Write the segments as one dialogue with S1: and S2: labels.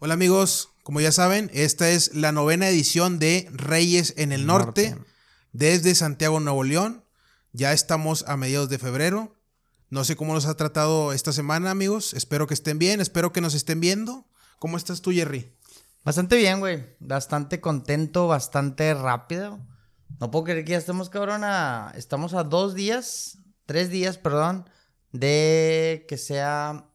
S1: Hola amigos, como ya saben, esta es la novena edición de Reyes en el Norte,
S2: Norte.
S1: desde Santiago, Nuevo León. Ya estamos a mediados de febrero. No sé cómo nos ha tratado esta semana, amigos. Espero que estén bien, espero que nos estén viendo. ¿Cómo estás tú, Jerry?
S2: Bastante bien, güey. Bastante contento, bastante rápido. No puedo creer que ya estemos, cabrón, a... Estamos a dos días, tres días, perdón, de que sea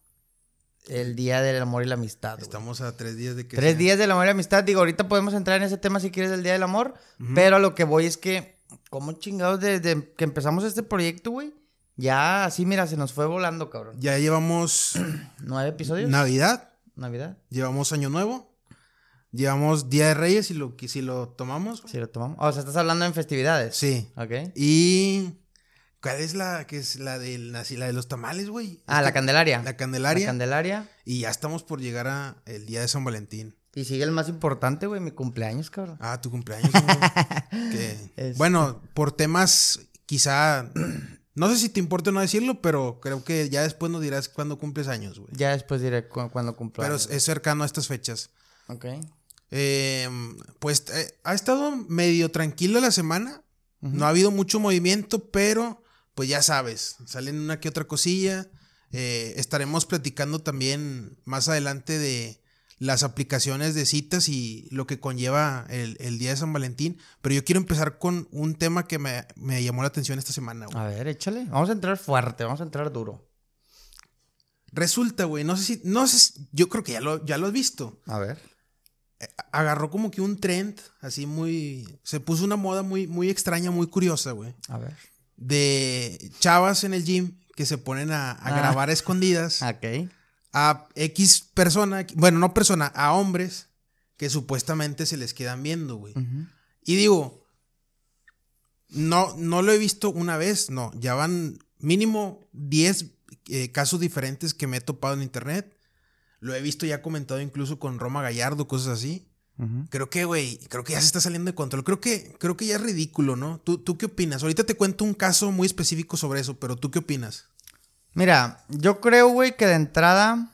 S2: el Día del Amor y la Amistad. güey.
S1: Estamos a tres días de que...
S2: Tres
S1: sea-
S2: días del amor y la amistad. Digo, ahorita podemos entrar en ese tema si quieres del Día del Amor. Pero a lo que voy es que, ¿cómo chingados desde que empezamos este proyecto, güey? Ya así, mira, se nos fue volando, cabrón.
S1: Ya llevamos
S2: ¿Nueve episodios?
S1: Navidad,
S2: ¿Navidad?
S1: llevamos Año Nuevo, llevamos Día de Reyes, si lo, si lo tomamos.
S2: Sí, lo tomamos. O sea, estás hablando en festividades.
S1: Sí.
S2: Ok.
S1: Y... ¿Cuál es la que es la, del, la de los tamales, güey?
S2: Ah, la Candelaria.
S1: La Candelaria.
S2: La Candelaria.
S1: Y ya estamos por llegar a el día de San Valentín.
S2: Y sigue el más importante, güey, mi cumpleaños, cabrón.
S1: Ah, tu cumpleaños. Que-. Bueno, por temas quizá... No sé si te importa o no decirlo, pero creo que ya después nos dirás cuándo cumples años, güey.
S2: Ya después diré cu- cuando cumplo.
S1: Pero
S2: años.
S1: es, cercano a estas fechas.
S2: Ok.
S1: Eh, pues eh, ha estado medio tranquilo la semana. No ha habido mucho movimiento, pero pues ya sabes, salen una que otra cosilla. Eh, estaremos platicando también más adelante de las aplicaciones de citas y lo que conlleva el, el día de San Valentín. Pero yo quiero empezar con un tema que me, me llamó la atención esta semana. güey.
S2: A ver, échale. Vamos a entrar fuerte, vamos a entrar duro.
S1: Resulta, güey, no sé si, no sé, si- yo creo que ya lo, ya lo has visto.
S2: A ver.
S1: Agarró como que un trend, así muy, se puso una moda muy, muy extraña, muy curiosa, güey.
S2: A ver.
S1: De chavas en el gym que se ponen a, a
S2: Ah.
S1: grabar a escondidas a X persona, bueno, no persona, a hombres que supuestamente se les quedan viendo, güey. Y digo, no, no lo he visto una vez, no, ya van mínimo 10 eh, casos diferentes que me he topado en internet. Lo he visto ya comentado incluso con Roma Gallardo, cosas así. Creo que, güey, creo que ya se está saliendo de control. Creo que, creo que ya es ridículo, ¿no? ¿Tú, ¿Tú qué opinas? Ahorita te cuento un caso muy específico sobre eso, pero ¿tú qué opinas?
S2: Mira, yo creo, güey, que de entrada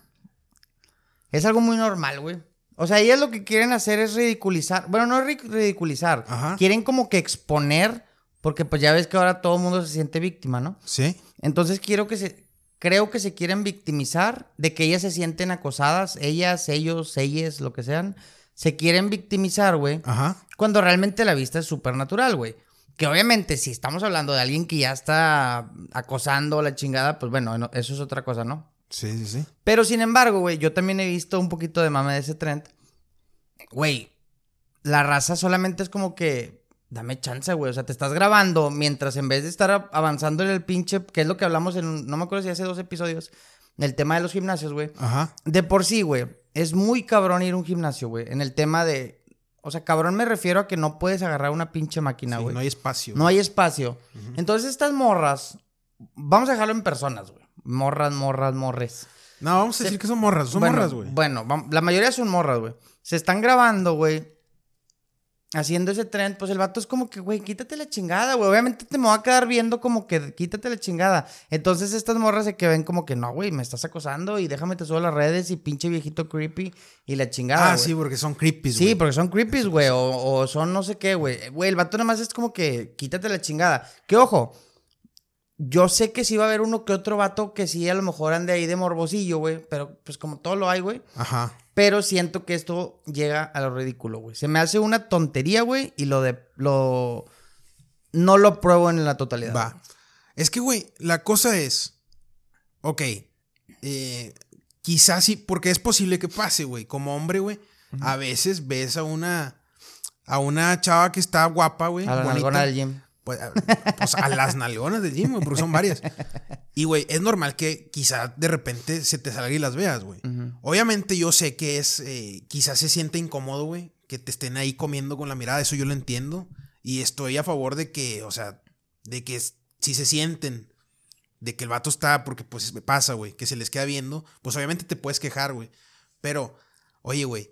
S2: es algo muy normal, güey. O sea, ellas lo que quieren hacer es ridiculizar. Bueno, no es ri- ridiculizar.
S1: Ajá.
S2: Quieren como que exponer, porque pues ya ves que ahora todo el mundo se siente víctima, ¿no?
S1: Sí.
S2: Entonces quiero que se, creo que se quieren victimizar de que ellas se sienten acosadas, ellas, ellos, ellas, lo que sean, se quieren victimizar, güey,
S1: Ajá.
S2: cuando realmente la vista es súper natural, güey. Que obviamente si estamos hablando de alguien que ya está acosando la chingada, pues bueno, no- eso es otra cosa, ¿no?
S1: Sí, sí, sí.
S2: Pero sin embargo, güey, yo también he visto un poquito de mame de ese trend. Güey, la raza solamente es como que, dame chance, güey. O sea, te estás grabando mientras en vez de estar avanzando en el pinche, que es lo que hablamos en, no me acuerdo si hace dos episodios, el tema de los gimnasios, güey.
S1: Ajá.
S2: De por sí, güey, es muy cabrón ir a un gimnasio, güey. En el tema de, o sea, cabrón me refiero a que no puedes agarrar una pinche máquina,
S1: Sí,
S2: güey.
S1: no hay espacio.
S2: No hay espacio. Entonces estas morras, vamos a dejarlo en personas, güey. Morras, morras, morres.
S1: No, vamos a decir que son morras. Son
S2: Bueno,
S1: morras, güey.
S2: Bueno, la mayoría son morras, güey. Se están grabando, güey. Haciendo ese trend, pues el vato es como que, güey, quítate la chingada, güey. Obviamente te me va a quedar viendo como que quítate la chingada. Entonces estas morras se que ven como que, no, güey, me estás acosando y déjame te subo a las redes y pinche viejito creepy y la chingada.
S1: ah, sí, porque son creepy,
S2: Sí, porque son creepies, güey, o, o son no sé qué, güey. Güey, el vato nada más es como que quítate la chingada. Que ojo, yo sé que sí va a haber uno que otro vato que sí a lo mejor ande ahí de morbosillo, güey, pero pues como todo lo hay, güey.
S1: Ajá.
S2: Pero siento que esto llega a lo ridículo, güey. Se me hace una tontería, güey, y lo de lo no lo pruebo en la totalidad.
S1: Va. Es que, güey, la cosa es. Ok. eh, quizás sí, porque es posible que pase, güey. Como hombre, güey. A veces ves a una. A una chava que está guapa, güey.
S2: A la
S1: bonita.
S2: nalgona del gym.
S1: Pues, a- pues, a las nalgonas del gym, güey, porque son varias. Y, güey, es normal que quizá de repente se te salga y las veas, güey. Obviamente yo sé que es, eh, quizás se siente incómodo, güey, que te estén ahí comiendo con la mirada, eso yo lo entiendo. Y estoy a favor de que, o sea, de que si se sienten, de que el vato está, porque pues me pasa, güey, que se les queda viendo, pues obviamente te puedes quejar, güey. Pero, oye, güey,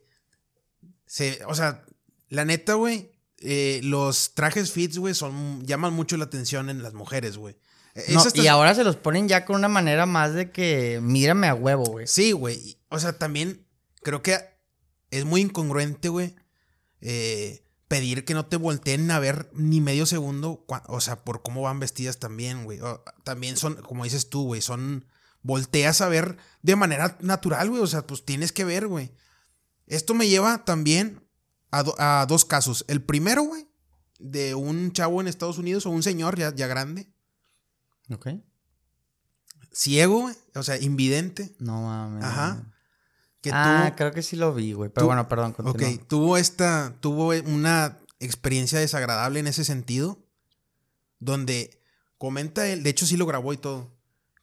S1: se, o sea, la neta, güey, eh, los trajes fits, güey, son, llaman mucho la atención en las mujeres, güey. Eh,
S2: No,
S1: es
S2: y ahora se los ponen ya con una manera más de que mírame a huevo, güey.
S1: Sí, güey. O sea, también creo que es muy incongruente, güey. Eh, pedir que no te volteen a ver ni medio segundo, o sea, por cómo van vestidas también, güey. También son, como dices tú, güey, son, volteas a ver de manera natural, güey, o sea, pues tienes que ver, güey. Esto me lleva también a, dos casos. El primero, güey, de un chavo en Estados Unidos o un señor ya, ya grande.
S2: Ok.
S1: Ciego, güey, o sea, invidente.
S2: No mames.
S1: Ajá
S2: ah, creo que sí lo vi, güey. Pero bueno, perdón.
S1: Continúa. Ok, tuvo esta, tuvo una experiencia desagradable en ese sentido, donde comenta él, de hecho sí lo grabó y todo,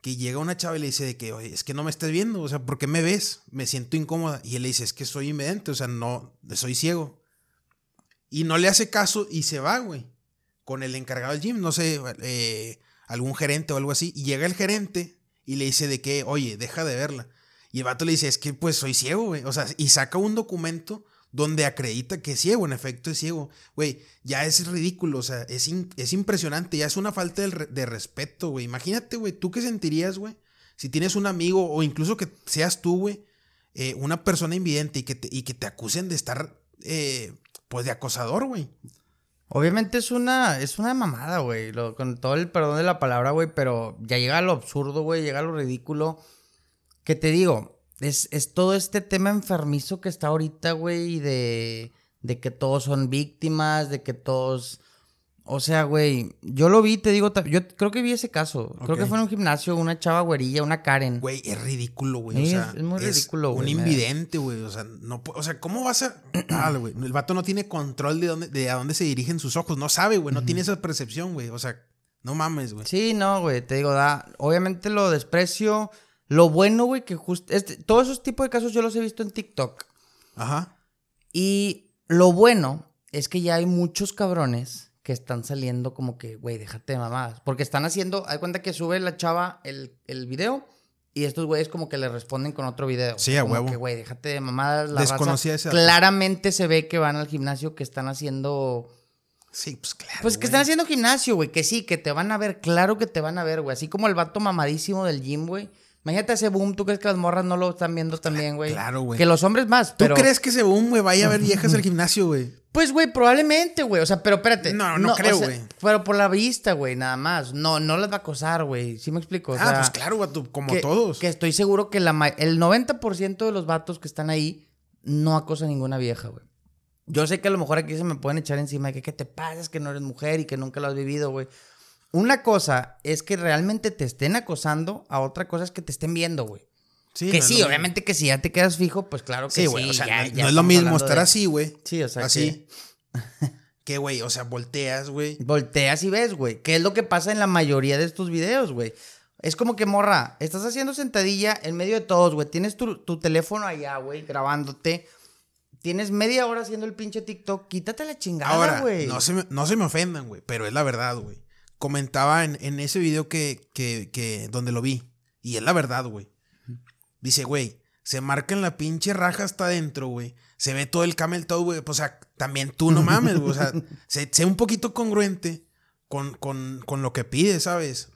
S1: que llega una chava y le dice de que, oye, es que no me estás viendo, o sea, ¿por qué me ves? Me siento incómoda. Y él le dice, es que soy invidente, o sea, no, soy ciego. Y no le hace caso y se va, güey, con el encargado del gym, no sé, eh, algún gerente o algo así. Llega el gerente y le dice de que, oye, deja de verla. Y el vato le dice, es que pues soy ciego, güey. O sea, y saca un documento donde acredita que es ciego, en efecto es ciego. Güey, ya es ridículo, o sea, es, es impresionante, ya es una falta de, respeto, güey. Imagínate, güey, ¿tú qué sentirías, güey? Si tienes un amigo o incluso que seas tú, güey, eh, una persona invidente y que te, y que te acusen de estar, eh, pues, de acosador, güey.
S2: Obviamente es una, es una mamada, güey, con todo el perdón de la palabra, güey, pero ya llega a lo absurdo, güey, llega a lo ridículo. Que te digo, es, es todo este tema enfermizo que está ahorita, güey, de, de que todos son víctimas, de que todos... O sea, güey, yo lo vi, te digo, yo creo que vi ese caso. Creo que fue en un gimnasio, una chava güerilla, una Karen.
S1: Güey, es ridículo, güey. o sea, es, muy ridículo, güey. Un invidente, güey. O sea, no, o sea, ¿cómo vas a...? Ah, güey. El vato no tiene control de dónde, de a dónde se dirigen sus ojos. No sabe, güey. No tiene esa percepción, güey. O sea, no mames, güey.
S2: Sí, no, güey. Te digo, da... Obviamente lo desprecio. Lo bueno, güey, que justo. Este, todos esos tipos de casos yo los he visto en TikTok.
S1: Ajá.
S2: Y lo bueno es que ya hay muchos cabrones que están saliendo como que, güey, déjate de mamadas. Porque están haciendo. Hay cuenta que sube la chava el, el video. Y estos güeyes como que le responden con otro video.
S1: Sí, a
S2: como
S1: huevo.
S2: que, güey, déjate de mamadas. La
S1: Desconocía esa.
S2: Claramente se ve que van al gimnasio, que están haciendo.
S1: Sí, pues claro.
S2: Pues que están haciendo gimnasio, güey. Que sí, que te van a ver. Claro que te van a ver, güey. Así como el vato mamadísimo del gym, güey. Imagínate ese boom, ¿tú crees que las morras no lo están viendo también, güey?
S1: Claro, güey.
S2: Que los hombres más, pero...
S1: ¿Tú crees que ese boom, güey, vaya a ver viejas al gimnasio, güey?
S2: Pues, güey, probablemente, güey. O sea, pero espérate.
S1: No, no, creo, güey.
S2: pero por la vista, güey, nada más. No, no las va a acosar, güey. ¿Sí me explico?
S1: ah, pues claro, güey, como todos.
S2: Que estoy seguro que la, el 90% de los vatos que están ahí no acosa a ninguna vieja, güey. Yo sé que a lo mejor aquí se me pueden echar encima de que qué te pasa, que no eres mujer y que nunca lo has vivido, güey. Una cosa es que realmente te estén acosando, a otra cosa es que te estén viendo, güey que sí, obviamente que si ya te quedas fijo, pues claro que sí.
S1: güey, o sea, no, es lo mismo estar así, güey.
S2: Sí, o sea,
S1: así. Que, güey, o sea, volteas, güey.
S2: Volteas y ves, güey. ¿Qué es lo que pasa en la mayoría de estos videos, güey? Es como que, morra, estás haciendo sentadilla en medio de todos, güey. Tienes tu, teléfono allá, güey, grabándote. Tienes media hora haciendo el pinche TikTok. Quítate la chingada, güey.
S1: No se, me, no se me ofendan, güey, pero es la verdad, güey. Comentaba en, en ese video que, que, que, donde lo vi. Y es la verdad, güey. Dice, güey, se marca en la pinche raja hasta adentro, güey. Se ve todo el camel toe, güey. Pues, o sea, también tú no mames, güey. O sea, sé, un poquito congruente con, con, lo que pides, ¿sabes?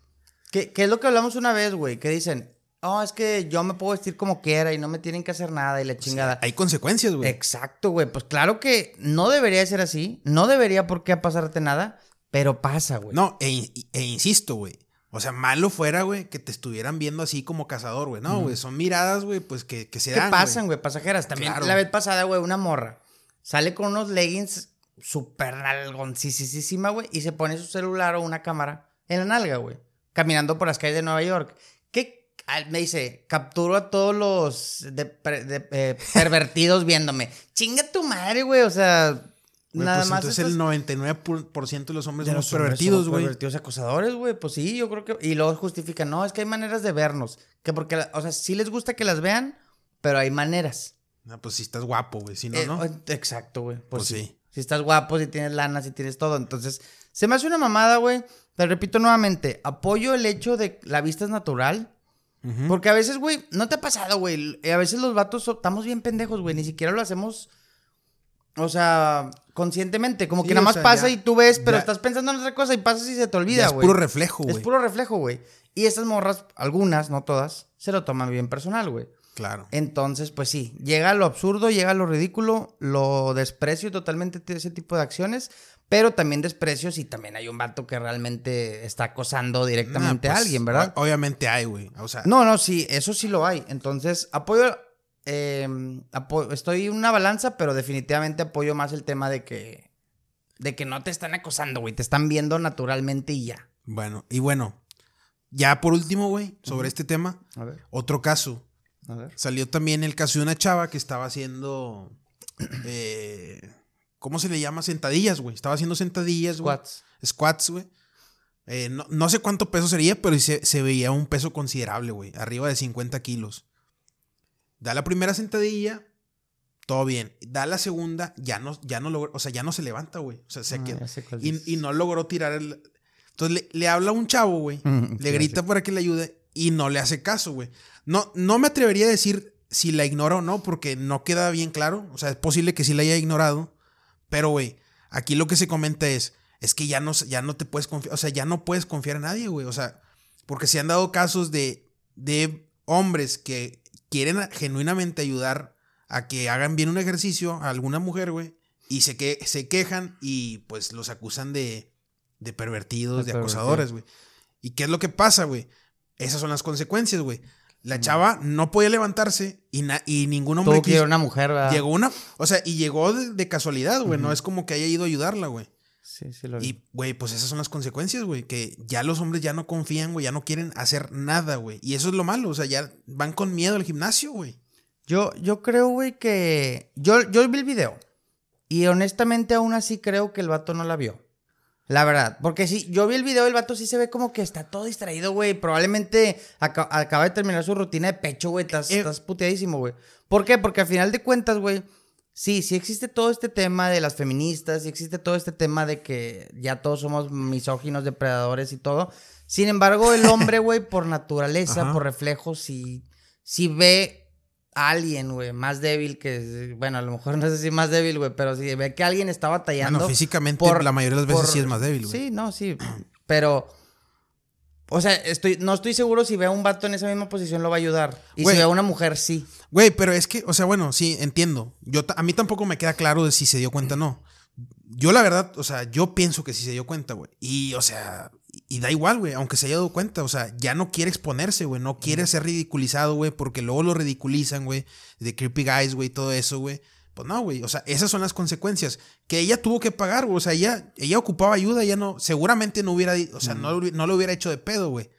S2: ¿Qué, ¿Qué, es lo que hablamos una vez, güey? Que dicen, oh, es que yo me puedo vestir como quiera y no me tienen que hacer nada y la chingada.
S1: hay consecuencias, güey.
S2: Exacto, güey. Pues claro que no debería ser así. No debería por qué pasarte nada, pero pasa, güey.
S1: No, e, e insisto, güey. O sea, malo fuera, güey, que te estuvieran viendo así como cazador, güey. No, güey, son miradas, güey, pues que, que se dan.
S2: ¿Qué pasan, güey? Pasajeras. También la vez pasada, güey, una morra sale con unos leggings súper nalgoncísima, güey, y se pone su celular o una cámara en la nalga, güey, caminando por las calles de Nueva York. ¿Qué? Me dice, capturo a todos los eh, pervertidos viéndome. Chinga tu madre, güey, o sea
S1: Nada pues más. Entonces el 99% de los hombres somos pervertidos, güey.
S2: Pervertidos acosadores, güey. Pues sí, yo creo que. Y luego justifican, no, es que hay maneras de vernos. Que porque, o sea, sí les gusta que las vean, pero hay maneras.
S1: Ah, pues si estás guapo, güey. Si no, eh, ¿no?
S2: Exacto, güey. Pues, pues sí. Si estás guapo, si tienes lana, si tienes todo. Entonces, se me hace una mamada, güey. Te repito nuevamente, apoyo el hecho de la vista es natural. Porque a veces, güey, no te ha pasado, güey. A veces los vatos estamos bien pendejos, güey. Ni siquiera lo hacemos o sea, conscientemente, como que nada más pasa y tú ves, pero estás pensando en otra cosa y pasas y se te olvida, güey.
S1: Es puro reflejo, güey.
S2: Es puro reflejo, güey. Y esas morras, algunas, no todas, se lo toman bien personal, güey.
S1: Claro.
S2: Entonces, pues sí, llega a lo absurdo, llega a lo ridículo, lo desprecio totalmente ese tipo de acciones, pero también desprecio si también hay un vato que realmente está acosando directamente a
S1: pues,
S2: alguien, ¿verdad?
S1: Obviamente hay, güey. O sea,
S2: No, no, sí, eso sí lo hay. Entonces, apoyo, eh, apo- estoy en una balanza, pero definitivamente apoyo más el tema de que, de que no te están acosando, güey, te están viendo naturalmente y ya.
S1: bueno, y bueno, ya por último, güey, sobre este tema,
S2: A ver,
S1: otro caso.
S2: a ver.
S1: Salió también el caso de una chava que estaba haciendo. eh, ¿Cómo se le llama? Sentadillas, güey. Estaba haciendo sentadillas, güey.
S2: Squats.
S1: Squats, güey. Eh, no, no sé cuánto peso sería, pero se, se veía un peso considerable, güey. Arriba de 50 kilos. Da la primera sentadilla, todo bien. Da la segunda, ya no, ya no logró, o sea, ya no se levanta, güey. O sea, se
S2: Ah, cuál
S1: Y, y no logró tirar el. Entonces le, le habla a un chavo, güey.
S2: Mm,
S1: le grita para que le ayude y no le hace caso, güey. No, no me atrevería a decir si la ignora o no, porque no queda bien claro. O sea, es posible que sí la haya ignorado. Pero, güey, aquí lo que se comenta es, es que ya no, ya no te puedes confiar, o sea, ya no puedes confiar en nadie, güey. O sea, porque se han dado casos de, de hombres que quieren genuinamente ayudar a que hagan bien un ejercicio a alguna mujer, güey, y se, que, se quejan y pues los acusan de, de pervertidos,
S2: De
S1: acosadores, güey. ¿Y qué es lo que pasa, güey? Esas son las consecuencias, güey. La chava no podía levantarse y, na- y ningún hombre
S2: Tuvo que ir
S1: quiso-
S2: una mujer, ¿verdad?
S1: Llegó una, o sea, y llegó de, de casualidad, güey. No es como que haya ido a ayudarla, güey.
S2: Sí, sí lo vi.
S1: Y, güey, pues esas son las consecuencias, güey. Que ya los hombres ya no confían, güey. Ya no quieren hacer nada, güey. Y eso es lo malo. O sea, ya van con miedo al gimnasio, güey.
S2: Yo, yo creo, güey, que. Yo, yo vi el video. Y honestamente, aún así creo que el vato no la vio. La verdad. Porque sí, yo vi el video, el vato sí se ve como que está todo distraído, güey. Probablemente aca- acaba de terminar su rutina de pecho, güey. Estás,
S1: Eh.
S2: estás puteadísimo, güey. ¿Por qué? Porque al final de cuentas, güey. Sí, sí existe todo este tema de las feministas, sí existe todo este tema de que ya todos somos misóginos, depredadores y todo. Sin embargo, el hombre, güey, por naturaleza,
S1: Ajá.
S2: por reflejo, si, si ve a alguien, güey, más débil que, bueno, a lo mejor no sé si más débil, güey, pero si ve que alguien está batallando.
S1: Bueno, físicamente
S2: por-
S1: la mayoría de las veces
S2: por-
S1: sí es más débil, güey.
S2: Sí, no, sí, pero... O sea, estoy, no estoy seguro si ve a un vato en esa misma posición lo va a ayudar. Y
S1: Güey.
S2: si ve a una mujer, sí.
S1: Güey, pero es que, o sea, bueno, sí, entiendo. Yo, a mí tampoco me queda claro de si se dio cuenta o no. Yo, la verdad, o sea, yo pienso que sí se dio cuenta, güey. Y, o sea, y, y da igual, güey, aunque se haya dado cuenta. O sea, ya no quiere exponerse, güey. No quiere ser ridiculizado, güey, porque luego lo ridiculizan, güey. De creepy guys, güey, todo eso, güey. Pues no, güey. O sea, esas son las consecuencias que ella tuvo que pagar, güey. O sea, ella, ella ocupaba ayuda, ella no, seguramente no hubiera, o sea, no, no lo hubiera hecho de pedo, güey.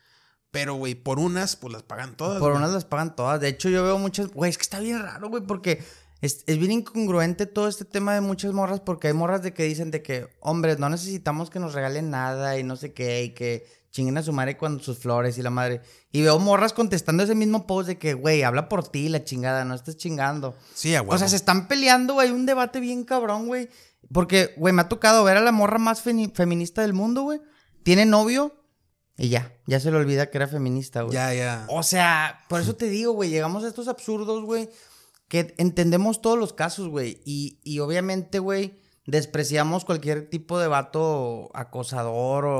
S1: Pero, güey, por unas, pues las pagan todas.
S2: Por
S1: güey.
S2: unas las pagan todas. De hecho, yo veo muchas. Güey, es que está bien raro, güey, porque es, es bien incongruente todo este tema de muchas morras, porque hay morras de que dicen de que, hombre, no necesitamos que nos regalen nada y no sé qué, y que chinguen a su madre con sus flores y la madre. Y veo morras contestando ese mismo post de que, güey, habla por ti, la chingada, no estés chingando.
S1: Sí, a
S2: O sea, se están peleando, güey. Un debate bien cabrón, güey. Porque, güey, me ha tocado ver a la morra más feminista del mundo, güey. Tiene novio y ya. Ya se le olvida que era feminista, güey.
S1: Ya, ya.
S2: O sea, por eso te digo, güey, llegamos a estos absurdos, güey, que entendemos todos los casos, güey. Y, y obviamente, güey, despreciamos cualquier tipo de vato acosador o,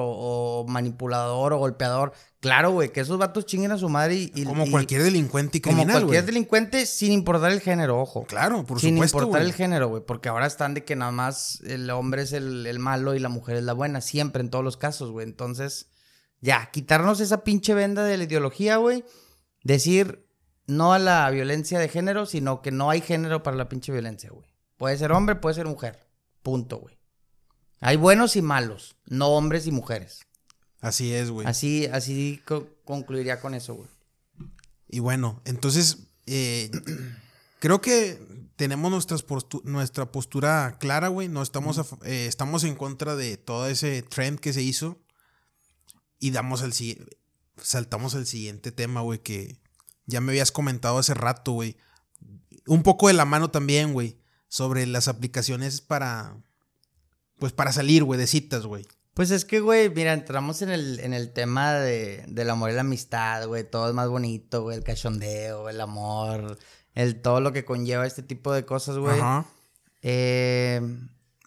S2: o manipulador o golpeador. Claro, güey, que esos vatos chinguen a su madre y... y-
S1: Como
S2: y-
S1: cualquier delincuente y
S2: Como
S1: criminal,
S2: cualquier
S1: güey.
S2: delincuente sin importar el género, ojo.
S1: Claro, por
S2: sin
S1: supuesto,
S2: importar
S1: güey.
S2: el género, güey. Porque ahora están de que nada más el hombre es el, el malo y la mujer es la buena. Siempre, en todos los casos, güey. Entonces, ya, quitarnos esa pinche venda de la ideología, güey. Decir no a la violencia de género, sino que no hay género para la pinche violencia, güey. Puede ser hombre, puede ser mujer. Punto, güey. Hay buenos y malos, no hombres y mujeres.
S1: Así es, güey.
S2: Así, así co- concluiría con eso, güey.
S1: Y bueno, entonces, eh, creo que tenemos nuestras postu- nuestra postura clara, güey. No estamos, a eh, estamos en contra de todo ese trend que se hizo. Y damos el saltamos al siguiente tema, güey, que ya me habías comentado hace rato, güey. Un poco de la mano también, güey. Sobre las aplicaciones para. Pues para salir, güey, de citas, güey.
S2: Pues es que, güey, mira, entramos en el, en el tema de, del amor y la amistad, güey. Todo es más bonito, güey. El cachondeo, el amor, el todo lo que conlleva este tipo de cosas, güey.
S1: Ajá.
S2: Eh,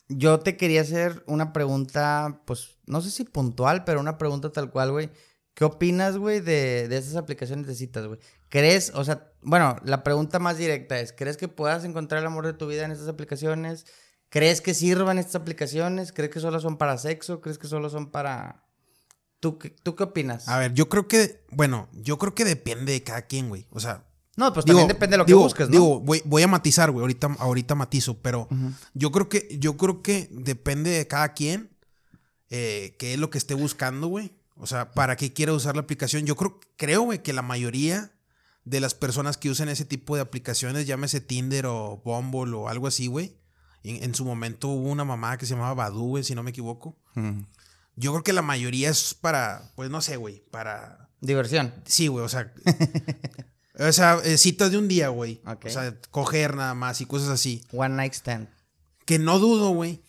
S2: yo te quería hacer una pregunta, pues, no sé si puntual, pero una pregunta tal cual, güey. ¿Qué opinas, güey, de, de esas aplicaciones de citas, güey? ¿Crees, o sea, bueno, la pregunta más directa es, ¿crees que puedas encontrar el amor de tu vida en estas aplicaciones? ¿Crees que sirvan estas aplicaciones? ¿Crees que solo son para sexo? ¿Crees que solo son para... ¿Tú, qué- ¿Tú qué opinas?
S1: A ver, yo creo que, bueno, yo creo que depende de cada quien, güey. O sea,
S2: no, pues
S1: digo,
S2: también depende de lo
S1: digo-
S2: que busques, ¿no?
S1: Digo, voy, voy a matizar, güey. Ahorita, ahorita matizo, pero yo creo que, yo creo que depende de cada quien eh, qué es lo que esté buscando, güey. O sea, para qué quiere usar la aplicación. Yo creo, creo, güey, que la mayoría de las personas que usan ese tipo de aplicaciones, llámese Tinder o Bumble o algo así, güey. En, en su momento hubo una mamá que se llamaba Badu, güey, si no me equivoco.
S2: Ujú.
S1: Yo creo que la mayoría es para, pues no sé, güey, para
S2: Diversión.
S1: Sí, güey, o sea. o sea, eh, citas de un día, güey.
S2: Ok.
S1: O sea, coger nada más y cosas así.
S2: One night stand.
S1: Que no dudo, güey,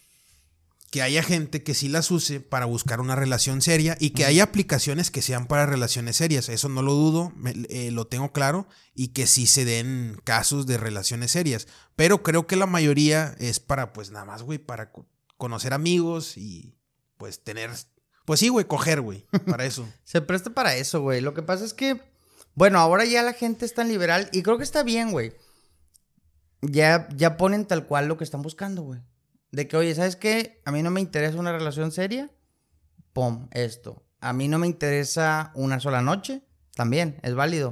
S1: que haya gente que sí las use para buscar una relación seria y que haya aplicaciones que sean para relaciones serias. Eso no lo dudo, me- eh, lo tengo claro. Y que sí se den casos de relaciones serias. Pero creo que la mayoría es para, pues nada más, güey, para co- conocer amigos y pues tener. Pues sí, güey, coger, güey, para eso.
S2: Se presta para eso, güey. Lo que pasa es que, bueno, ahora ya la gente es tan liberal y creo que está bien, güey. Ya, ya ponen tal cual lo que están buscando, güey. De que, oye, ¿sabes qué? A mí no me interesa una relación seria. Pum, esto. A mí no me interesa una sola noche. También, es válido.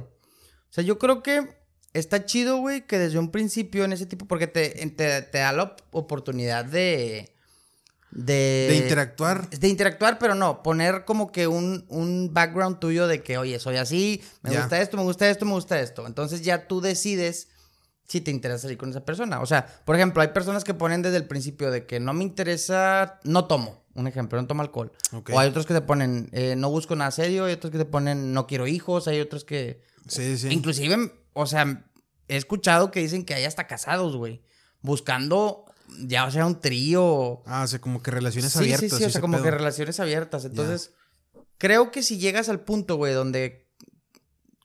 S2: O sea, yo creo que está chido, güey, que desde un principio en ese tipo, porque te, te, te da la op- oportunidad de... De,
S1: De interactuar.
S2: de interactuar, pero no, poner como que un, un background tuyo de que, oye, soy así, me gusta esto, me gusta esto, me gusta esto. Entonces ya tú decides si te interesa salir con esa persona. O sea, por ejemplo, hay personas que ponen desde el principio de que no me interesa, no tomo. Un ejemplo, no tomo alcohol. O hay otros que te ponen, eh, no busco nada serio, hay otros que te ponen, no quiero hijos, hay otros que...
S1: Sí, sí.
S2: Inclusive, o sea, he escuchado que dicen que hay hasta casados, güey. Buscando, ya o sea, un trío.
S1: Ah, o sea, como que relaciones
S2: Sí,
S1: abiertas.
S2: sí, sí, o sea, como
S1: pedo.
S2: que relaciones abiertas. Entonces, creo que si llegas al punto, güey, donde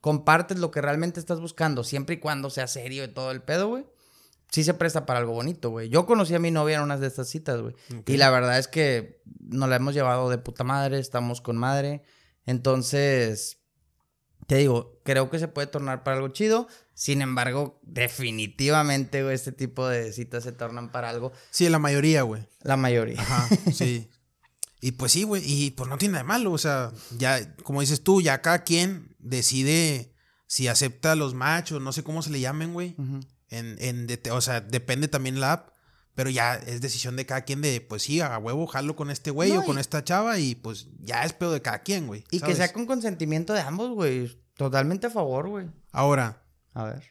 S2: compartes lo que realmente estás buscando, siempre y cuando sea serio y todo el pedo, güey, sí se presta para algo bonito, güey. Yo conocí a mi novia en unas de estas citas, güey. Y la verdad es que nos la hemos llevado de puta madre, estamos con madre. Entonces, te digo, creo que se puede tornar para algo chido. Sin embargo, definitivamente, güey, este tipo de citas se tornan para algo.
S1: Sí, la mayoría, güey.
S2: La mayoría.
S1: Ajá, sí. Y pues sí, güey. Y pues no tiene nada de malo. O sea, ya, como dices tú, ya cada quien decide si acepta los machos, no sé cómo se le llamen, güey. En, en de- o sea, depende también la app. Pero ya es decisión de cada quien de, pues sí, a huevo, jalo con este güey
S2: No,
S1: o con esta chava y pues ya es pedo de cada quien, güey.
S2: Y que sea con consentimiento de ambos, güey. Totalmente a favor, güey.
S1: Ahora,
S2: A ver.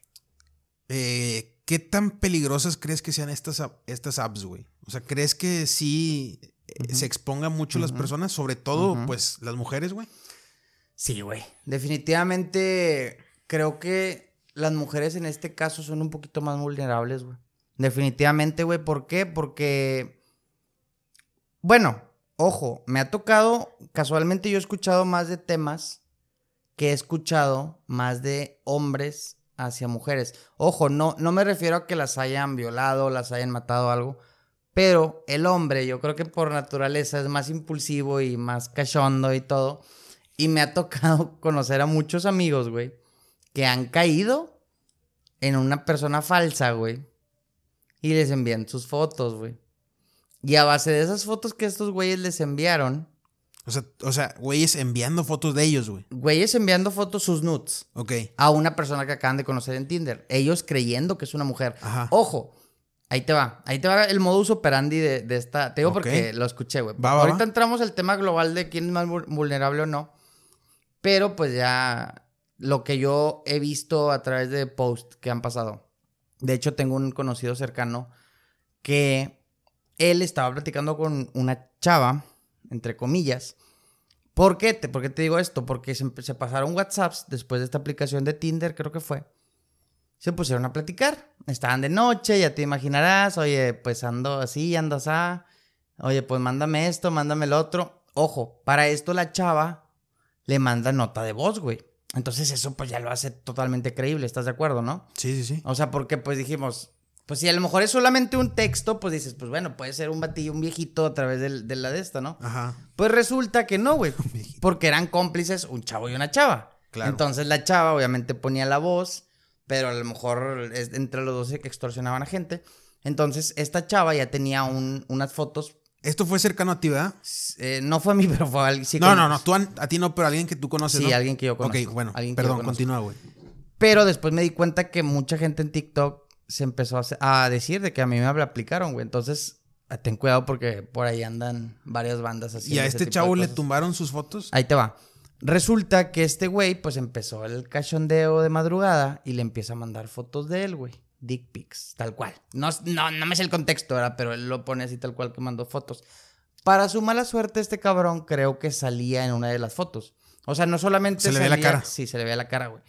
S1: eh, ¿qué tan peligrosas crees que sean estas, estas apps, güey? O sea, ¿crees que sí eh, se expongan mucho las personas? Sobre todo, pues, las mujeres, güey.
S2: Sí, güey. Definitivamente creo que las mujeres en este caso son un poquito más vulnerables, güey. Definitivamente, güey. ¿Por qué? Porque, bueno, ojo, me ha tocado, casualmente yo he escuchado más de temas que he escuchado más de hombres hacia mujeres. Ojo, no, no me refiero a que las hayan violado, las hayan matado o algo. Pero el hombre, yo creo que por naturaleza es más impulsivo y más cachondo y todo. Y me ha tocado conocer a muchos amigos, güey, que han caído en una persona falsa, güey. Y les envían sus fotos, güey. Y a base de esas fotos que estos güeyes les enviaron,
S1: O sea, o sea, güeyes enviando fotos de ellos, güey.
S2: güeyes enviando fotos sus nudes
S1: Ok.
S2: a una persona que acaban de conocer en Tinder. Ellos creyendo que es una mujer.
S1: Ajá.
S2: Ojo, ahí te va. Ahí te va el modus operandi de, de esta. Te digo porque lo escuché, güey. Ahorita
S1: va.
S2: entramos al tema global de quién es más vul- vulnerable o no. Pero pues ya lo que yo he visto a través de posts que han pasado. De hecho, tengo un conocido cercano que él estaba platicando con una chava, entre comillas. ¿Por qué? Te, ¿Por qué te digo esto? Porque se, se pasaron WhatsApps después de esta aplicación de Tinder, creo que fue. Se pusieron a platicar. Estaban de noche, ya te imaginarás. Oye, pues ando así, ando así. Oye, pues mándame esto, mándame el otro. Ojo, para esto la chava le manda nota de voz, güey. Entonces eso pues ya lo hace totalmente creíble, ¿estás de acuerdo, no?
S1: Sí, sí, sí.
S2: O sea, porque pues dijimos, pues si a lo mejor es solamente un texto, pues dices, pues bueno, puede ser un batillo, un viejito a través del- de, la de esta, ¿no?
S1: Ajá.
S2: Pues resulta que no, güey. Porque eran cómplices un chavo y una chava. Claro. Entonces la chava obviamente ponía la voz, pero a lo mejor entre los dos que extorsionaban a gente. Entonces esta chava ya tenía unas fotos
S1: ¿Esto fue cercano a ti, verdad?
S2: Eh, no fue a mí, pero fue a alguien.
S1: no, no, no, tú a, ti no, pero alguien que tú conoces.
S2: Sí, alguien que yo conozco.
S1: Ok, bueno, perdón, continúa, güey.
S2: Pero después me di cuenta que mucha gente en TikTok se empezó a, decir de que a mí me aplicaron, güey. Entonces, ten cuidado porque por ahí andan varias bandas así.
S1: ¿Y a este chavo le tumbaron sus fotos?
S2: Ahí te va. Resulta que este güey, pues empezó el cachondeo de madrugada y le empieza a mandar fotos de él, güey dick pics, tal cual. No, no, no me sé el contexto, ¿verdad? Pero él lo pone así tal cual que mandó fotos. Para su mala suerte, este cabrón creo que salía en una de las fotos. O sea, no solamente
S1: se le ve la cara.
S2: Sí, se le ve la cara, güey.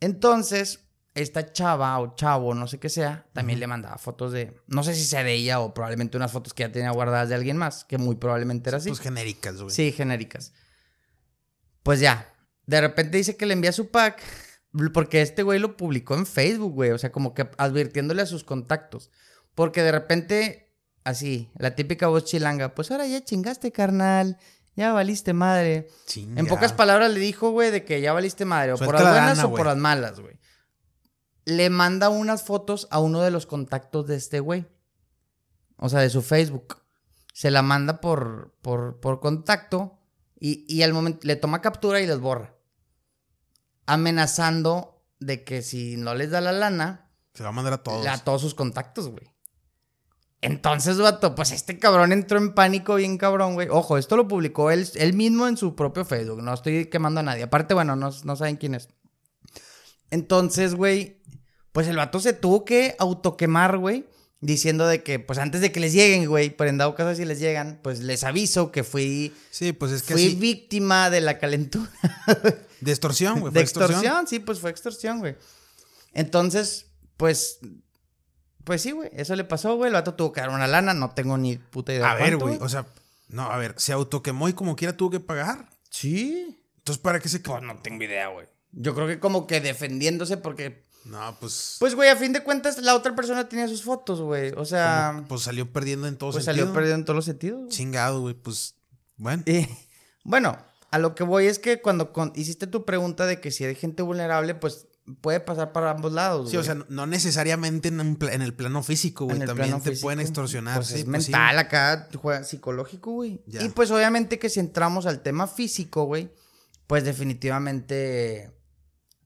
S2: Entonces, esta chava o chavo, no sé qué sea, también le mandaba fotos de, no sé si sea de ella o probablemente unas fotos que ya tenía guardadas de alguien más, que muy probablemente era así.
S1: Pues genéricas, güey.
S2: Sí, genéricas. Pues ya, de repente dice que le envía su pack porque este güey lo publicó en Facebook, güey. O sea, como que advirtiéndole a sus contactos. Porque de repente, así, la típica voz chilanga, pues ahora ya chingaste, carnal. Ya valiste madre. En pocas palabras le dijo, güey, de que ya valiste madre. O por las buenas o por las malas, güey. Le manda unas fotos a uno de los contactos de este güey. O sea, de su Facebook. Se la manda por, por, por contacto. Y, y al momento le toma captura y les borra amenazando de que si no les da la lana.
S1: Se va a mandar a todos.
S2: A todos sus contactos, güey. Entonces, vato, pues este cabrón entró en pánico bien cabrón, güey. Ojo, esto lo publicó él, él mismo en su propio Facebook. No estoy quemando a nadie. Aparte, bueno, no, no saben quién es. Entonces, güey, pues el vato se tuvo que autoquemar, güey. Diciendo de que, pues antes de que les lleguen, güey, por en dado caso si les llegan, pues les aviso que fui.
S1: Sí, pues es que
S2: Fui víctima de la calentura.
S1: De extorsión, güey.
S2: De extorsión? sí, pues fue extorsión, güey. Entonces, pues. Pues sí, güey. Eso le pasó, güey. El vato tuvo que dar una lana. No tengo ni puta idea.
S1: A ver, güey. O sea, no, a ver. Se autoquemó y como quiera tuvo que pagar.
S2: Sí.
S1: Entonces, ¿para qué se
S2: Pues no tengo idea, güey. Yo creo que como que defendiéndose porque.
S1: No, pues.
S2: Pues, güey, a fin de cuentas, la otra persona tenía sus fotos, güey. O sea.
S1: pues salió perdiendo en todos
S2: pues salió perdiendo en todos los sentidos.
S1: Chingado, güey. Pues. Bueno.
S2: bueno, a lo que voy es que cuando hiciste tu pregunta de que si hay gente vulnerable, pues puede pasar para ambos lados.
S1: Sí, o sea, no necesariamente en, el plano físico, güey. También te pueden extorsionar.
S2: Pues es pues mental acá, psicológico, güey. Y pues obviamente que si entramos al tema físico, güey, pues definitivamente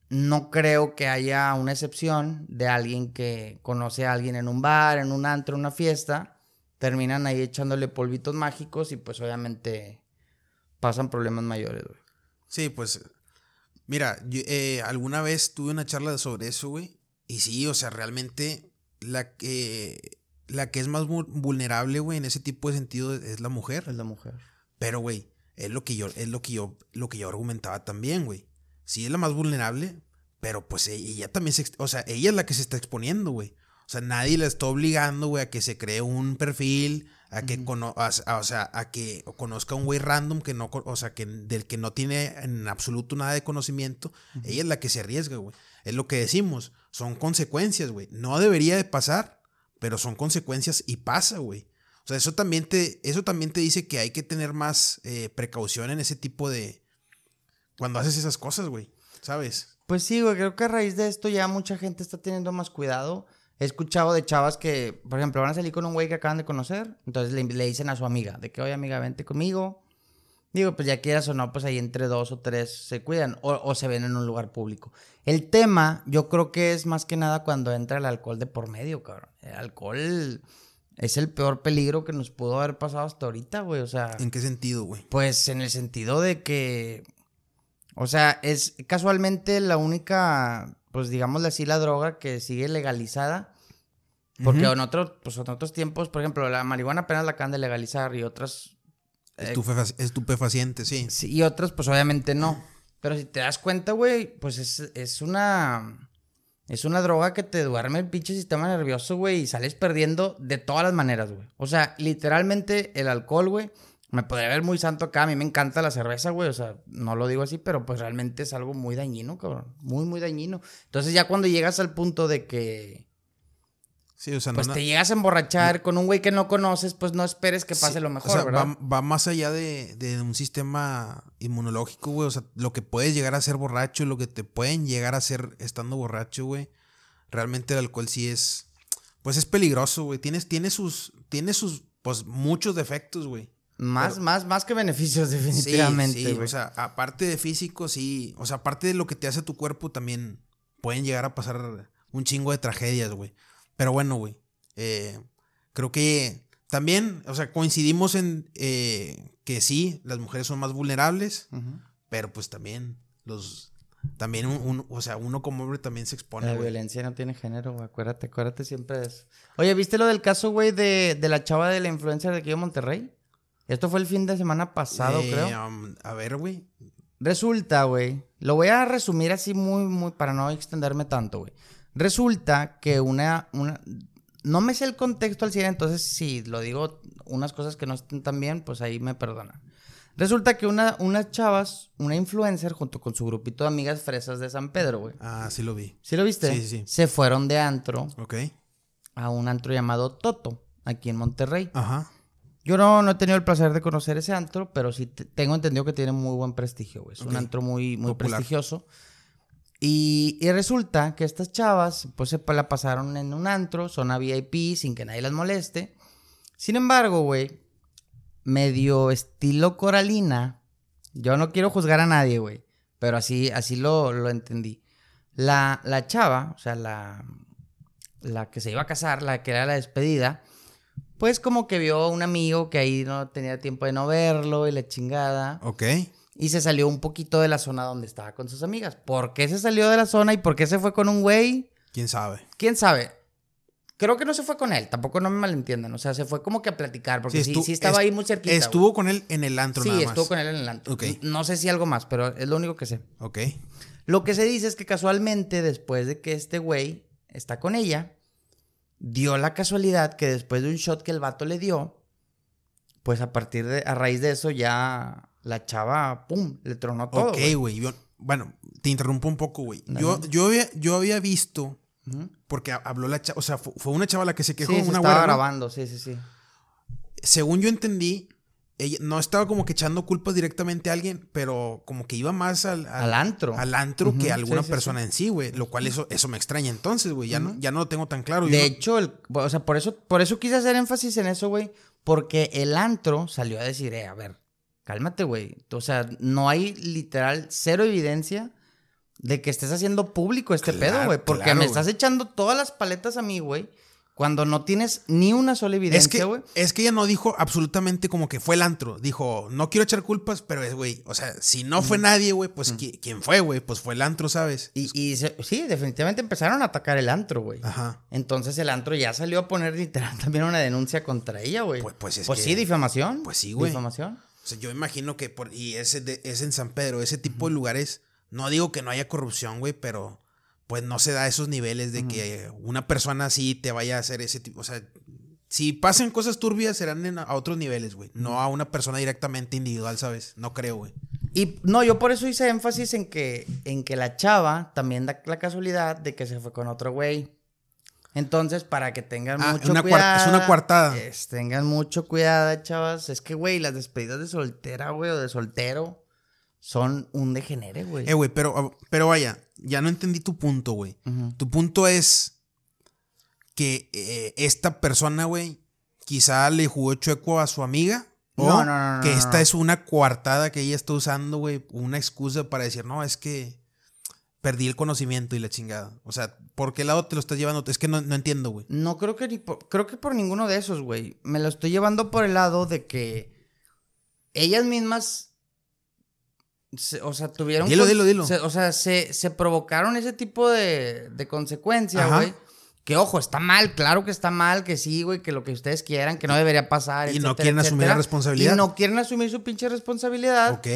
S2: no creo que haya una excepción de alguien que conoce a alguien en un bar, en un antro, en una fiesta, terminan ahí echándole polvitos mágicos y pues obviamente pasan problemas mayores, güey.
S1: Sí, pues, mira, eh, alguna vez tuve una charla sobre eso, güey. Y sí, o sea, realmente la que, la que es más vulnerable, güey, en ese tipo de sentido es la mujer.
S2: Es la mujer.
S1: Pero, güey, es lo que yo, es lo que yo, lo que yo argumentaba también, güey. Sí es la más vulnerable, pero pues e, ella también se, o sea, ella es la que se está exponiendo, güey. O sea, nadie la está obligando, güey, a que se cree un perfil, a que o sea, a que conozca un güey random que no, o sea, que del que no tiene en absoluto nada de conocimiento, ella es la que se arriesga, güey. Es lo que decimos, son consecuencias, güey. No debería de pasar, pero son consecuencias y pasa, güey. O sea, eso también te, eso también te dice que hay que tener más eh, precaución en ese tipo de, cuando haces esas cosas, güey, ¿sabes?
S2: Pues sí, güey, creo que a raíz de esto ya mucha gente está teniendo más cuidado. He escuchado de chavas que, por ejemplo, van a salir con un güey que acaban de conocer, entonces le, dicen a su amiga, de que, oye, amiga, vente conmigo. Digo, pues ya quieras o no, pues ahí entre dos o tres se cuidan o, se ven en un lugar público. El tema, yo creo que es más que nada cuando entra el alcohol de por medio, cabrón. El alcohol es el peor peligro que nos pudo haber pasado hasta ahorita, güey. O sea.
S1: ¿En qué sentido, güey?
S2: Pues en el sentido de que. O sea, es casualmente la única pues digámosle así, la droga que sigue legalizada. Porque en, otros, pues, en otros tiempos, por ejemplo, la marihuana apenas la acaban de legalizar y otras...
S1: Eh, estupefaciente, sí.
S2: sí. Y otras, pues obviamente no. Pero si te das cuenta, güey, pues es, es una... Es una droga que te duerme el pinche sistema nervioso, güey, y sales perdiendo de todas las maneras, güey. O sea, literalmente el alcohol, güey, me podría ver muy santo acá. A mí me encanta la cerveza, güey. O sea, no lo digo así, pero pues realmente es algo muy dañino, cabrón. Muy, muy dañino. Entonces ya cuando llegas al punto de que...
S1: Sí, o sea,
S2: pues
S1: no,
S2: te llegas a emborrachar con un güey que no conoces, pues no esperes que pase
S1: Sí,
S2: lo
S1: o
S2: mejor,
S1: sea,
S2: ¿verdad?
S1: Va, va más allá de, de un sistema inmunológico, güey. O sea, lo que puedes llegar a ser borracho, lo que te pueden llegar a hacer estando borracho, güey. Realmente el alcohol sí es. Pues es peligroso, güey. Tienes, tiene sus. Tiene sus. Pues muchos defectos, güey.
S2: Más, más, más que beneficios,
S1: Sí,
S2: definitivamente,
S1: sí,
S2: güey.
S1: o sea, aparte de físico, sí. O sea, aparte de lo que te hace tu cuerpo, también pueden llegar a pasar un chingo de tragedias, güey. Pero bueno, güey. eh, creo que también, o sea, coincidimos en eh, que sí, las mujeres son más vulnerables, pero pues también los. También, un, un- o sea, uno como hombre también se expone,
S2: La violencia no tiene género, güey. Acuérdate, acuérdate siempre de eso. Oye, ¿viste lo del caso, güey, de, de la chava de la influencer de aquí de Monterrey? Esto fue el fin de semana pasado,
S1: Eh,
S2: creo.
S1: um, a ver, güey.
S2: Resulta, güey. Lo voy a resumir así muy, muy, para no extenderme tanto, güey. Resulta que una, una. No me sé el contexto al 100, entonces si lo digo unas cosas que no estén tan bien, pues ahí me perdonan. Resulta que una, unas chavas, una influencer, junto con su grupito de amigas fresas de San Pedro, güey.
S1: Ah, sí lo vi.
S2: ¿Sí lo viste?
S1: Sí, sí.
S2: Se fueron de antro
S1: Ok.
S2: a un antro llamado Toto, aquí en Monterrey.
S1: Ajá.
S2: Yo no, no he tenido el placer de conocer ese antro, pero sí te- tengo entendido que tiene muy buen prestigio, güey. Es un antro muy, muy
S1: Popular.
S2: prestigioso. Y, resulta que estas chavas, pues se la pasaron en un antro, zona VIP, sin que nadie las moleste. Sin embargo, güey, medio estilo coralina. Yo no quiero juzgar a nadie, güey. Pero así, así lo, lo entendí. La, la chava, o sea, la, la que se iba a casar, la que era la despedida, pues como que vio a un amigo que ahí no tenía tiempo de no verlo y la chingada.
S1: Ok.
S2: Y se salió un poquito de la zona donde estaba con sus amigas. ¿Por qué se salió de la zona y por qué se fue con un güey?
S1: ¿Quién sabe?
S2: ¿Quién sabe? Creo que no se fue con él, tampoco no me malentiendan. O sea, se fue como que a platicar, porque sí, sí estaba
S1: est-
S2: ahí muy cerquita.
S1: Estuvo con él en el antro
S2: güey.
S1: nada
S2: Sí,
S1: más.
S2: estuvo con él en el antro. No sé si algo más, pero es lo único que sé.
S1: Ok.
S2: Lo que se dice es que casualmente, después de que este güey está con ella, dio la casualidad que después de un shot que el vato le dio, pues a partir de, a raíz de eso ya la chava, pum, le tronó todo.
S1: ok,
S2: güey.
S1: Bueno, te interrumpo un poco, güey. Yo, yo, había, yo había visto, porque habló la chava, o sea, fu- fue, una chava la que se quejó,
S2: Sí, se
S1: una
S2: estaba
S1: güera, ¿no?
S2: grabando, sí, sí, sí.
S1: Según yo entendí, ella no estaba como que echando culpas directamente a alguien, pero como que iba más al,
S2: Al antro.
S1: al antro que a alguna
S2: sí, sí,
S1: persona en sí, güey. Lo cual eso, eso me extraña entonces, güey. Ya, no, ya no lo tengo tan claro. Yo
S2: De
S1: no-
S2: hecho, el- o sea, por eso, por eso quise hacer énfasis en eso, güey. Porque el antro salió a decir, eh, a ver, cálmate, güey. O sea, no hay literal cero evidencia de que estés haciendo público este
S1: Claro,
S2: pedo, güey. Porque
S1: claro,
S2: me estás echando todas las paletas a mí, güey. Cuando no tienes ni una sola
S1: es
S2: evidencia,
S1: que,
S2: güey.
S1: es que ella no dijo absolutamente como que fue el antro. Dijo, no quiero echar culpas, pero es, güey, o sea, si no fue nadie, güey, pues ¿qui- ¿quién fue, güey? Pues fue el antro, ¿sabes?
S2: Y, y se- sí, definitivamente empezaron a atacar el antro, güey.
S1: Ajá.
S2: Entonces el antro ya salió a poner literal también una denuncia contra ella, güey.
S1: Pues- pues es
S2: pues
S1: que-
S2: sí, difamación.
S1: pues sí, güey.
S2: Difamación.
S1: O sea, yo imagino que por. Y ese de- es en San Pedro, ese tipo de lugares. No digo que no haya corrupción, güey, pero pues no se da esos niveles de que una persona así te vaya a hacer ese tipo. O sea, si pasan cosas turbias, serán en- a otros niveles, güey. No a una persona directamente individual, ¿sabes? No creo, güey.
S2: Y no, yo por eso hice énfasis en que, en que la chava también da la casualidad de que se fue con otro güey. Entonces, para que tengan
S1: Ah,
S2: mucho
S1: una
S2: cuidado.
S1: es una coartada.
S2: tengan mucho cuidado, chavas. Es que, güey, las despedidas de soltera, güey, o de soltero, son un degenere, güey.
S1: Eh, güey, pero, pero vaya, ya no entendí tu punto, güey. Tu punto es que eh, esta persona, güey, quizá le jugó chueco a su amiga. O
S2: No, no, no,
S1: que esta es una coartada que ella está usando, güey, una excusa para decir, no, es que perdí el conocimiento y la chingada. O sea, ¿por qué lado te lo estás llevando? Es que no, no entiendo, güey.
S2: No creo que ni por, creo que por ninguno de esos, güey. Me lo estoy llevando por el lado de que ellas mismas, se- o sea, tuvieron...
S1: Dilo, dilo, dilo.
S2: se- o sea, se, se provocaron ese tipo de, de consecuencia, güey. Que ojo, está mal, claro que está mal, que sí, güey, que lo que ustedes quieran, que no debería pasar.
S1: Y no
S2: etcétera,
S1: quieren asumir la responsabilidad.
S2: Y no quieren asumir su pinche responsabilidad.
S1: Ok.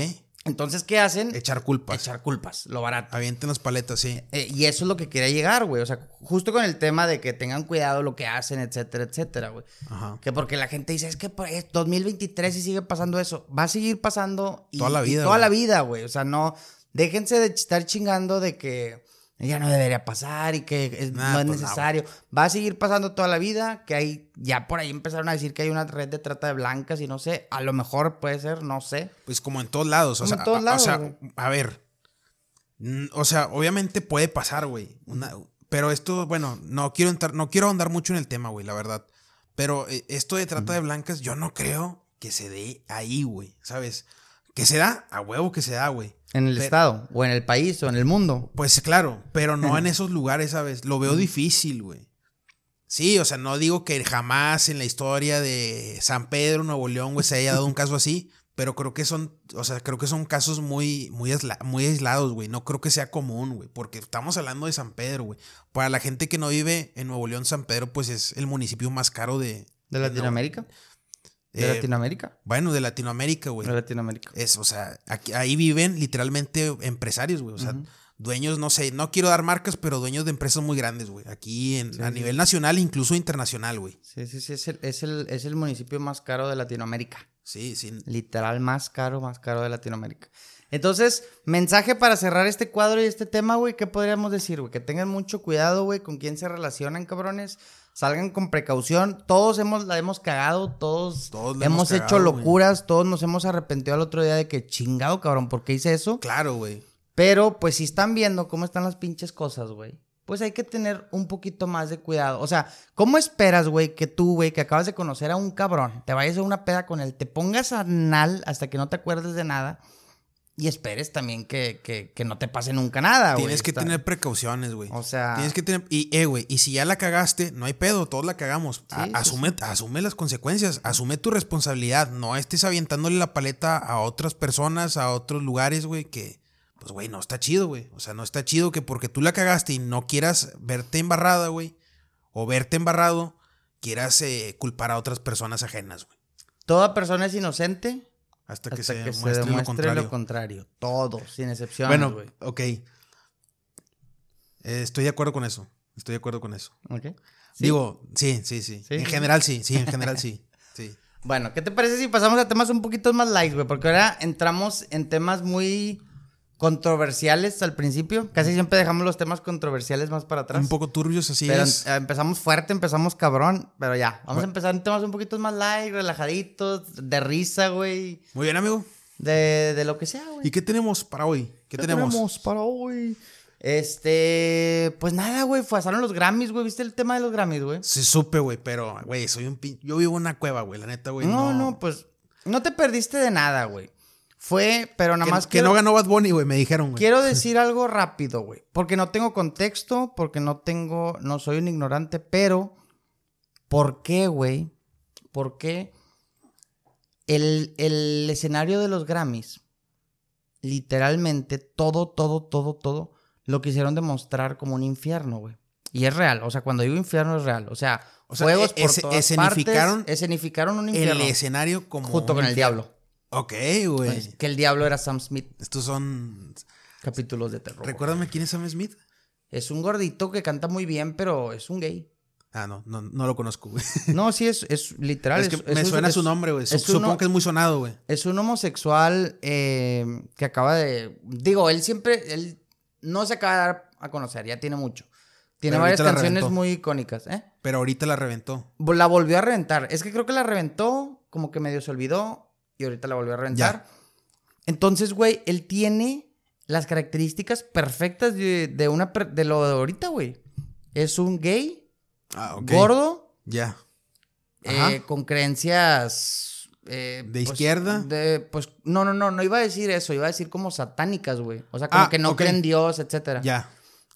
S2: Entonces, ¿qué hacen?
S1: Echar culpas.
S2: Echar culpas, lo barato.
S1: Avienten las paletas, sí.
S2: Eh, y eso es lo que quería llegar, güey. O sea, justo con el tema de que tengan cuidado lo que hacen, etcétera, etcétera, güey.
S1: Aja.
S2: Que porque la gente dice, es que es 2023 y sigue pasando eso. Va a seguir pasando. y-
S1: Toda la
S2: y
S1: vida,
S2: toda
S1: güey.
S2: la vida, güey. O sea, no. Déjense de estar chingando de que. Ya no debería pasar y que es-
S1: Nah,
S2: no es
S1: pues, no,
S2: necesario. Va a seguir pasando toda la vida, que hay, ya por ahí empezaron a decir que hay una red de trata de blancas y no sé, a lo mejor puede ser, no sé.
S1: Pues como en todos lados. O sea,
S2: en todos
S1: a-
S2: lados,
S1: o sea, a ver. O sea, obviamente puede pasar, güey. Pero esto, bueno, no quiero entrar, no quiero ahondar mucho en el tema, güey, la verdad. Pero eh, esto de trata de blancas, yo no creo que se dé ahí, güey. ¿Sabes? Que se da, a huevo que se da, güey.
S2: En el
S1: Pero-
S2: estado, o en el país, o en el mundo.
S1: Pues claro, pero no en esos lugares, ¿sabes? Lo veo difícil, güey. Sí, o sea, no digo que jamás en la historia de San Pedro, Nuevo León, güey, se haya dado un caso así, pero creo que son, o sea, creo que son casos muy, muy, aisla- muy aislados, güey. No creo que sea común, güey, porque estamos hablando de San Pedro, güey. Para la gente que no vive en Nuevo León, San Pedro, pues es el municipio más caro de...
S2: ¿De Latinoamérica? ¿De
S1: Eh,
S2: Latinoamérica?
S1: Bueno, de Latinoamérica, güey.
S2: De Latinoamérica.
S1: Es, o sea, aquí, ahí viven literalmente empresarios, güey. O sea, dueños, no sé, no quiero dar marcas, pero dueños de empresas muy grandes, güey. Aquí en, a nivel nacional, incluso internacional, güey.
S2: Sí, sí, sí, es el, es, el, es el municipio más caro de Latinoamérica.
S1: Sí, sí.
S2: Literal, más caro, más caro de Latinoamérica. Entonces, mensaje para cerrar este cuadro y este tema, güey, ¿qué podríamos decir, güey? Que tengan mucho cuidado, güey, con quién se relacionan, cabrones. Salgan con precaución. Todos hemos, la hemos cagado, todos,
S1: Todos
S2: hemos,
S1: hemos
S2: hecho
S1: cagado,
S2: locuras, todos nos hemos arrepentido al otro día de que chingado, cabrón, ¿por qué hice eso?
S1: Claro, güey.
S2: Pero, pues, si están viendo cómo están las pinches cosas, güey, pues hay que tener un poquito más de cuidado. O sea, ¿cómo esperas, güey, que tú, güey, que acabas de conocer a un cabrón, te vayas a una peda con él, te pongas anal hasta que no te acuerdes de nada y esperes también que, que, que no te pase nunca nada, güey?
S1: Tienes que
S2: Está-
S1: tener precauciones, güey.
S2: O sea-
S1: Tienes que tener. Y, eh, güey, y si ya la cagaste, no hay pedo, todos la cagamos. A-
S2: sí,
S1: asume, asume las consecuencias, asume tu responsabilidad. No estés avientándole la paleta a otras personas, a otros lugares, güey, que. Pues, güey, no está chido, güey. O sea, no está chido que porque tú la cagaste y no quieras verte embarrada, güey, o verte embarrado, quieras eh, culpar a otras personas ajenas, güey.
S2: Toda persona es inocente
S1: Hasta que, se,
S2: que se
S1: muestre
S2: demuestre
S1: lo contrario.
S2: lo contrario. Todos, sin excepciones,
S1: bueno,
S2: güey.
S1: ok. Eh, estoy de acuerdo con eso. Estoy de acuerdo con eso.
S2: ¿Ok? ¿Sí?
S1: Digo, sí, sí, sí,
S2: Sí,
S1: En general sí, sí, en general sí. Sí.
S2: Bueno, ¿qué te parece si pasamos a temas un poquito más light, güey? Porque ahora entramos en temas muy controversiales al principio. Casi siempre dejamos los temas controversiales más para atrás.
S1: Un poco turbios, así
S2: Pero
S1: es.
S2: eh, empezamos fuerte, empezamos cabrón. Pero ya, vamos
S1: Bueno.
S2: a empezar en temas un poquito más light, relajaditos, de risa, güey.
S1: Muy bien, amigo.
S2: De, de lo que sea, güey.
S1: ¿Y qué tenemos para hoy? ¿Qué, tenemos?
S2: para hoy? Este, pues nada, güey, pasaron los Grammys, güey. ¿Viste el tema de los Grammys, güey?
S1: Sí, supe, güey, pero, güey, soy un pin... Yo vivo en una cueva, güey, la neta, güey.
S2: No, no, pues no te perdiste de nada, güey. Fue, pero nada
S1: Que,
S2: más
S1: que
S2: quiero,
S1: no ganó Bad Bunny, güey, me dijeron, güey.
S2: quiero decir algo rápido, güey. Porque no tengo contexto, porque no tengo, no soy un ignorante, pero ¿por qué, güey? ¿Por qué el, el escenario de los Grammys, literalmente todo, todo, todo, todo, lo quisieron demostrar como un infierno, güey? Y es real, o sea, cuando digo infierno es real, o sea,
S1: O sea,
S2: fuegos
S1: e-
S2: por todas
S1: escenificaron
S2: partes, escenificaron un
S1: El
S2: infierno
S1: escenario como...
S2: junto
S1: un
S2: con el diablo.
S1: Ok, güey.
S2: Que el diablo era Sam Smith.
S1: Estos son...
S2: Capítulos de terror.
S1: Recuérdame quién es Sam Smith.
S2: Es un gordito que canta muy bien, pero es un gay.
S1: Ah, no, no, no lo conozco, güey.
S2: No, sí, es, es literal.
S1: es que
S2: es-
S1: me
S2: es-
S1: suena su nombre, güey. Supongo que es muy sonado, güey.
S2: Es un homosexual eh, que acaba de. Digo, él siempre. Él no se acaba de dar a conocer, ya tiene mucho. Tiene
S1: Pero
S2: varias canciones muy icónicas, ¿eh?
S1: Pero ahorita la reventó.
S2: La volvió a reventar. Es que creo que la reventó, como que medio se olvidó, y ahorita la volvió a reventar. Entonces, güey, él tiene las características perfectas de, de una de lo de ahorita, güey. Es un gay,
S1: Ah,
S2: gordo,
S1: Ya.
S2: eh, con creencias. eh,
S1: ¿De
S2: pues,
S1: izquierda?
S2: De, pues, no, no, no, no iba a decir eso, iba a decir como satánicas, güey. O sea, como
S1: Ah,
S2: que no
S1: ok.
S2: creen en Dios, etcétera.
S1: Ya.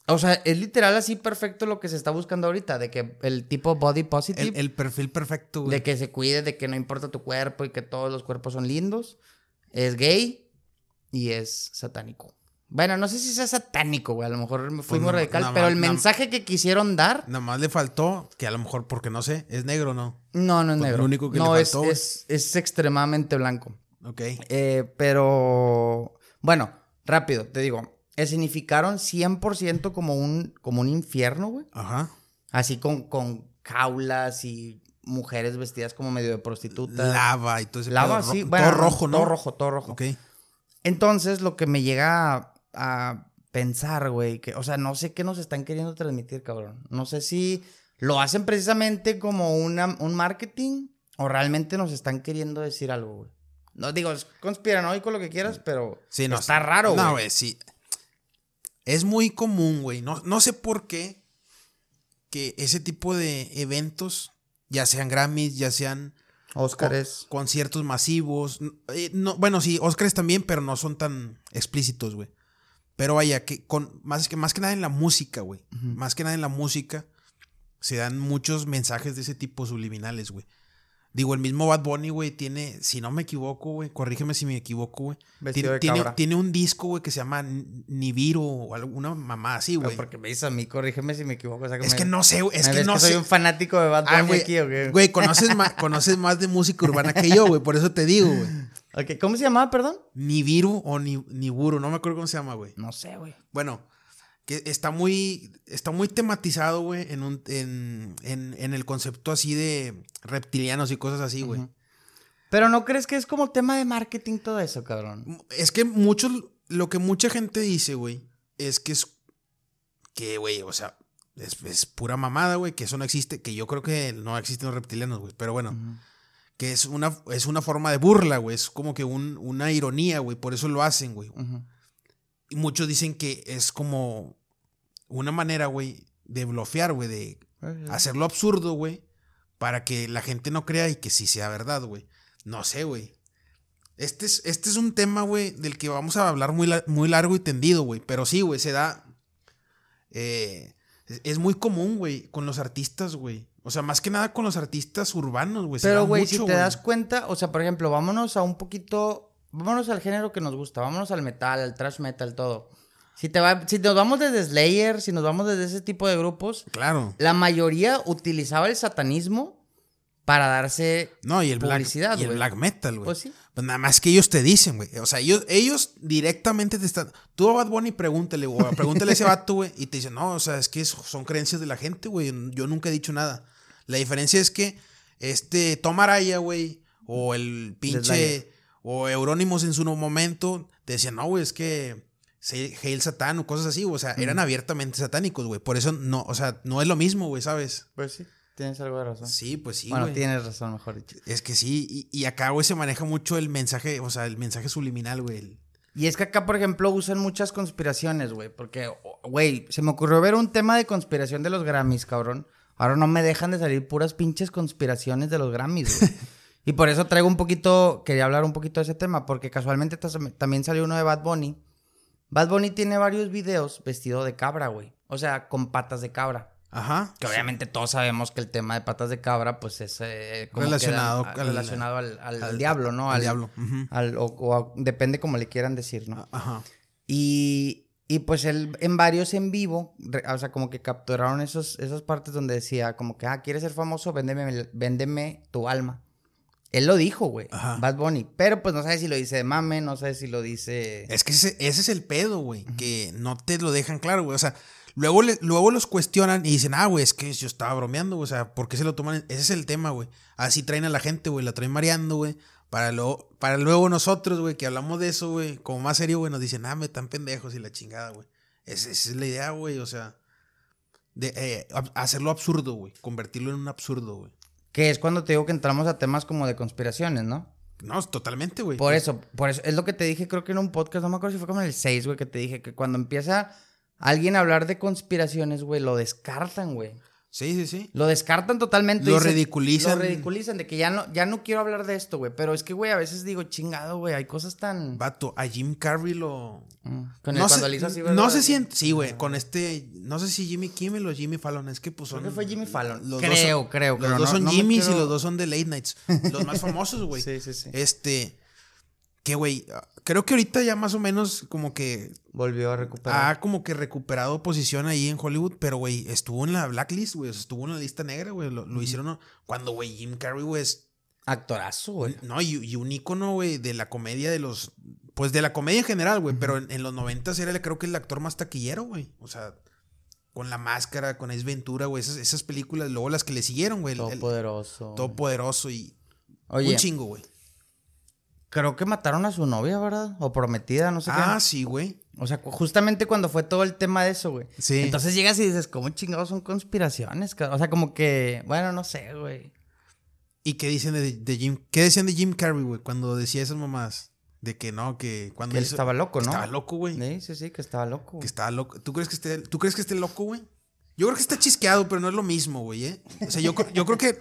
S2: O sea, es literal así perfecto lo que se está buscando ahorita, de que el tipo body positive,
S1: El, el perfil perfecto, güey.
S2: de que se cuide, de que no importa tu cuerpo y que todos los cuerpos son lindos. Es gay y es satánico. Bueno, no sé si sea satánico, güey. A lo mejor me fui
S1: Pues
S2: muy radical, pero el mensaje que quisieron dar,
S1: Nada más le faltó, que a lo mejor, porque no sé, es negro, ¿no?
S2: no, no es
S1: Pues
S2: negro.
S1: lo único que le
S2: no, es-
S1: faltó, güey.
S2: es, es extremadamente blanco.
S1: Ok.
S2: Eh, pero, bueno, rápido, te digo. Escenificaron 100% como un, como un infierno, güey.
S1: Ajá.
S2: Así con, con jaulas y mujeres vestidas como medio de prostitutas.
S1: Lava y todo ese
S2: Lava,
S1: pedo
S2: sí.
S1: Todo
S2: Bueno,
S1: rojo, ¿no?
S2: Todo rojo, todo rojo.
S1: Ok.
S2: Entonces, lo que me llega a, a pensar, güey, que, o sea, no sé qué nos están queriendo transmitir, cabrón. No sé si lo hacen precisamente como una, un marketing o realmente nos están queriendo decir algo, güey. No digo, es conspiranoico lo que quieras, pero
S1: Sí, no,
S2: está raro, güey.
S1: No, güey, sí. Es muy común, güey. No, no sé por qué que ese tipo de eventos, ya sean Grammys, ya sean
S2: Óscares.
S1: conciertos masivos. eh, no, bueno, sí, Óscares también, pero no son tan explícitos, güey. Pero vaya, que con más que, más que nada en la música, güey. Más que nada en la música se dan muchos mensajes de ese tipo subliminales, güey. Digo, el mismo Bad Bunny, güey, tiene, si no me equivoco, güey, corrígeme si me equivoco, güey. Tiene, tiene, tiene un disco, güey, que se llama Nibiru o alguna mamá así, güey.
S2: porque me dices a mí, corrígeme si me equivoco. o sea,
S1: Es
S2: me-
S1: que no sé, güey, es
S2: ¿me
S1: que no
S2: soy
S1: sé.
S2: un fanático de Bad Bunny
S1: Ah, güey,
S2: aquí, ¿o qué?
S1: güey, conoces más, conoces más de música urbana que yo, güey, por eso te digo, güey.
S2: Ok, ¿Cómo se llamaba, perdón?
S1: Nibiru o ni, Niburu, no me acuerdo cómo se llama, güey.
S2: No sé, güey.
S1: Bueno, que está muy, está muy tematizado, güey, en, un, en, en, en el concepto así de reptilianos y cosas así, güey.
S2: Pero ¿no crees que es como tema de marketing todo eso, cabrón?
S1: Es que muchos, lo que mucha gente dice, güey, es que es, que, güey, o sea, es, es pura mamada, güey, que eso no existe, que yo creo que no existen los reptilianos, güey, pero bueno, que es una, es una forma de burla, güey, es como que un- una ironía, güey, por eso lo hacen, güey. Y muchos dicen que es como una manera, güey, de blofear, güey, de hacerlo absurdo, güey, para que la gente no crea y que sí sea verdad, güey. No sé, güey. Este es, este es un tema, güey, del que vamos a hablar muy, la- muy largo y tendido, güey. Pero sí, güey, se da. eh, es, muy común, güey, con los artistas, güey. O sea, más que nada con los artistas urbanos, güey.
S2: Pero, güey, si te das cuenta, o sea, por ejemplo, vámonos a un poquito, vámonos al género que nos gusta, vámonos al metal, al thrash metal, todo. Si, te va, si nos vamos desde Slayer, si nos vamos desde ese tipo de grupos,
S1: Claro.
S2: la mayoría utilizaba el satanismo para darse
S1: No, y el black,
S2: publicidad,
S1: y el
S2: güey.
S1: black metal, güey.
S2: Pues sí.
S1: Pues nada más que ellos te dicen, güey. O sea, ellos, ellos directamente te están. Tú a Bad Bunny pregúntale, o pregúntale a ese vato, güey. Y te dicen, no, o sea, es que son creencias de la gente, güey. Yo nunca he dicho nada. La diferencia es que este Tom Araya, güey, o el pinche. O Eurónimos en su momento, te decían, no, güey, es que. Hail Satan o cosas así. O sea, eran abiertamente satánicos, güey. Por eso no, o sea, no es lo mismo, güey, ¿sabes?
S2: Pues sí, tienes algo de razón.
S1: Sí, pues sí,
S2: bueno,
S1: güey.
S2: tienes razón, mejor dicho.
S1: Es que sí, y, y acá, güey, se maneja mucho el mensaje, o sea, el mensaje subliminal, güey. el-
S2: Y es que acá, por ejemplo, usan muchas conspiraciones, güey. Porque, güey, se me ocurrió ver un tema de conspiración de los Grammys, cabrón. Ahora no me dejan de salir puras pinches conspiraciones de los Grammys, güey. y por eso traigo un poquito, quería hablar un poquito de ese tema, porque casualmente también salió uno de Bad Bunny. Bad Bunny tiene varios videos vestido de cabra, güey. O sea, con patas de cabra.
S1: Ajá.
S2: Que obviamente todos sabemos que el tema de patas de cabra, pues es eh, como
S1: Relacionado al-
S2: relacionado al, al- diablo, ¿no?
S1: al diablo,
S2: al- o, depende como le quieran decir, ¿no?
S1: Ajá.
S2: Y, y pues él en varios en vivo, re- o sea, como que capturaron esos, esas partes donde decía, como que, ah, ¿quieres ser famoso? Véndeme, véndeme tu alma. Él lo dijo, güey,
S1: Ajá.
S2: Bad Bunny. Pero pues no sé si lo dice de mame, no sé si lo dice...
S1: Es que ese, ese es el pedo, güey, que no te lo dejan claro, güey. O sea, luego, le- luego los cuestionan y dicen, ah, güey, es que yo estaba bromeando, güey. O sea, ¿por qué se lo toman? Ese es el tema, güey. Así traen a la gente, güey, la traen mareando, güey. Para luego, para luego nosotros, güey, que hablamos de eso, güey, como más serio, güey, nos dicen, ah, me están pendejos y la chingada, güey. Esa, esa es la idea, güey, o sea, de eh, hacerlo absurdo, güey, convertirlo en un absurdo, güey.
S2: Que es cuando te digo que entramos a temas como de conspiraciones, ¿no?
S1: No, totalmente, güey.
S2: Por eso, por eso, es lo que te dije, creo que en un podcast, no me acuerdo si fue como en el 6, güey, que te dije que cuando empieza alguien a hablar de conspiraciones, güey, lo descartan, güey.
S1: Sí, sí, sí.
S2: Lo descartan totalmente.
S1: Lo
S2: dicen-
S1: ridiculizan.
S2: Lo ridiculizan, de que ya no, ya no quiero hablar de esto, güey. Pero es que, güey, a veces digo, chingado, güey, hay cosas tan...
S1: Vato, a Jim Carrey lo.
S2: Mm, Con el
S1: no
S2: cuando hizo así,
S1: no se siente. Sí, güey, con este. No sé si Jimmy Kimmel o Jimmy Fallon. Es que pues son.
S2: Creo que fue Jimmy Fallon.
S1: los
S2: creo,
S1: dos son-
S2: creo,
S1: Los
S2: creo.
S1: dos
S2: no-
S1: son
S2: no
S1: Jimmys y los dos son de Late Nights. Los más famosos, güey.
S2: Sí, sí, sí.
S1: Este. Que, güey. Creo que ahorita ya más o menos como que.
S2: Volvió a recuperar.
S1: Ha como que recuperado posición ahí en Hollywood. Pero, güey, estuvo en la blacklist, güey. estuvo en la lista negra, güey. Lo, lo hicieron. Cuando, güey, Jim Carrey, güey, es
S2: Actorazo, güey.
S1: no, y, y un ícono, güey, de la comedia de los. Pues de la comedia en general, güey. Pero en, en los noventas era, el- creo que el actor más taquillero, güey. O sea, con la máscara, con Ace Ventura, güey. Esas, esas películas, luego las que le siguieron, güey.
S2: Todo
S1: el-
S2: poderoso.
S1: todo poderoso y.
S2: Oye,
S1: Un chingo, güey.
S2: Creo que mataron a su novia, ¿verdad? O prometida, no sé
S1: Ah,
S2: qué.
S1: sí, güey.
S2: O sea, justamente cuando fue todo el tema de eso, güey.
S1: Sí.
S2: Entonces llegas y dices, ¿cómo chingados son conspiraciones? ca-?" O sea, como que, bueno, no sé, güey.
S1: ¿Y qué dicen de, de Jim? ¿Qué decían de Jim Carrey, güey? Cuando decía esas mamás. De que no, que cuando
S2: Que él
S1: hizo-
S2: estaba loco,
S1: que
S2: ¿no?
S1: Estaba loco, güey.
S2: Sí, sí, sí, que estaba loco.
S1: Que
S2: güey.
S1: estaba loco. ¿Tú crees que esté, ¿tú crees que esté loco, güey? Yo creo que está chisqueado, pero no es lo mismo, güey, ¿eh? O sea, yo, yo creo que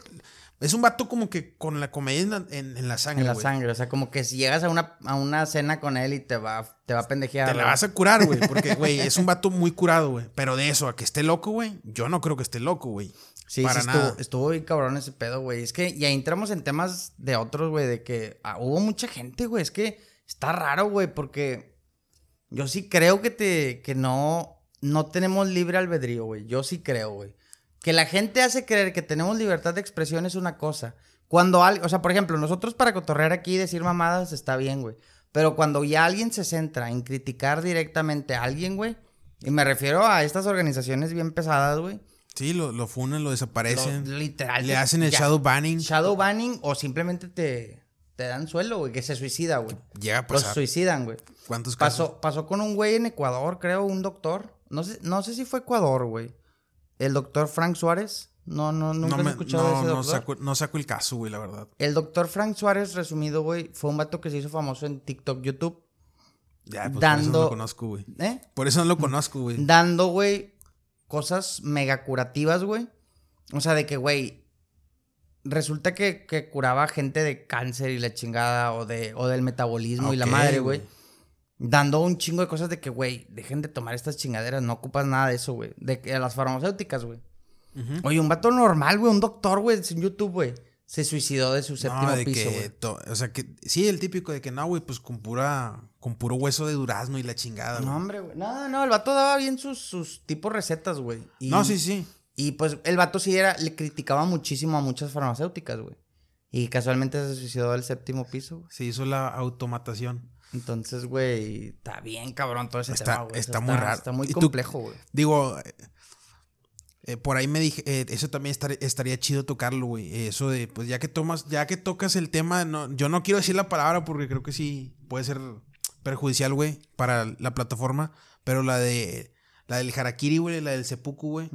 S1: es un vato como que con la comedia en la, en- en la sangre,
S2: En la sangre, o sea, como que si llegas a una, a una cena con él y te va, te va a pendejear.
S1: Te la vas a curar, güey. Porque, güey, es un vato muy curado, güey. Pero de eso a que esté loco, güey, yo no creo que esté loco, güey.
S2: Sí,
S1: Para
S2: sí, estuvo,
S1: nada.
S2: estuvo bien cabrón ese pedo, güey. Es que ya entramos en temas de otros, güey, de que ah, hubo mucha gente, güey. Es que está raro, güey, porque yo sí creo que te, que no, no tenemos libre albedrío, güey. Yo sí creo, güey. Que la gente hace creer que tenemos libertad de expresión es una cosa. Cuando alguien, o sea, por ejemplo, nosotros para cotorrear aquí y decir mamadas está bien, güey. Pero cuando ya alguien se centra en criticar directamente a alguien, güey, y me refiero a estas organizaciones bien pesadas, güey.
S1: Sí, lo, lo funan, lo desaparecen.
S2: Lo- literal.
S1: le hacen el
S2: ya.
S1: shadow banning.
S2: Shadow banning o simplemente te, te dan suelo, güey, que se suicida, güey.
S1: Llega a
S2: Los
S1: pasar.
S2: suicidan, güey.
S1: ¿Cuántos casos?
S2: Pasó, pasó con un güey en Ecuador, creo, un doctor. No sé, no sé si fue Ecuador, güey. El doctor Frank Suárez. No, no, nunca
S1: no,
S2: he
S1: me-
S2: escuchado
S1: no,
S2: de ese
S1: no
S2: doctor.
S1: saco, no saco el caso, güey, la verdad.
S2: El doctor Frank Suárez, resumido, güey, fue un vato que se hizo famoso en TikTok, YouTube.
S1: Ya, pues por eso no
S2: Dando-
S1: lo conozco, güey.
S2: ¿Eh?
S1: Por eso no lo conozco, güey.
S2: Dando, güey, cosas mega curativas, güey. O sea, de que, güey, resulta que, que curaba gente de cáncer y la chingada, o, de, o del metabolismo y la madre, güey. Dando un chingo de cosas de que, güey, dejen de tomar estas chingaderas, no ocupas nada de eso, güey. De que las farmacéuticas, güey. Oye, un vato normal, güey, un doctor, güey, en YouTube, güey. Se suicidó de su séptimo
S1: No, de
S2: piso, güey.
S1: o sea, que sí, el típico de que no, güey, pues con pura, con puro hueso de durazno y la chingada,
S2: No, hombre, güey. No, no, el vato daba bien sus, sus tipos recetas, güey.
S1: No, sí, sí.
S2: Y pues el vato sí era, le criticaba muchísimo a muchas farmacéuticas, güey. Y casualmente se suicidó del séptimo piso, güey.
S1: Se hizo la automatación.
S2: Entonces, güey, está bien cabrón todo ese
S1: Está-
S2: tema, güey. O sea,
S1: está muy raro.
S2: Está muy
S1: ¿Y tú-
S2: complejo, güey.
S1: Digo, eh, por ahí me dije, eh, eso también estar- estaría chido tocarlo, güey. Eso de, pues ya que tomas, ya que tocas el tema, no, yo no quiero decir la palabra porque creo que sí puede ser perjudicial, güey, para la plataforma. Pero la de, la del harakiri, güey, la del seppuku, güey.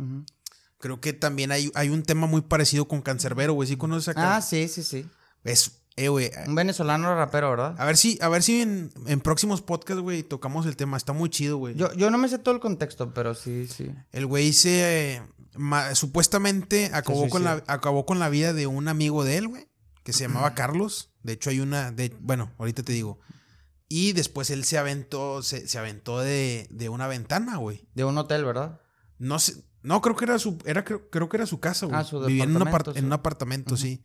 S1: Creo que también hay, hay un tema muy parecido con Cancerbero, güey. ¿Sí conoces a Can-
S2: Ah, sí, sí, sí.
S1: Es, eh, güey.
S2: Un venezolano rapero, ¿verdad?
S1: A ver si, a ver si en, en próximos podcasts, güey, tocamos el tema. Está muy chido, güey.
S2: Yo, yo no me sé todo el contexto, pero sí, sí.
S1: El güey se. eh, ma- supuestamente acabó con, la, acabó con la vida de un amigo de él, güey. Que se llamaba Carlos. De hecho, hay una. De, bueno, ahorita te digo. Y después él se aventó. Se, se aventó de, de una ventana, güey.
S2: De un hotel, ¿verdad?
S1: No sé. No, creo que era su. Era, creo, creo que era su casa, güey.
S2: Ah, su
S1: Vivía en un, apart- en un apartamento, sí.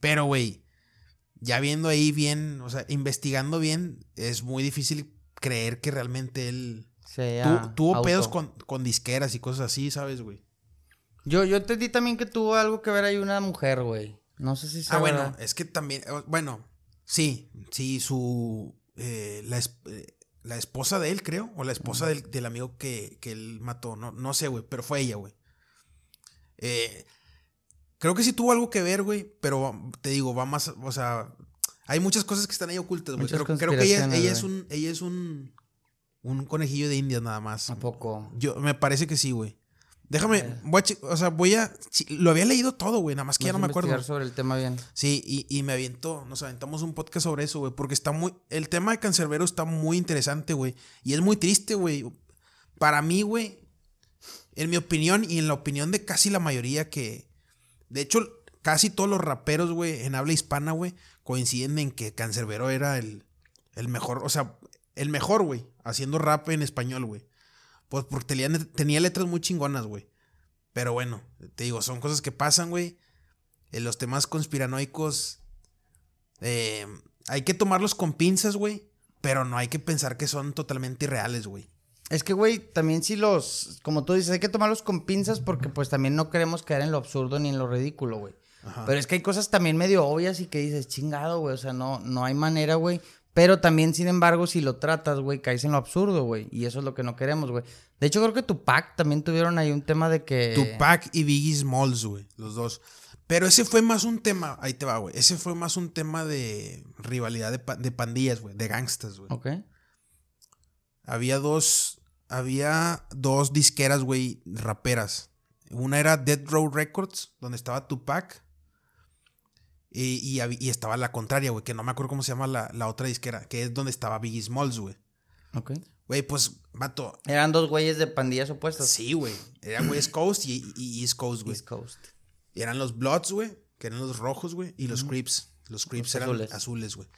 S1: Pero, güey. Ya viendo ahí bien. O sea, investigando bien. Es muy difícil creer que realmente él. Tu- tuvo
S2: auto.
S1: pedos con, con disqueras y cosas así, ¿sabes, güey?
S2: Yo, yo entendí también que tuvo algo que ver ahí una mujer, güey. No sé si sea
S1: Ah, bueno,
S2: verdad.
S1: es que también, bueno, sí, sí, su, eh, la, eh, la esposa de él, creo, o la esposa del, del amigo que, que él mató, no, no sé, güey, pero fue ella, güey. Eh, creo que sí tuvo algo que ver, güey, pero te digo, va más, o sea, hay muchas cosas que están ahí ocultas, güey.
S2: Muchas
S1: Creo, que ella, ella es un, ella es un, un conejillo de indias nada más.
S2: ¿A poco?
S1: Yo, me parece que sí, güey. Déjame, voy a, o sea, voy a, lo había leído todo, güey, nada más que ya no me acuerdo.
S2: sobre el tema bien.
S1: Sí, y, y me avientó, nos aventamos un podcast sobre eso, güey, porque está muy, el tema de Cancerbero está muy interesante, güey, y es muy triste, güey. Para mí, güey, en mi opinión y en la opinión de casi la mayoría que, de hecho, casi todos los raperos, güey, en habla hispana, güey, coinciden en que Cancerbero era el, el mejor, o sea, el mejor, güey, haciendo rap en español, güey. Pues porque tenía, letras muy chingonas, güey. Pero bueno, te digo, son cosas que pasan, güey. Eh, los temas conspiranoicos eh, hay que tomarlos con pinzas, güey. Pero no hay que pensar que son totalmente irreales, güey.
S2: Es que, güey, también si los, como tú dices, hay que tomarlos con pinzas porque pues también no queremos caer en lo absurdo ni en lo ridículo, güey. Pero es que hay cosas también medio obvias y que dices, chingado, güey, o sea, no, no hay manera, güey. Pero también, sin embargo, si lo tratas, güey, caes en lo absurdo, güey. Y eso es lo que no queremos, güey. De hecho, creo que Tupac también tuvieron ahí un tema de que...
S1: Tupac y Biggie Smalls, güey. Los dos. Pero ese fue más un tema. Ahí te va, güey. Ese fue más un tema de rivalidad de, pa- de pandillas, güey. De gangstas, güey.
S2: Ok.
S1: Había dos, había dos disqueras, güey, raperas. Una era Dead Row Records, donde estaba Tupac. Y, y, estaba la contraria, güey, que no me acuerdo cómo se llama la, la otra disquera, que es donde estaba Biggie Smalls, güey.
S2: Ok.
S1: Güey, pues, vato.
S2: Eran dos güeyes de pandillas opuestas.
S1: Sí, güey. Era West Coast y, y East Coast, güey.
S2: East Coast.
S1: Y eran los Bloods, güey, que eran los rojos, güey, y los Crips. Los Crips
S2: Los
S1: eran
S2: azules.
S1: azules, güey.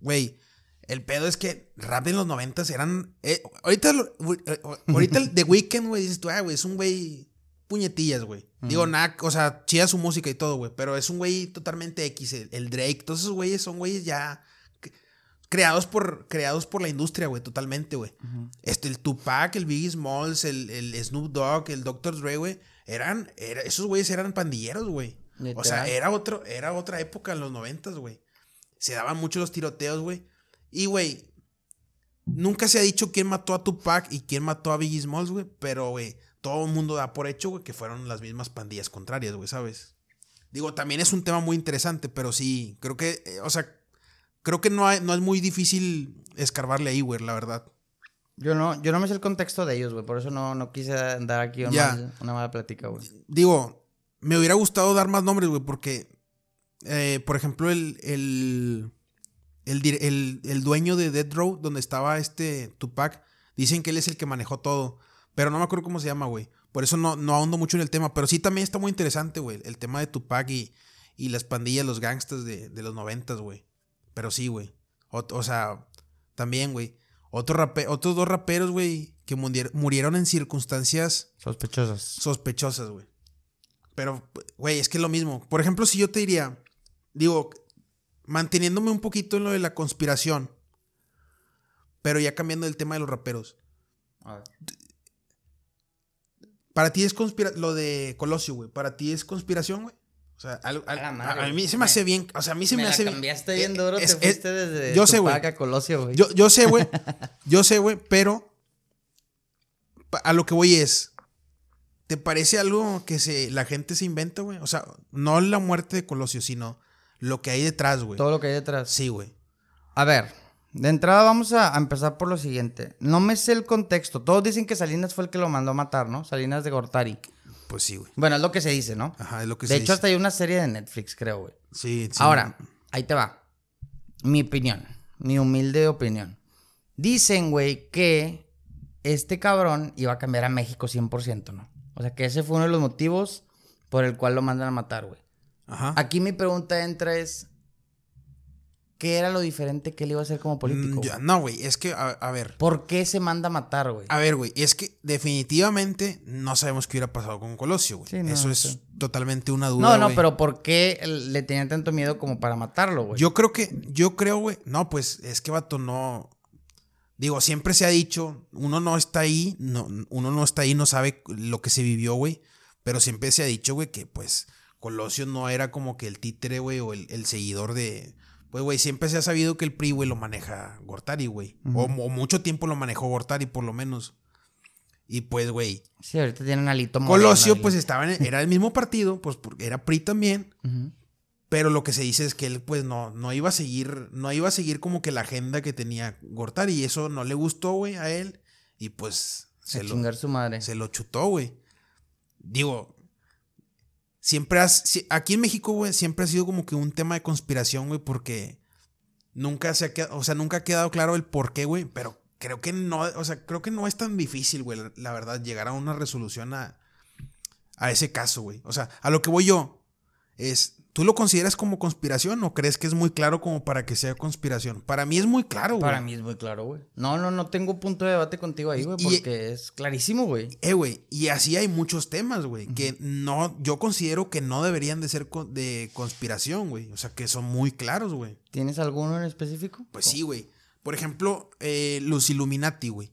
S1: Güey, el pedo es que rap en los noventas eran. eh, ahorita, eh, ahorita el The Weeknd, güey, dices tú, ah, güey, es un güey puñetillas, güey. Digo, nada, o sea, chida su música y todo, güey, pero es un güey totalmente X. El, el Drake, todos esos güeyes son güeyes ya creados por, creados por la industria, güey, totalmente, güey. Este, el Tupac, el Biggie Smalls, el, el Snoop Dogg, el Dr. Dre, güey, eran, era- esos güeyes eran pandilleros, güey. O sea, era, otro, era otra época en los noventas, güey. Se daban mucho los tiroteos, güey. Y, güey, nunca se ha dicho quién mató a Tupac y quién mató a Biggie Smalls, güey. Pero, güey, todo el mundo da por hecho, güey, que fueron las mismas pandillas contrarias, güey, ¿sabes? Digo, también es un tema muy interesante, pero sí, creo que, eh, o sea, creo que no, hay- no es muy difícil escarbarle ahí, güey, la verdad.
S2: Yo no, yo no me sé el contexto de ellos, güey. Por eso no, no quise dar aquí una,
S1: Ya.
S2: mal- una mala plática, güey.
S1: Digo, me hubiera gustado dar más nombres, güey, porque, eh, por ejemplo, el, el, el, el- el dueño de Dead Row, donde estaba este Tupac, dicen que él es el que manejó todo, pero no me acuerdo cómo se llama, güey. Por eso no, no ahondo mucho en el tema, pero sí también está muy interesante, güey, el tema de Tupac y, y las pandillas, los gangsters de, de los noventas, güey. Pero sí, güey. O, o sea, también, güey. Otro rape- otros dos raperos, güey, que murieron en circunstancias
S2: Sospechosos.
S1: sospechosas, güey. Pero, güey, es que es lo mismo. Por ejemplo, si yo te diría, digo, manteniéndome un poquito en lo de la conspiración, pero ya cambiando el tema de los raperos.
S2: A ver.
S1: Para ti es conspiración, lo de Colosio, güey. Para ti es conspiración, güey. O sea, al- al-
S2: A madre,
S1: mí se me hace bien. O sea, a mí se me,
S2: me,
S1: hace bien.
S2: cambiaste bien
S1: Eh,
S2: duro,
S1: es-
S2: te
S1: es-
S2: fuiste desde
S1: yo sé, güey.
S2: Colosio, güey.
S1: Yo, yo sé, güey. Yo sé, güey, pero a lo que voy es, ¿te parece algo que se, la gente se inventa, güey? O sea, no la muerte de Colosio, sino lo que hay detrás, güey.
S2: Todo lo que hay detrás.
S1: Sí, güey.
S2: A ver, de entrada vamos a, a empezar por lo siguiente. No me sé el contexto. Todos dicen que Salinas fue el que lo mandó a matar, ¿no? Salinas de Gortari.
S1: Pues sí, güey.
S2: Bueno, es lo que se dice, ¿no?
S1: Ajá, es lo que
S2: de
S1: se
S2: hecho,
S1: dice.
S2: hasta hay una serie de Netflix, creo, güey.
S1: Sí, sí.
S2: Ahora, ahí te va. Mi opinión. Mi humilde opinión. Dicen, güey, que este cabrón iba a cambiar a México 100%, ¿no? O sea, que ese fue uno de los motivos por el cual lo mandan a matar, güey.
S1: Ajá.
S2: Aquí mi pregunta entra es... ¿Qué era lo diferente que él iba a hacer como político?
S1: Mm, no, güey, es que, a, a ver.
S2: ¿Por qué se manda a matar, güey?
S1: A ver, güey, es que definitivamente no sabemos qué hubiera pasado con Colosio, güey.
S2: Sí, no,
S1: Eso es
S2: sí.
S1: totalmente una duda.
S2: No, no, pero ¿por qué le tenían tanto miedo como para matarlo, güey?
S1: Yo creo que, yo creo, güey. No, pues es que vato no. Digo, siempre se ha dicho, uno no está ahí, no, uno no está ahí, no sabe lo que se vivió, güey. Pero siempre se ha dicho, güey, que pues Colosio no era como que el títere, güey, o el, el seguidor de. Pues, güey, siempre se ha sabido que el PRI, güey, lo maneja Gortari, güey. o, o mucho tiempo lo manejó Gortari, por lo menos. Y pues, güey,
S2: Sí, ahorita tienen alito
S1: Colosio, pues estaba en, era el mismo partido, pues porque era PRI también. Pero lo que se dice es que él, pues, no, no iba a seguir, no iba a seguir como que la agenda que tenía Gortari. Y eso no le gustó, güey, a él. Y pues se
S2: A
S1: lo,
S2: su madre.
S1: se lo chutó, güey. Digo, siempre has, aquí en México, güey, siempre ha sido como que un tema de conspiración, güey, porque nunca se ha quedado, o sea, nunca ha quedado claro el por qué, güey, pero creo que no, o sea, creo que no es tan difícil, güey, la verdad, llegar a una resolución a, a ese caso, güey. O sea, a lo que voy yo es, ¿tú lo consideras como conspiración o crees que es muy claro como para que sea conspiración? Para mí es muy claro, güey.
S2: Para mí es muy claro, güey. No, no, no tengo punto de debate contigo ahí, güey,
S1: Y-
S2: porque es clarísimo, güey.
S1: Eh, güey, y así hay muchos temas, güey, que no, yo considero que no deberían de ser con- de conspiración, güey. O sea, que son muy claros, güey.
S2: ¿Tienes alguno en específico?
S1: Pues sí, güey. Por ejemplo, eh, los Illuminati, güey.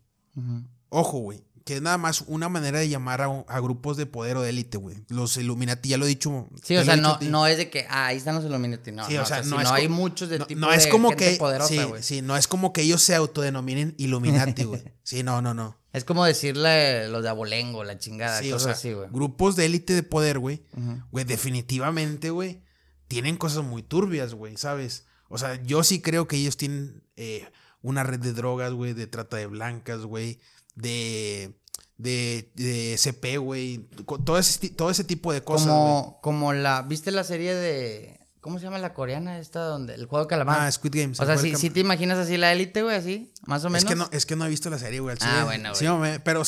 S1: Ojo, güey. Que es nada más una manera de llamar a, a grupos de poder o de élite, güey. Los Illuminati, ya lo he dicho.
S2: Sí, o sea, no, no es de que, ah, ahí están los Illuminati. No,
S1: Sí,
S2: no,
S1: o sea, no
S2: hay muchos de tipo
S1: no es
S2: de
S1: como
S2: gente
S1: que
S2: poderosa,
S1: sí,
S2: güey.
S1: sí, no es como que ellos se autodenominen Illuminati, güey. Sí, no, no, no.
S2: Es como decirle los de Abolengo, la chingada,
S1: Sí, o
S2: cosas
S1: sea,
S2: así, güey.
S1: grupos de élite de poder, güey. Güey, definitivamente, güey, tienen cosas muy turbias, güey, ¿sabes? O sea, yo sí creo que ellos tienen eh, una red de drogas, güey, de trata de blancas, güey, de, de, de CP, güey, todo ese, todo ese tipo de cosas.
S2: Como, como la, ¿viste la serie de... ¿Cómo se llama la coreana esta donde el juego de calamar?
S1: Ah, Squid Games.
S2: O sea, si te imaginas así la élite, güey, así, más o menos.
S1: Es que no, es que no he visto la serie, güey.
S2: Ah, bueno,
S1: güey. Sí, pero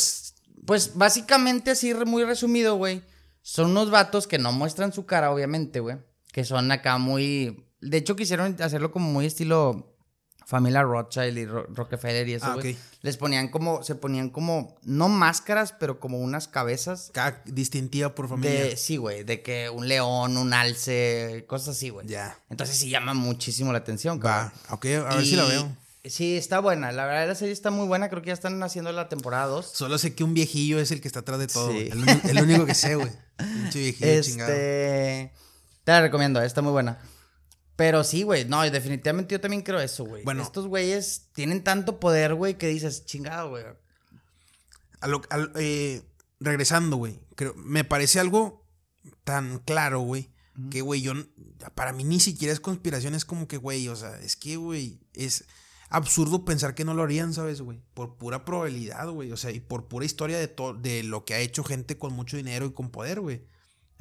S2: pues básicamente así muy resumido, güey, son unos vatos que no muestran su cara, obviamente, güey, que son acá muy de hecho quisieron hacerlo como muy estilo familia Rothschild y Rockefeller y eso, ah, güey. Les ponían como, se ponían como, no máscaras, pero como unas cabezas.
S1: Cada distintiva por familia.
S2: sí, güey, de que un león, un alce, cosas así, güey. Ya. Entonces sí llama muchísimo la atención,
S1: Va, ok, a ver si la veo.
S2: Sí, está buena. La verdad, la serie está muy buena. Creo que ya están haciendo la temporada 2.
S1: Solo sé que un viejillo es el que está atrás de todo. Sí. El, único que sé, güey. Un viejillo
S2: este... chingado. Te la recomiendo, está muy buena. Pero sí, güey. No, definitivamente yo también creo eso, güey. Bueno. Estos güeyes tienen tanto poder, güey, que dices, chingado, güey.
S1: A lo, eh, regresando, güey. me parece algo tan claro, güey. Que, güey, yo. Para mí ni siquiera es conspiración, es como que, güey, o sea, es que, güey, es absurdo pensar que no lo harían, ¿sabes, güey? Por pura probabilidad, güey. O sea, y por pura historia de, de lo que ha hecho gente con mucho dinero y con poder, güey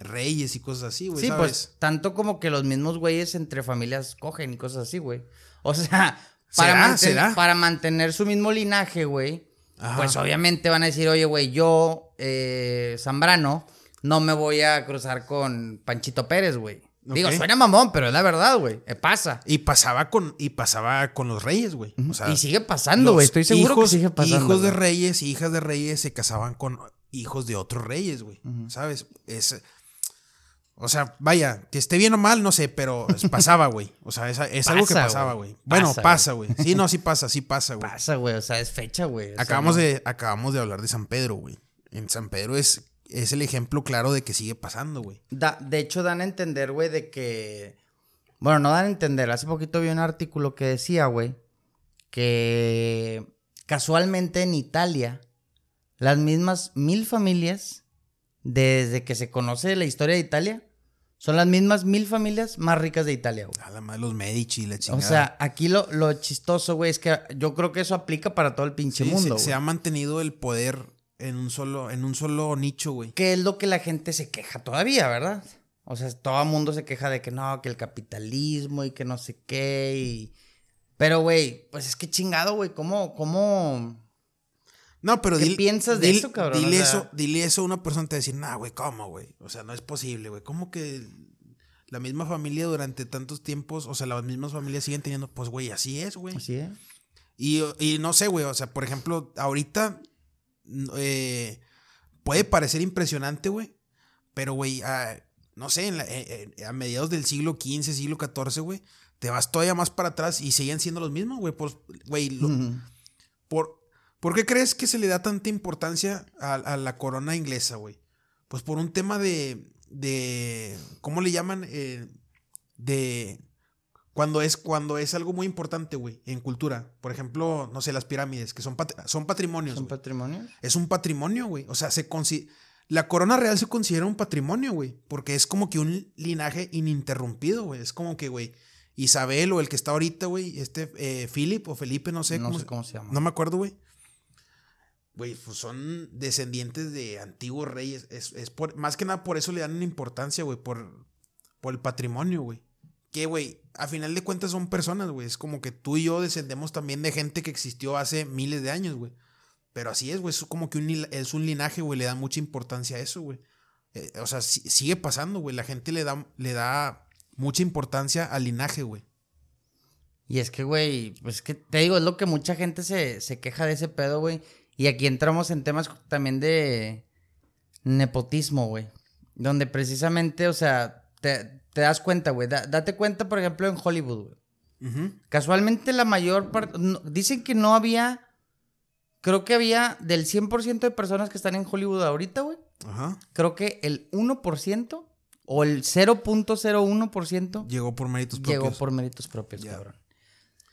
S1: reyes y cosas así, güey. Sí, pues
S2: tanto como que los mismos güeyes entre familias cogen y cosas así, güey. O sea, para, para mantener su mismo linaje, güey, pues obviamente van a decir, oye, güey, yo, eh, Zambrano, no me voy a cruzar con Panchito Pérez, güey. Digo, suena mamón, pero es la verdad, güey. Eh, pasa.
S1: Y pasaba con, y pasaba con los reyes, güey.
S2: y sigue pasando, güey. Estoy seguro que sigue pasando.
S1: Hijos de reyes y hijas de reyes se casaban con hijos de otros reyes, güey. ¿Sabes? Es, o sea, vaya, que esté bien o mal, no sé, pero pasaba, güey. O sea, es, algo que pasaba, güey. Bueno, pasa, güey. Sí, no, sí pasa, sí pasa, güey.
S2: Pasa, güey. O sea, es fecha, güey.
S1: Acabamos, de, acabamos de hablar de San Pedro, güey. En San Pedro es, es el ejemplo claro de que sigue pasando, güey.
S2: de hecho, dan a entender, güey, de que. Bueno, no dan a entender. Hace poquito vi un artículo que decía, güey, que casualmente en Italia, las mismas mil familias, desde que se conoce la historia de Italia, son las mismas mil familias más ricas de Italia, güey.
S1: Además, los Medici, la chingada.
S2: O sea, aquí lo, lo chistoso, güey, es que yo creo que eso aplica para todo el pinche mundo.
S1: Se, se, ha mantenido el poder en un solo, en un solo nicho, güey.
S2: Que es lo que la gente se queja todavía, ¿verdad? O sea, todo el mundo se queja de que no, que el capitalismo y que no sé qué. Y... Pero, güey, pues es que chingado, güey. ¿Cómo, cómo,
S1: no, pero
S2: ¿Qué piensas de eso, cabrón?
S1: Dile, eso, dile eso a una persona te va a decir, nah, güey, ¿cómo, güey? O sea, no es posible, güey. ¿Cómo que la misma familia durante tantos tiempos, o sea, las mismas familias siguen teniendo, pues, güey, así es, güey.
S2: Así es.
S1: Y, y, no sé, güey, o sea, por ejemplo, ahorita eh, puede parecer impresionante, güey, pero, güey, no sé, en eh, eh, a mediados del siglo XV, siglo XIV, güey, te vas todavía más para atrás y siguen siendo los mismos, güey. Pues, güey, por, ¿Por qué crees que se le da tanta importancia a, la corona inglesa, güey? Pues por un tema de. de ¿Cómo le llaman? Eh, de. Cuando es, cuando es algo muy importante, güey, en cultura. Por ejemplo, no sé, las pirámides, que son, son patrimonios.
S2: ¿Son patrimonios?
S1: Es un patrimonio, güey. O sea, se la corona real se considera un patrimonio, güey. Porque es como que un linaje ininterrumpido, güey. Es como que, güey, Isabel o el que está ahorita, güey, este eh, Philip o Felipe, no sé.
S2: No sé cómo se llama.
S1: No me acuerdo, güey güey, pues son descendientes de antiguos reyes. Es, por, más que nada por eso le dan una importancia, güey, por, por el patrimonio, güey. Que, güey, a final de cuentas son personas, güey. Es como que tú y yo descendemos también de gente que existió hace miles de años, güey. Pero así es, güey. Es como que es un linaje, güey. Le da mucha importancia a eso, güey. Eh, o sea, sigue pasando, güey. La gente le da, le da mucha importancia al linaje, güey.
S2: Y es que, güey, pues que te digo, es lo que mucha gente se, se queja de ese pedo, güey. Y aquí entramos en temas también de nepotismo, güey. Donde precisamente, o sea, te, das cuenta, güey. date cuenta, por ejemplo, en Hollywood, güey. Casualmente la mayor parte... dicen que no había... Creo que había del 100% de personas que están en Hollywood ahorita, güey. Ajá. Creo que el 1% o el 0.01%
S1: llegó por méritos propios.
S2: Llegó por méritos propios, cabrón.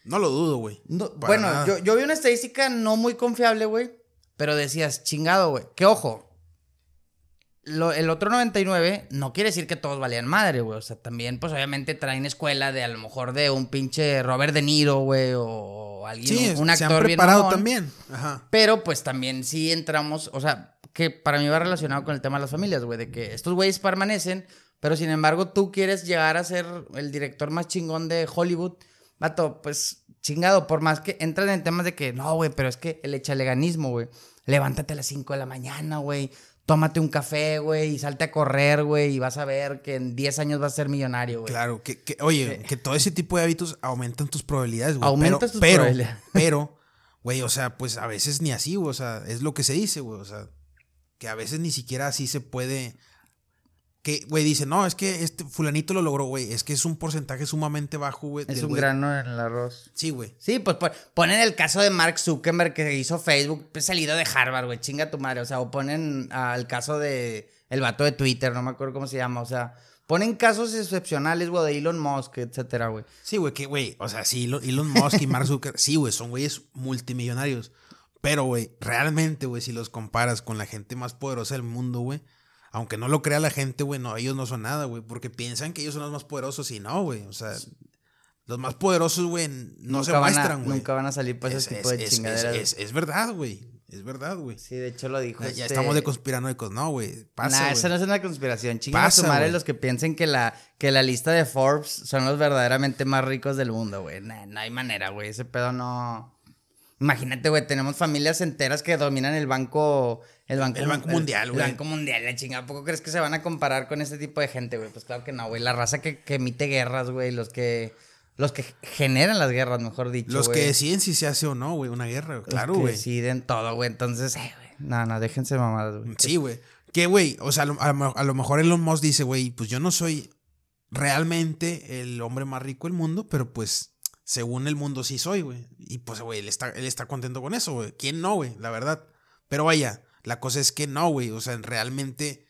S1: No lo dudo, güey.
S2: bueno, yo, yo, vi una estadística no muy confiable, güey. Pero decías, chingado, güey. Que ojo. lo- el otro 99 no quiere decir que todos valían madre, güey. O sea, también, pues obviamente traen escuela de a lo mejor de un pinche Robert De Niro, güey, o alguien,
S1: Sí,
S2: un
S1: se han
S2: actor bien
S1: preparado
S2: mamón.
S1: también. Ajá.
S2: Pero pues también sí entramos, o sea, que para mí va relacionado con el tema de las familias, güey, de que estos güeyes permanecen, pero sin embargo tú quieres llegar a ser el director más chingón de Hollywood. Vato, pues chingado, por más que entran en temas de que, no, güey, pero es que el echaleganismo, güey. Levántate a las 5 de la mañana, güey. Tómate un café, güey, y salte a correr, güey, y vas a ver que en 10 años vas a ser millonario, güey.
S1: Claro, que, que- oye, que todo ese tipo de hábitos aumentan tus probabilidades, güey.
S2: Aumentas
S1: pero,
S2: tus
S1: pero,
S2: probabilidades.
S1: Pero, güey, o sea, pues a veces ni así, güey. O sea, es lo que se dice, güey. O sea, que a veces ni siquiera así se puede. Que, güey, dice, no, es que este fulanito lo logró, güey. Es que es un porcentaje sumamente bajo, güey.
S2: Es un grano en el arroz.
S1: Sí, güey.
S2: Sí, pues pon- ponen el caso de Mark Zuckerberg que hizo Facebook, pues, salido de Harvard, güey, chinga tu madre. O sea, o ponen al caso de el vato de Twitter, no me acuerdo cómo se llama. O sea, ponen casos excepcionales, güey, de Elon Musk, etcétera, güey.
S1: Sí, güey, que, güey, o sea, sí, Elon Elon Musk y Mark Zuckerberg, sí, güey, son güeyes multimillonarios. Pero, güey, realmente, güey, si los comparas con la gente más poderosa del mundo, güey, aunque no lo crea la gente, güey, no, ellos no son nada, güey, porque piensan que ellos son los más poderosos y no, güey, o sea, los más poderosos, güey, no se
S2: Nunca
S1: muestran, güey.
S2: Nunca van a salir
S1: Es,
S2: ese tipo de
S1: es-
S2: chingaderas.
S1: es- verdad, güey, es verdad, güey.
S2: Sí, de hecho lo dijo.
S1: Ya,
S2: este-
S1: estamos de conspiranoicos, no, güey, pasa,
S2: Nah, eso no es una conspiración. Chingan a su madre los que piensen que la, que la lista de Forbes son los verdaderamente más ricos del mundo, güey. Nah, no hay manera, güey. Ese pedo no. Imagínate, güey, tenemos familias enteras que dominan el banco. El banco,
S1: El Banco Mundial, güey.
S2: El banco mundial, la chingada. ¿A poco crees que se van a comparar con este tipo de gente, güey? Pues claro que no, güey. La raza que, que emite guerras, güey. Los que. Los que generan las guerras, mejor dicho.
S1: Los
S2: güey.
S1: que deciden si se hace o no, güey, una guerra, güey.
S2: Los
S1: claro,
S2: que
S1: güey.
S2: deciden todo, güey. Entonces, eh, güey. No, no, déjense mamadas, güey.
S1: Sí, güey. Que, güey, o sea, a lo- a lo mejor Elon Musk dice, güey, pues yo no soy realmente el hombre más rico del mundo, pero pues según el mundo sí soy, güey. Y pues, güey, él está, él está contento con eso, güey. ¿Quién no, güey? La verdad. Pero vaya, la cosa es que no, güey. O sea, realmente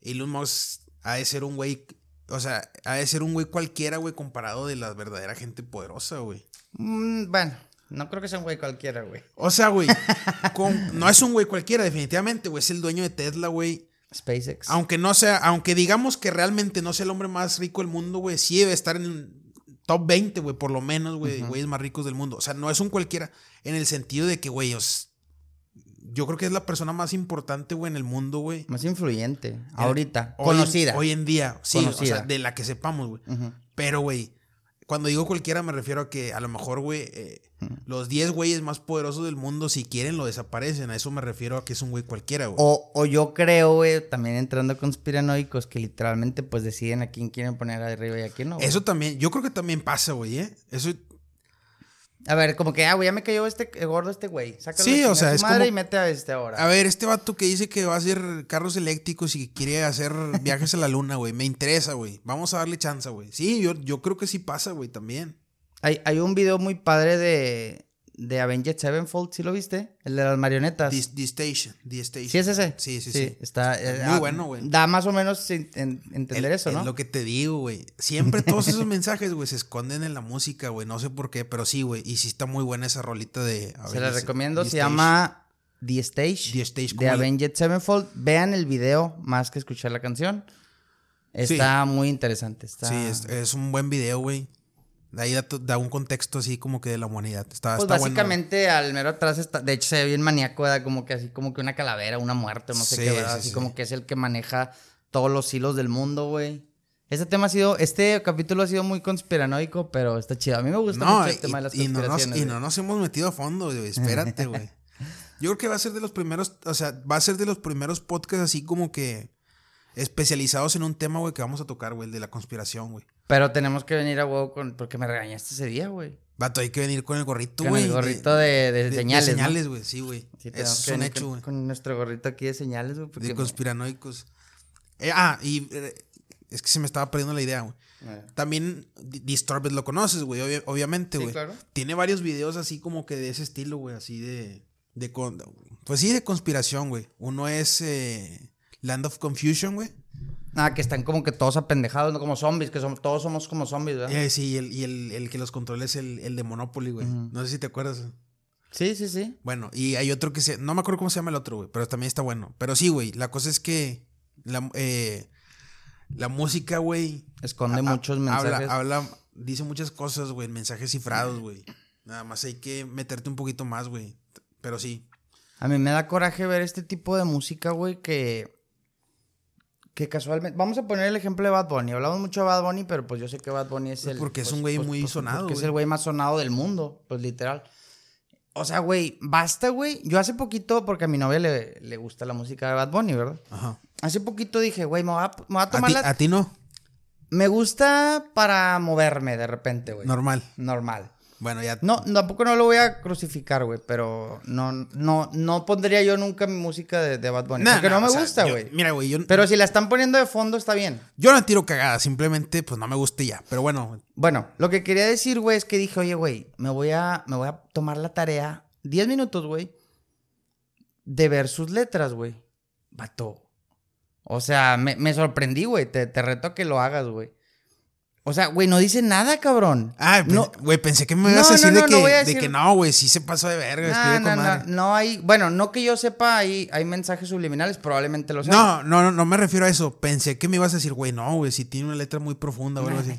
S1: Elon Musk ha de ser un güey, o sea, ha de ser un güey cualquiera, güey, comparado de la verdadera gente poderosa, güey.
S2: Mm, bueno, no creo que sea un güey cualquiera, güey.
S1: O sea, güey, con- no es un güey cualquiera, definitivamente, güey. Es el dueño de Tesla, güey.
S2: SpaceX.
S1: Aunque no sea, aunque digamos que realmente no sea el hombre más rico del mundo, güey, sí debe estar en top 20, güey, por lo menos, güey, de güeyes más ricos del mundo. O sea, no es un cualquiera en el sentido de que, güey, os- yo creo que es la persona más importante, güey, en el mundo, güey.
S2: Más influyente. Ahorita.
S1: Hoy
S2: conocida.
S1: Hoy en día, sí, o sea, de la que sepamos, güey. Pero, güey, cuando digo cualquiera me refiero a que a lo mejor, güey, eh, los 10 güeyes más poderosos del mundo, si quieren, lo desaparecen. A eso me refiero a que es un güey cualquiera, güey.
S2: O, o yo creo, güey, también entrando conspiranoicos, que literalmente pues deciden a quién quieren poner arriba y a quién no. güey.
S1: Eso también, yo creo que también pasa, güey, ¿eh? Eso,
S2: A ver, como que, ah, güey, ya me cayó este gordo este güey. Sácalo
S1: Sí,
S2: a
S1: o sea,
S2: chingar
S1: es
S2: madre
S1: como-
S2: y mete a este ahora.
S1: A ver, este vato que dice que va a hacer carros eléctricos y que quiere hacer viajes a la luna, güey. Me interesa, güey. Vamos a darle chance, güey. Sí, yo, yo creo que sí pasa, güey, también.
S2: Hay, hay un video muy padre de, de Avenged Sevenfold, ¿sí lo viste? El de las marionetas.
S1: The, The Station, The Station.
S2: ¿Sí es ese?
S1: Sí, sí, sí.
S2: Está, eh,
S1: Muy
S2: ah,
S1: bueno, güey.
S2: Da más o menos en- en- entender
S1: El-
S2: eso, ¿no?
S1: Es lo que te digo, güey. Siempre todos esos mensajes, güey, se esconden en la música, güey. No sé por qué, pero sí, güey. Y sí está muy buena esa rolita de...
S2: Se la recomiendo,
S1: The
S2: se
S1: Station.
S2: llama The Stage,
S1: The Stage,
S2: de Avenged Sevenfold. Vean el video más que escuchar la canción. Está muy interesante. Está...
S1: Sí, es, es un buen video, güey. De ahí da, un contexto así como que de la humanidad. Está,
S2: Pues
S1: está bueno.
S2: básicamente al mero atrás está, de hecho se ve bien maníaco, ¿verdad? como que así como que una calavera, una muerte, no sé
S1: Sí,
S2: qué, ¿verdad?
S1: sí,
S2: así
S1: sí.
S2: como que es el que maneja todos los hilos del mundo, güey. Este tema ha sido, este capítulo ha sido muy conspiranoico, pero está chido. A mí me gusta
S1: No,
S2: mucho el
S1: y,
S2: tema de las
S1: y no nos, y no nos hemos metido a fondo, güey. Espérate, güey. Yo creo que va a ser de los primeros, o sea, va a ser de los primeros podcasts así como que especializados en un tema, güey, que vamos a tocar, güey, el de la conspiración, güey.
S2: Pero tenemos que venir a huevo con, porque me regañaste ese día, güey.
S1: Vato, hay que venir con el gorrito,
S2: Con
S1: güey.
S2: el gorrito de, de señales, ¿no?
S1: señales, güey, sí, güey.
S2: Sí,
S1: Eso es un hecho,
S2: con,
S1: güey.
S2: con nuestro gorrito aquí de señales, güey.
S1: De conspiranoicos. Eh, ah, y eh, es que se me estaba perdiendo la idea, güey.
S2: Eh.
S1: También Di- Disturbed lo conoces, güey, obvia- obviamente,
S2: Sí,
S1: güey.
S2: claro.
S1: Tiene varios videos así como que de ese estilo, güey, así de... de con- pues sí, de conspiración, güey. Uno es eh, Land of Confusion, güey.
S2: Ah, que están como que todos apendejados, ¿no? Como zombies, que somos, todos somos como zombies, ¿verdad?
S1: Eh, sí, y, el, y el, el que los controla es el, el de Monopoly, güey. No sé si te acuerdas.
S2: Sí, sí, sí.
S1: Bueno, y hay otro que se... No me acuerdo cómo se llama el otro, güey, pero también está bueno. Pero sí, güey, la cosa es que... La, eh, la música, güey.
S2: Esconde
S1: a-
S2: muchos mensajes.
S1: Habla, habla, dice muchas cosas, güey, mensajes cifrados, güey. Nada más hay que meterte un poquito más, güey. Pero sí.
S2: A mí me da coraje ver este tipo de música, güey, que. Que casualmente. Vamos a poner el ejemplo de Bad Bunny. Hablamos mucho de Bad Bunny, pero pues yo sé que Bad Bunny es
S1: Pues
S2: el.
S1: porque es
S2: pues,
S1: un güey
S2: pues,
S1: muy
S2: pues,
S1: sonado,
S2: Porque es el güey más sonado del mundo, pues literal. O sea, güey, basta, güey. Yo hace poquito, porque a mi novia le, le gusta la música de Bad Bunny, ¿verdad?
S1: Ajá.
S2: Hace poquito dije, güey, me voy a, me voy a
S1: A
S2: tomar
S1: ti,
S2: la.
S1: a ti no.
S2: Me gusta para moverme de repente, güey.
S1: Normal.
S2: Normal.
S1: Bueno, ya.
S2: No, tampoco no lo voy a crucificar, güey, pero no, no, no pondría yo nunca mi música de, de Bad Bunny.
S1: Nah,
S2: porque
S1: nah,
S2: no me gusta, güey.
S1: Mira, güey, yo,
S2: Pero si la están poniendo de fondo, está bien.
S1: yo no tiro cagada, simplemente pues no me gusta ya. Pero bueno,
S2: Bueno, lo que quería decir, güey, es que dije, oye, güey, me voy a, me voy a tomar la tarea, 10 minutos, güey, de ver sus letras, güey. Vato. O sea, me, me sorprendí, güey. Te, te reto a que lo hagas, güey. O sea, güey, no dice nada, cabrón.
S1: Ah,
S2: no,
S1: güey, pensé que me
S2: No,
S1: ibas a decir
S2: no,
S1: de, que,
S2: a
S1: de
S2: decir-
S1: que no, güey, sí se pasó de verga,
S2: no, no, no, hay, bueno, no que yo sepa, hay, hay mensajes subliminales, probablemente lo sean.
S1: No, no, no, no me refiero a eso. Pensé que me ibas a decir, güey, no, güey, si tiene una letra muy profunda o algo así.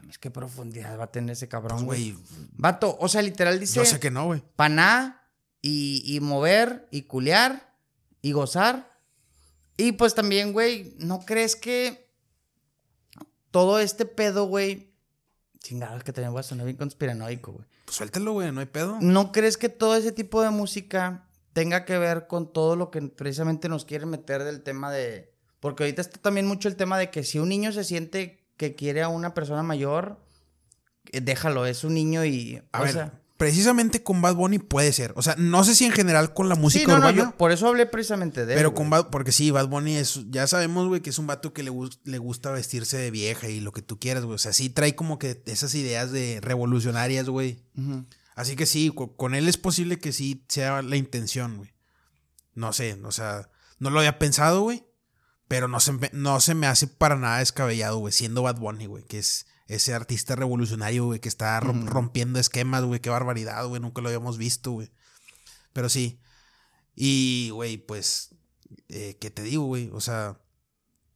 S2: Mames, qué profundidad va a tener ese cabrón,
S1: Pues,
S2: güey.
S1: güey,
S2: Vato, o sea, literal dice
S1: yo sé que no, güey.
S2: paná y, y mover y culear y gozar. Y pues también, güey, ¿no crees que todo este pedo, güey? Chingados que también voy a sonar bien conspiranoico, güey.
S1: Pues suéltalo, güey, no hay pedo.
S2: ¿No crees que todo ese tipo de música tenga que ver con todo lo que precisamente nos quieren meter del tema de... Porque ahorita está también mucho el tema de que si un niño se siente que quiere a una persona mayor, eh, déjalo, es un niño y...
S1: A
S2: o
S1: ver,
S2: sea,
S1: precisamente con Bad Bunny puede ser. O sea, no sé si en general con la
S2: sí,
S1: música
S2: no, no,
S1: urbana.
S2: yo por eso hablé precisamente de él,
S1: Pero con Bad, porque sí, Bad Bunny es, ya sabemos, güey, que es un vato que le, le gusta vestirse de vieja y lo que tú quieras, güey. O sea, sí trae como que esas ideas de revolucionarias, güey. Así que sí, co- con él es posible que sí sea la intención, güey. No sé, o sea, no lo había pensado, güey. Pero no se, me- no se me hace para nada descabellado, güey, siendo Bad Bunny, güey, que es ese artista revolucionario, güey, que está rom- rompiendo esquemas, güey, qué barbaridad, güey, nunca lo habíamos visto, güey. Pero sí. Y, güey, pues, eh, ¿qué te digo, güey? O sea,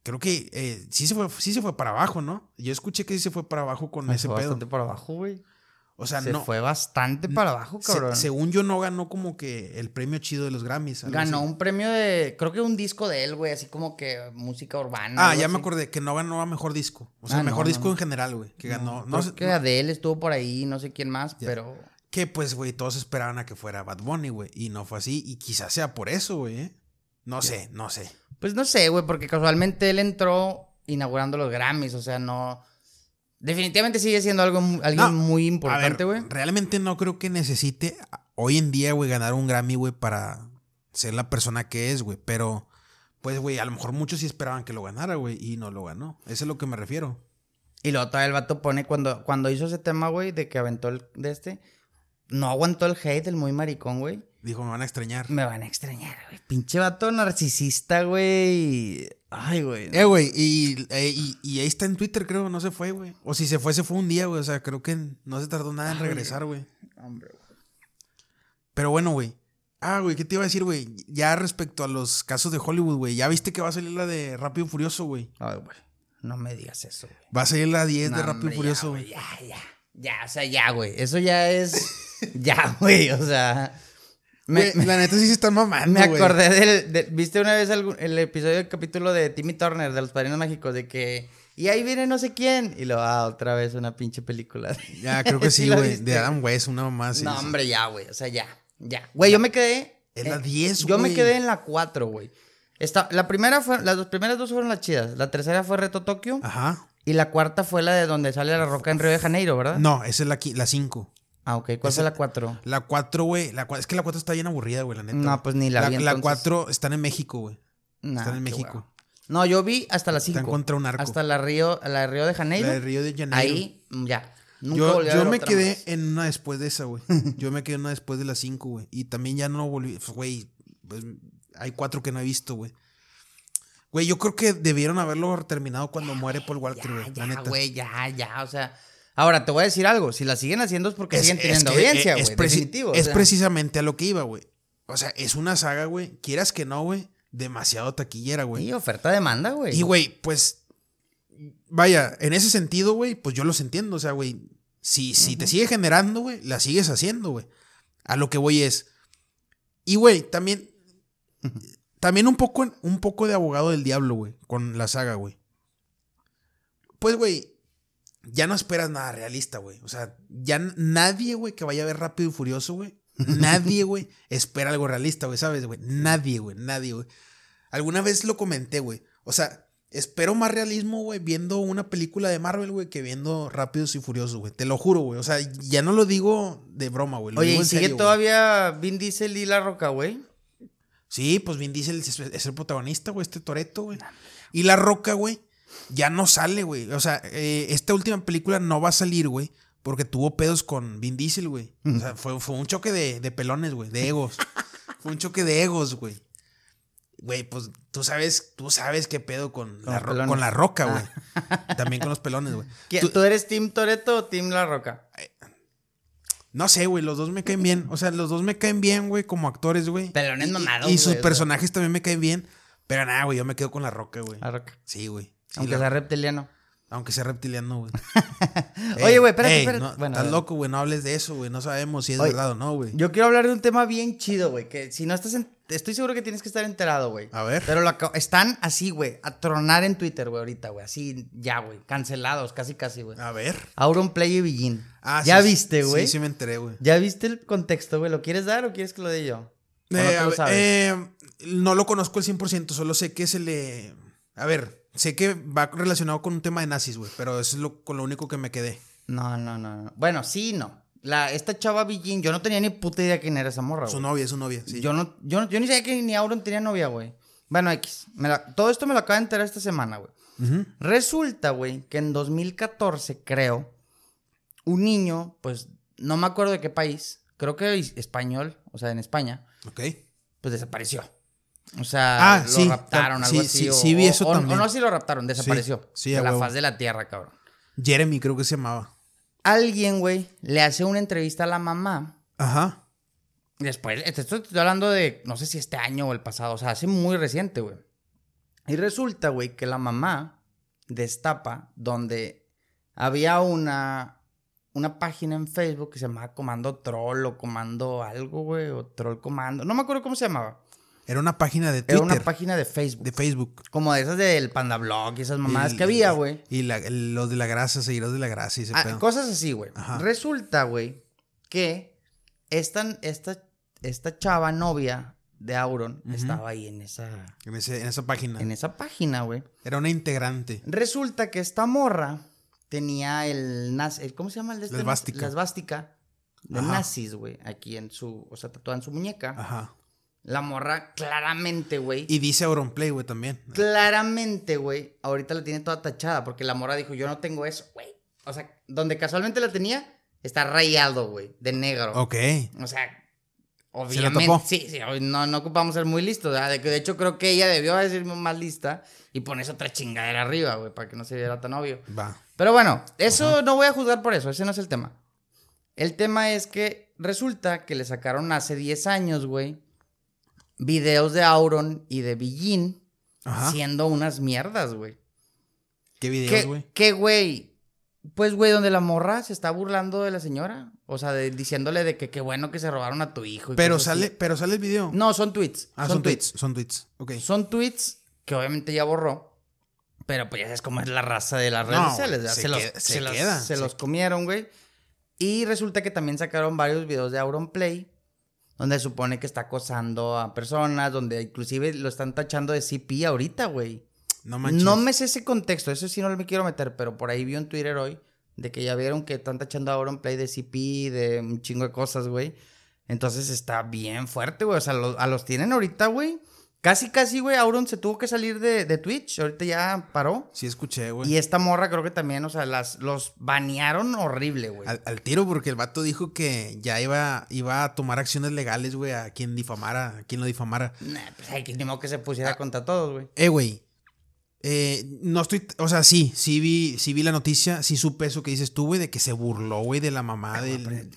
S1: creo que eh, sí, se fue, sí se fue para abajo, ¿no? Yo escuché que sí se fue para abajo con
S2: Se
S1: ese pedo.
S2: bastante para abajo, güey.
S1: O sea,
S2: se
S1: no.
S2: fue bastante para abajo,
S1: Se-
S2: cabrón.
S1: según yo no ganó como que el premio chido de los Grammys.
S2: Ganó
S1: así.
S2: un premio de, creo que un disco de él, güey, así como que música urbana.
S1: Ah, ya me acordé que no ganó a mejor disco. O sea,
S2: Ah,
S1: mejor
S2: no,
S1: disco
S2: no.
S1: en general, güey. Que ganó. No, sé-
S2: que Adele estuvo por ahí, no sé quién más, pero...
S1: que pues, güey, todos esperaban a que fuera Bad Bunny, güey. Y no fue así. Y quizás sea por eso, güey. ¿eh? No sé, no sé.
S2: Pues no sé, güey, porque casualmente él entró inaugurando los Grammys, o sea, no... Definitivamente sigue siendo algo, alguien
S1: No,
S2: muy importante, güey.
S1: realmente no creo que necesite hoy en día, güey, ganar un Grammy, güey, para ser la persona que es, güey. Pero, pues, güey, a lo mejor muchos sí esperaban que lo ganara, güey. Y no lo ganó. Eso es a lo que me refiero.
S2: Y luego todavía el vato pone, cuando, cuando hizo ese tema, güey, de que aventó el de este, no aguantó el hate, el muy maricón, güey.
S1: Dijo, me van a extrañar.
S2: Me van a extrañar, güey. Pinche vato narcisista, güey. Ay, güey.
S1: Eh, güey, y, eh, y, y ahí está en Twitter, creo, no se fue, güey. O si se fue, se fue un día, güey. O sea, creo que no se tardó nada en regresar, güey.
S2: Hombre, güey.
S1: Pero bueno, güey. Ah, güey, ¿qué te iba a decir, güey? Ya respecto a los casos de Hollywood, güey. ¿Ya viste que va a salir la de Rápido y Furioso, güey?
S2: Ay, güey. No me digas eso, güey.
S1: Va a salir la 10 de Rápido
S2: hombre,
S1: y Furioso, güey.
S2: Ya, ya. Ya, o sea, ya, güey. Eso ya es. ya, güey. O sea. Me,
S1: Güey, la neta sí se están mamando,
S2: me
S1: güey.
S2: acordé del. de- ¿Viste una vez el episodio del capítulo de Timmy Turner de los Padrinos Mágicos? De que. Y ahí viene no sé quién. Y lo, ah, otra vez una pinche película.
S1: Ya, creo que sí,
S2: la
S1: güey. de Adam West, una mamá así.
S2: no,
S1: sí.
S2: hombre, ya, güey. O sea, ya. Ya. Güey, yo me quedé.
S1: Es la
S2: eh,
S1: 10,
S2: Yo me
S1: güey.
S2: quedé en la 4, güey. Esta, la primera fue, las dos primeras dos fueron las chidas. La tercera fue Reto Tokio.
S1: Ajá.
S2: Y la cuarta fue la de donde sale la roca en Río de Janeiro, ¿verdad?
S1: No, esa es la 5.
S2: Ah, ok. ¿Cuál
S1: Esa-
S2: fue la cuatro?
S1: La 4, güey. La cua- es que la 4 está bien aburrida, güey, la neta.
S2: No, pues ni la vi,
S1: La
S2: entonces.
S1: 4 están en México, güey.
S2: Nah,
S1: Están en México.
S2: No, yo vi hasta la 5.
S1: Están contra un arco.
S2: Hasta la Río, la de Río de Janeiro.
S1: La de Río de Janeiro.
S2: Ahí, mm, ya. Nunca
S1: Yo,
S2: volví a
S1: yo
S2: ver
S1: me
S2: otra
S1: quedé
S2: más.
S1: en una después de esa, güey. Yo me quedé en una después de las 5, güey. Y también ya no volví. Güey, pues, hay cuatro que no he visto, güey. Güey, yo creo que debieron haberlo terminado cuando muere Paul Walker, güey. La neta.
S2: güey, ya, ya. O sea, ahora te voy a decir algo. Si la siguen haciendo es porque
S1: Es-
S2: siguen
S1: es
S2: teniendo
S1: que,
S2: audiencia, güey.
S1: es
S2: Definitivo. o
S1: Es
S2: sea.
S1: precisamente a lo que iba, güey. O sea, es una saga, güey. Quieras que no, güey. demasiado taquillera, güey.
S2: Y oferta-demanda, güey.
S1: Y, güey, pues, vaya, en ese sentido, güey, pues yo los entiendo. O sea, güey, si, si te sigue generando, güey, la sigues haciendo, güey. A lo que voy es. Y, güey, también. También un poco, un poco de abogado del diablo, güey, con la saga, güey. Pues, güey, ya no esperas nada realista, güey. O sea, ya nadie, güey, que vaya a ver Rápido y Furioso, güey. Nadie, güey, espera algo realista, güey, ¿sabes, güey? Nadie, güey, nadie, güey. Alguna vez lo comenté, güey. O sea, espero más realismo, güey, viendo una película de Marvel, güey, que viendo Rápidos y Furiosos, güey. Te lo juro, güey. O sea, ya no lo digo de broma, güey.
S2: Oye, ¿y sigue todavía Vin Diesel y La Roca, güey?
S1: Sí, pues Vin Diesel es, el protagonista, güey, este Toreto, güey. Y La Roca, güey, ya no sale, güey. O sea, eh, esta última película no va a salir, güey. Porque tuvo pedos con Vin Diesel, güey. O sea, fue, fue un choque de, de pelones, güey, de egos. fue un choque de egos, güey. Güey, pues tú sabes, tú sabes qué pedo con, la, con la roca, güey. Ah. También con los pelones, güey.
S2: ¿Tú, eres Team Toreto o Team La Roca?
S1: No sé, güey, los dos me caen bien. O sea, los dos me caen bien, güey, como actores, güey.
S2: Pelones mamados,
S1: Y, y sus personajes también me caen bien. Pero nada, güey, yo me quedo con la roca, güey.
S2: La roca.
S1: Sí, güey.
S2: Aunque sea reptiliano.
S1: Aunque sea reptiliano, güey.
S2: Oye, güey, espérate, espérate.
S1: bueno, estás loco, güey, no hables de eso, güey. No sabemos si es verdad o no, güey.
S2: Yo quiero hablar de un tema bien chido, güey. Que si no estás en... Estoy seguro que tienes que estar enterado, güey.
S1: A ver.
S2: Pero lo están así, güey. A tronar en Twitter, güey, ahorita, güey. Así, ya, güey. Cancelados, casi, casi, güey.
S1: A ver.
S2: Auron Play y Billin. Ah, ¿Ya viste, güey?
S1: Sí, sí me enteré, güey.
S2: ¿Ya viste el contexto, güey? ¿Lo quieres dar o quieres que lo dé yo?
S1: Eh, no, lo sabes? Eh, no lo conozco al 100%. Solo sé que se le... A ver, Sé que va relacionado con un tema de nazis, güey, pero eso es lo, con lo único que me quedé.
S2: No, no, no. Bueno, sí, no. La, esta chava Billin, yo no tenía ni puta idea quién era esa morra,
S1: Su novia, su novia, sí.
S2: Yo no, yo, yo ni sabía que ni Auron tenía novia, güey. Bueno, X. todo esto me lo acaba de enterar esta semana, güey. Resulta, güey, que en 2014, creo, un niño, pues, no me acuerdo de qué país, creo que español, o sea, en España.
S1: Ok.
S2: Pues desapareció. O sea, ah, lo raptaron, algo así.
S1: Sí, vi eso también.
S2: O no, si lo raptaron, desapareció. Sí, de la faz de la tierra, cabrón.
S1: Jeremy, creo que se llamaba.
S2: Alguien, güey, le hace una entrevista a la mamá.
S1: Ajá.
S2: Después, estoy hablando de, no sé si este año o el pasado, o sea, hace muy reciente, güey. Y resulta, güey, que la mamá destapa donde había una, una página en Facebook que se llamaba Comando Troll o Comando algo, güey, o Troll Comando. No me acuerdo cómo se llamaba.
S1: Era una página de Twitter.
S2: Era una página de Facebook.
S1: De Facebook.
S2: Como de esas del Panda Blog y esas mamadas que había, güey.
S1: Y los de la grasa, seguidores de la grasa y ese
S2: ah, Cosas así, güey. Resulta, güey, que esta, esta, esta chava novia de Auron estaba ahí en esa...
S1: En, esa página.
S2: En esa página, güey.
S1: Era una integrante.
S2: Resulta que esta morra tenía el... ¿Cómo se llama el de
S1: este? La esvástica.
S2: La esvástica de nazis, güey. Aquí en su... O sea, tatuada en su muñeca.
S1: Ajá.
S2: La morra claramente, güey.
S1: Y dice Auronplay, güey, también.
S2: Claramente, güey. Ahorita la tiene toda tachada porque la morra dijo, yo no tengo eso, güey. O sea, donde casualmente la tenía, está rayado, güey, de negro.
S1: Ok.
S2: O sea, obviamente. Sí, sí, no, no ocupamos ser muy listos. De, de hecho, creo que ella debió ser más lista y pones otra chingadera arriba, güey, para que no se viera tan obvio.
S1: Va.
S2: Pero bueno, eso no voy a juzgar por eso, ese no es el tema. El tema es que resulta que le sacaron hace 10 años, güey videos de Auron y de Billin siendo unas mierdas, güey.
S1: ¿Qué videos, güey?
S2: ¿Qué, güey? Pues, güey, donde la morra se está burlando de la señora. O sea, diciéndole de que qué bueno que se robaron a tu hijo.
S1: pero sale, pero sale el video.
S2: No, son tweets.
S1: Ah, son, tweets. Son tweets. Ok.
S2: Son tweets que obviamente ya borró. Pero pues ya sabes cómo es la raza de las redes sociales. Se, los, se, los comieron, güey. Y resulta que también sacaron varios videos de Auron Play donde supone que está acosando a personas, donde inclusive lo están tachando de CP ahorita, güey. No manches. No me sé ese contexto, eso sí no me quiero meter, pero por ahí vi un Twitter hoy de que ya vieron que están tachando ahora un play de CP, de un chingo de cosas, güey. Entonces está bien fuerte, güey. O sea, a los tienen ahorita, güey. Casi, casi, güey, Auron se tuvo que salir de, de, Twitch. Ahorita ya paró.
S1: Sí, escuché, güey.
S2: Y esta morra creo que también, o sea, las, los banearon horrible, güey.
S1: Al, tiro, porque el vato dijo que ya iba, iba a tomar acciones legales, güey, a quien difamara, a quien lo difamara.
S2: Nah, pues hay que que se pusiera ah, contra todos, güey.
S1: Eh, güey. Eh, no estoy, o sea, sí, sí vi, sí vi la noticia, sí supe eso que dices tú, güey, de que se burló, güey, de la mamá del,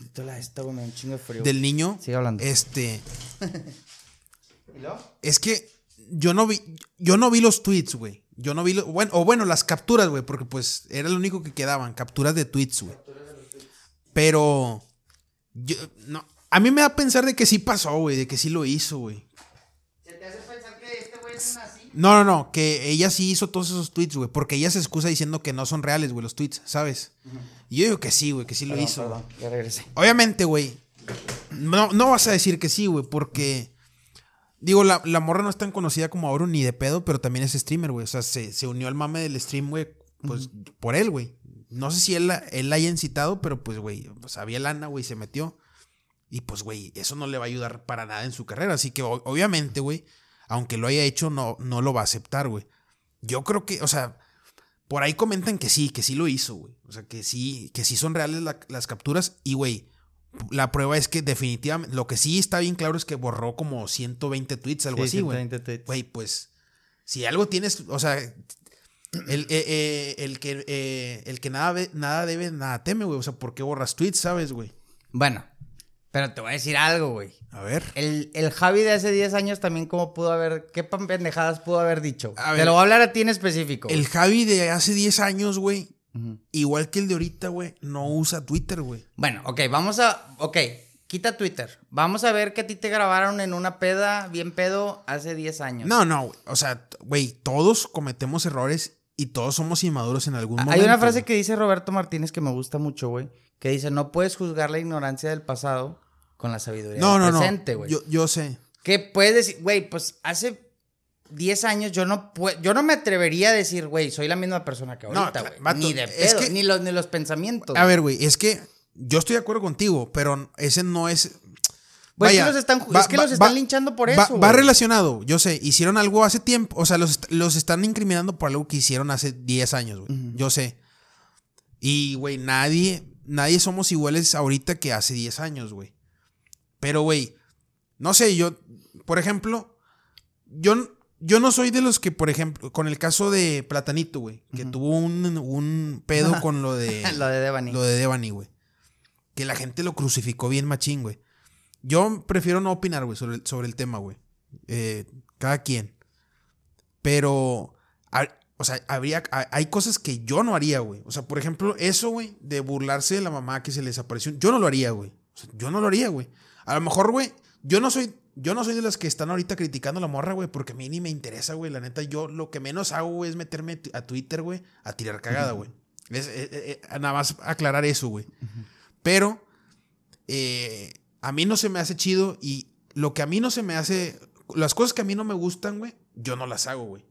S1: del niño.
S2: Sigue hablando.
S1: Este, es que yo no vi, yo no vi los tweets, güey. Yo no vi, lo- bueno, o bueno, las capturas, güey, porque pues era lo único que quedaban, capturas de tweets, güey. Pero, yo, no, a mí me da a pensar de que sí pasó, güey, de que sí lo hizo, güey.
S2: ¿Se te hace pensar que este güey es un así?
S1: No, no, no, que ella sí hizo todos esos tweets, güey, porque ella se excusa diciendo que no son reales, güey, los tweets, ¿sabes? Y yo digo que sí, güey, que sí lo hizo.
S2: Perdón, ya regresé.
S1: Obviamente, güey. No, no vas a decir que sí, güey, porque. Digo, la, la morra no es tan conocida como Auro ni de pedo, pero también es streamer, güey. O sea, se, se unió al mame del stream, güey, pues por él, güey. No sé si él, la- él la haya incitado, pero pues, güey, pues había lana, güey, se metió. Y pues, güey, eso no le va a ayudar para nada en su carrera. Así que, o- obviamente, güey, aunque lo haya hecho, no, no lo va a aceptar, güey. Yo creo que, o sea, por ahí comentan que sí, que sí lo hizo, güey. O sea, que sí, que sí son reales la- las capturas. Y, güey, la prueba es que definitivamente, lo que sí está bien claro es que borró como 120 tweets, algo
S2: Sí,
S1: así, güey.
S2: 120 tweets.
S1: Güey, pues, si algo tienes, o sea, el, eh, eh, el que, eh, el que nada, nada debe, nada teme, güey. O sea, ¿por qué borras tweets, sabes, güey?
S2: Bueno, pero te voy a decir algo, güey.
S1: A ver.
S2: El, el Javi de hace 10 años también cómo pudo haber, qué pan- pendejadas pudo haber dicho.
S1: A
S2: Te
S1: ver.
S2: lo voy a hablar a ti en específico.
S1: El Javi de hace 10 años, güey, Igual que el de ahorita, güey, no usa Twitter, güey.
S2: Bueno, ok, vamos a, ok, quita Twitter. Vamos a ver que a ti te grabaron en una peda, bien pedo, hace 10 años.
S1: No, no, güey. O sea, güey, todos cometemos errores y todos somos inmaduros en algún momento.
S2: Hay una frase que dice Roberto Martínez que me gusta mucho, güey, que dice, no puedes juzgar la ignorancia del pasado con la sabiduría
S1: No,
S2: del
S1: no,
S2: presente,
S1: no.
S2: güey.
S1: Yo, yo sé.
S2: Que puedes decir, güey, pues hace 10 años yo no yo no me atrevería a decir, güey, soy la misma persona que ahorita, güey. ni de
S1: es
S2: pedo,
S1: que-
S2: ni, los, ni los pensamientos.
S1: A ver, güey, es que yo estoy de acuerdo contigo, pero ese no es.
S2: Pues es
S1: Vaya,
S2: que los están,
S1: va-
S2: es que
S1: va-
S2: los están
S1: va-
S2: linchando por eso,
S1: Va, relacionado, yo sé. Hicieron algo hace tiempo. O sea, los, los están incriminando por algo que hicieron hace 10 años, güey. Yo sé. Y, güey, nadie, nadie somos iguales ahorita que hace 10 años, güey. Pero, güey, no sé, yo, por ejemplo, yo, yo no soy de los que, por ejemplo, con el caso de Platanito, güey, que tuvo un, un pedo con lo de...
S2: Lo de Devani.
S1: Lo de Devani, güey. Que la gente lo crucificó bien machín, güey. Yo prefiero no opinar, güey, sobre, el- sobre el tema, güey. Eh, cada quien. Pero, o sea, habría, ha- hay cosas que yo no haría, güey. O sea, por ejemplo, eso, güey, de burlarse de la mamá que se les apareció. Yo no lo haría, güey. O sea, yo no lo haría, güey. A lo mejor, güey, yo no soy, yo no soy de las que están ahorita criticando a la morra, güey, porque a mí ni me interesa, güey. La neta, yo lo que menos hago, güey, es meterme a Twitter, güey, a tirar cagada, güey. Eh, eh, nada más aclarar eso, güey. Pero eh, a mí no se me hace chido y lo que a mí no se me hace, las cosas que a mí no me gustan, güey, yo no las hago, güey.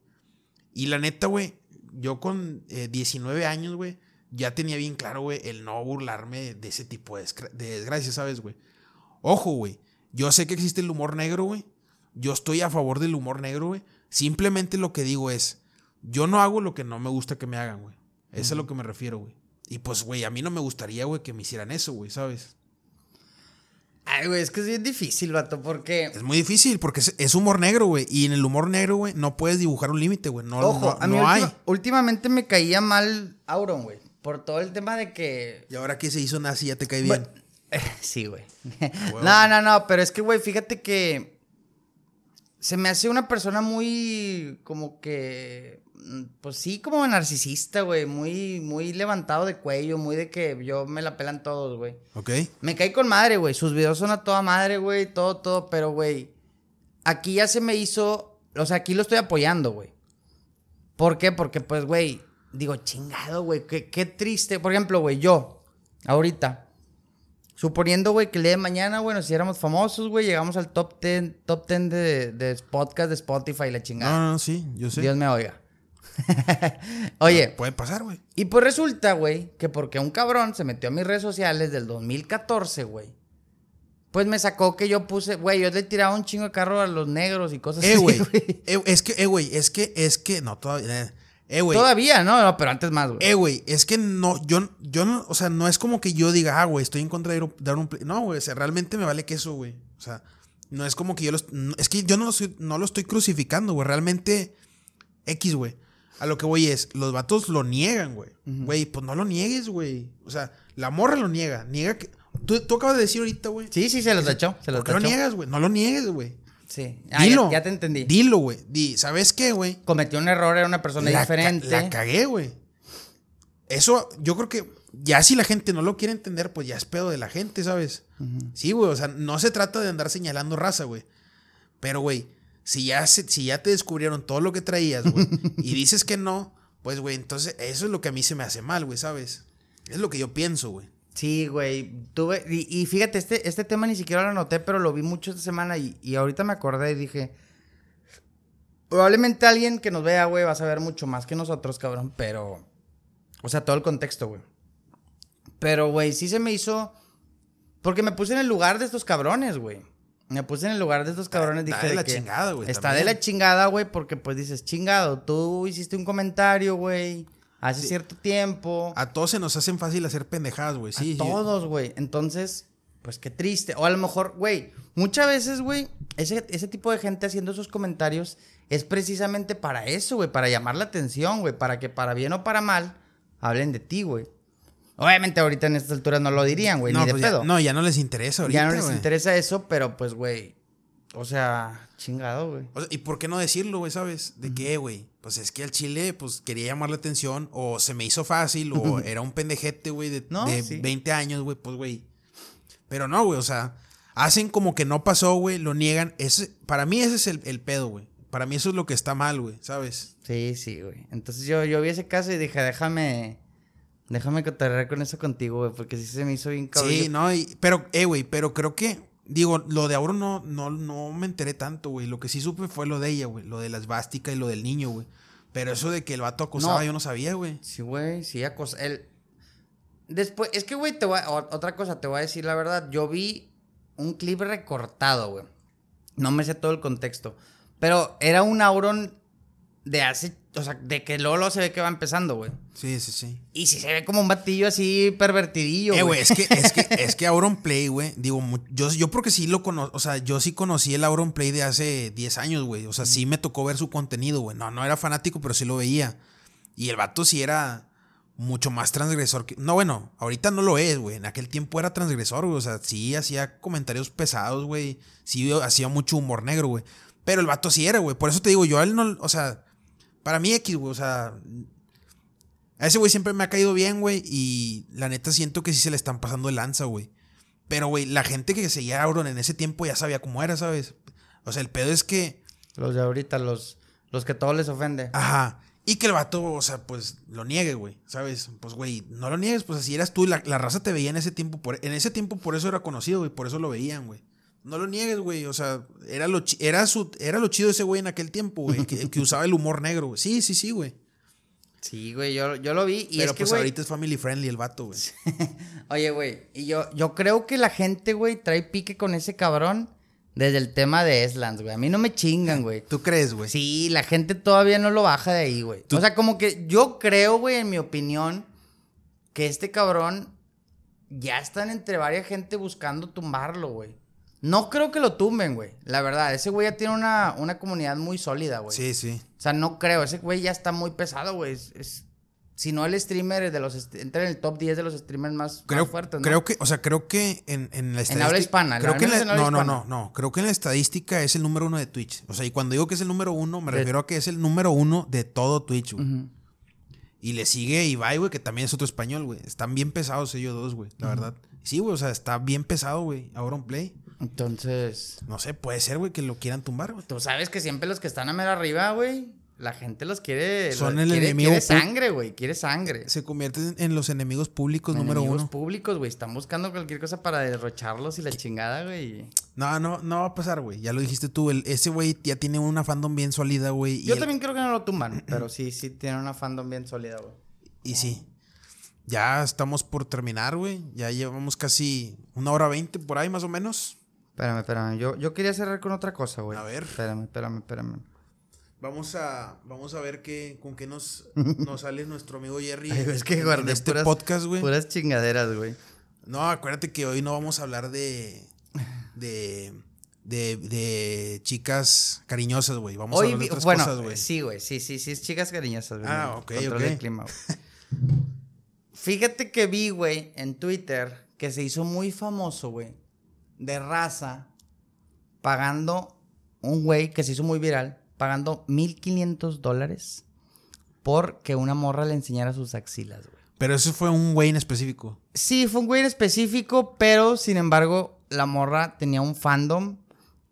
S1: Y la neta, güey, yo con eh, 19 años, güey, ya tenía bien claro, güey, el no burlarme de ese tipo de, desgra- de desgracias, ¿sabes, güey? Ojo, güey, yo sé que existe el humor negro, güey. Yo estoy a favor del humor negro, güey. Simplemente lo que digo es, yo no hago lo que no me gusta que me hagan, güey. Eso es a lo que me refiero, güey. Y pues, güey, a mí no me gustaría, güey, que me hicieran eso, güey, ¿sabes?
S2: Ay, güey, es que es bien difícil, vato, porque...
S1: Es muy difícil porque es, humor negro, güey. Y en el humor negro, güey, no puedes dibujar un límite, güey. No,
S2: Ojo,
S1: no,
S2: a mí
S1: no hay.
S2: última- últimamente me caía mal Auron, güey. Por todo el tema de que...
S1: Y ahora que se hizo nazi, ya te cae bien.
S2: Bueno, sí, güey. no, no, no, pero es que, güey, fíjate que se me hace una persona muy como que, mm, pues sí, como narcisista, güey, muy, muy levantado de cuello, muy de que yo me la pelan todos, güey.
S1: ¿Ok?
S2: Me caí con madre, güey. Sus videos son a toda madre, güey, todo, todo, pero, güey, aquí ya se me hizo, o sea, aquí lo estoy apoyando, güey. ¿Por qué? Porque, pues, güey, digo, chingado, güey, qué, qué triste. Por ejemplo, güey, yo, ahorita, suponiendo, güey, que el día de mañana, güey, nos hiciéramos famosos, güey, llegamos al top 10, top 10 de, de podcast de Spotify, la chingada.
S1: no, no, sí, yo sé.
S2: Dios me oiga. Oye,
S1: Puede pasar, güey.
S2: y pues resulta, güey, que porque un cabrón se metió a mis redes sociales del 2014, güey. Pues me sacó que yo puse, güey, yo le tiraba un chingo de carro a los negros y cosas
S1: Eh,
S2: así,
S1: güey.
S2: güey.
S1: Eh, es que, eh, güey, es que, es que, no, todavía. Eh, güey.
S2: Todavía, ¿no? No, pero antes más, güey.
S1: Eh, güey, es que no, yo, yo no, o sea, no es como que yo diga, ah, güey, estoy en contra de dar un play. No, güey, o sea, realmente me vale queso, güey. O sea, no es como que yo los, no- es que yo no lo, estoy- no lo estoy crucificando, güey. Realmente, X, güey. A lo que voy es, los vatos lo niegan, güey. Güey, pues no lo niegues, güey. O sea, la morra lo niega. Niega que. Tú, tú acabas de decir ahorita, güey.
S2: Sí, sí, se los echó. Se los
S1: ¿Por qué lo niegas, güey? No lo niegues, güey.
S2: Sí. Ah,
S1: Dilo.
S2: Ya, ya te entendí.
S1: Dilo, güey. Di, ¿sabes qué, güey?
S2: Cometió un error, era una persona
S1: La, ca-
S2: diferente.
S1: la cagué, güey. Eso, yo creo que ya si la gente no lo quiere entender, pues ya es pedo de la gente, ¿sabes? Sí, güey. O sea, no se trata de andar señalando raza, güey. Pero, güey, si ya, se- si ya te descubrieron todo lo que traías, güey, y dices que no, pues, güey, entonces eso es lo que a mí se me hace mal, güey, ¿sabes? Es lo que yo pienso, güey.
S2: Sí, güey. Tuve. Y, y fíjate, este, este tema ni siquiera lo anoté, pero lo vi mucho esta semana y, y ahorita me acordé y dije. Probablemente alguien que nos vea, güey, va a saber mucho más que nosotros, cabrón. Pero. O sea, todo el contexto, güey. Pero, güey, sí se me hizo. Porque me puse en el lugar de estos cabrones, güey. Me puse en el lugar de estos cabrones.
S1: está
S2: dije
S1: de la
S2: que
S1: chingada, güey,
S2: Está
S1: también.
S2: de la chingada, güey, porque pues dices, chingado, tú hiciste un comentario, güey, hace
S1: Sí.
S2: cierto tiempo.
S1: A todos se nos hacen fácil hacer pendejadas, güey. Sí,
S2: a todos, güey. Entonces, pues qué triste. O a lo mejor, güey, muchas veces, güey, ese, ese tipo de gente haciendo esos comentarios es precisamente para eso, güey, para llamar la atención, güey, para que para bien o para mal hablen de ti, güey. Obviamente ahorita en estas alturas no lo dirían, güey,
S1: no,
S2: ni de
S1: pues ya-
S2: pedo.
S1: no, ya no les interesa ahorita,
S2: ya no les interesa eso, pero pues, güey, o sea, chingado, güey.
S1: O sea, ¿Y por qué no decirlo, güey, sabes? ¿De qué, güey? Pues es que al chile, pues quería llamar la atención, o se me hizo fácil, o era un pendejete, güey, de,
S2: No,
S1: de
S2: sí.
S1: 20 años, güey, pues, güey. Pero no, güey, o sea, hacen como que no pasó, güey, lo niegan. Ese, para mí ese es el, el pedo, güey. Para mí eso es lo que está mal, güey, ¿sabes?
S2: Sí, sí, güey. Entonces yo, yo vi ese caso y dije, déjame, déjame cotorrear con eso contigo, güey, porque sí se me hizo bien cabrón.
S1: Sí, no, y- pero, eh, güey, pero creo que, digo, lo de Auro no, no, no me enteré tanto, güey. Lo que sí supe fue lo de ella, güey, lo de la esvástica y lo del niño, güey. Pero eso de que el vato acosaba,
S2: No.
S1: yo no sabía, güey.
S2: Sí, güey, sí, acosa. El... Después, es que, güey, te voy a- otra cosa, te voy a decir la verdad. Yo vi un clip recortado, güey. No me sé todo el contexto. Pero era un Auron de hace, o sea, de que Lolo se ve que va empezando, güey.
S1: Sí, sí, sí.
S2: Y si se ve como un batillo así pervertidillo,
S1: Eh,
S2: güey.
S1: güey, es que, es que, es que Auron Play, güey, digo, yo, yo porque sí lo conozco, o sea, yo sí conocí el Auron Play de hace 10 años, güey, o sea, sí me tocó ver su contenido, güey, no, no era fanático, pero sí lo veía, y el vato sí era mucho más transgresor que, no, bueno, ahorita no lo es, güey, en aquel tiempo era transgresor, güey, o sea, sí hacía comentarios pesados, güey, sí hacía mucho humor negro, güey, pero el vato sí era, güey, por eso te digo, yo a él no, o sea, para mí X, güey, o sea, a ese güey siempre me ha caído bien, güey. Y la neta siento que sí se le están pasando el lanza, güey. Pero, güey, la gente que seguía a Auron en ese tiempo ya sabía cómo era, ¿sabes? O sea, el pedo es que.
S2: Los de ahorita, los, los que todo les ofende.
S1: Ajá. Y que el vato, o sea, pues lo niegue, güey. ¿Sabes? Pues, güey, no lo niegues, pues así eras tú. y La, la raza te veía en ese tiempo. Por, en ese tiempo por eso era conocido, güey. Por eso lo veían, güey. No lo niegues, güey. O sea, era lo, era su, era lo chido ese güey en aquel tiempo, güey. Que, que usaba el humor negro, güey. Sí, sí, sí, güey.
S2: Sí, güey, yo, yo lo vi. Y
S1: Pero
S2: es que,
S1: pues ahorita es family friendly el vato, güey.
S2: Oye, güey, y yo, yo creo que la gente, güey, trae pique con ese cabrón desde el tema de Eslands, güey. A mí no me chingan, güey.
S1: ¿Tú crees, güey?
S2: Sí, la gente todavía no lo baja de ahí, güey. O sea, como que yo creo, güey, en mi opinión, que este cabrón ya están entre varias gente buscando tumbarlo, güey. No creo que lo tumben, güey. La verdad, ese güey ya tiene una, una comunidad muy sólida, güey.
S1: Sí, sí.
S2: O sea, no creo. Ese güey ya está muy pesado, güey. Es, es- si no el streamer de los... Entra en el top 10 de los streamers más,
S1: Creo,
S2: más fuertes, ¿no?
S1: creo que, o sea, creo que en, en la estadística.
S2: habla hispana,
S1: Creo que en la-
S2: en
S1: no, no,
S2: hispana.
S1: no, no. Creo que en la estadística es el número uno de Twitch. O sea, y cuando digo que es el número uno, me
S2: De-
S1: refiero a que es el número uno de todo Twitch, güey. Y le sigue Ibai, güey, que también es otro español, güey. Están bien pesados ellos dos, güey, la verdad. Sí, güey, o sea, está bien pesado, güey. Ahora un play.
S2: Entonces...
S1: No sé, puede ser, güey, que lo quieran tumbar, güey.
S2: Tú sabes que siempre los que están a mera arriba, güey, la gente los quiere.
S1: Son el
S2: quiere,
S1: enemigo
S2: Quiere sangre, güey, quiere sangre.
S1: Se convierten en los enemigos públicos número
S2: Enemigos
S1: uno.
S2: públicos, güey, están buscando cualquier cosa para derrocharlos y la chingada, güey.
S1: No, no, no va a pasar, güey. Ya lo dijiste tú. el- ese güey ya tiene una fandom bien sólida, güey.
S2: Yo
S1: el-
S2: también creo que no lo tumban, pero sí, sí tiene una fandom bien sólida, güey.
S1: Y sí. Ya estamos por terminar, güey. Ya llevamos casi una hora veinte por ahí, más o menos.
S2: Espérame, espérame. Yo, yo quería cerrar con otra cosa, güey.
S1: A ver.
S2: Espérame, espérame, espérame.
S1: Vamos a, vamos a ver qué, con qué nos, nos sale nuestro amigo Jerry.
S2: Ay, es que guardé
S1: en este
S2: puras-
S1: podcast, güey.
S2: Puras chingaderas, güey.
S1: No, acuérdate que hoy no vamos a hablar de. de. de, de chicas cariñosas, güey. Vamos a
S2: Hoy,
S1: hablar de otras
S2: bueno,
S1: cosas, güey.
S2: sí, güey, sí, sí, sí, es chicas cariñosas, güey.
S1: Ah, ok,
S2: Control
S1: ok.
S2: del clima, güey. Fíjate que vi, güey, en Twitter que se hizo muy famoso, güey, de raza, pagando un güey que se hizo muy viral pagando 1500 dólares por que una morra le enseñara sus axilas, güey.
S1: Pero eso fue un güey en específico.
S2: Sí, fue un güey en específico, pero sin embargo, la morra tenía un fandom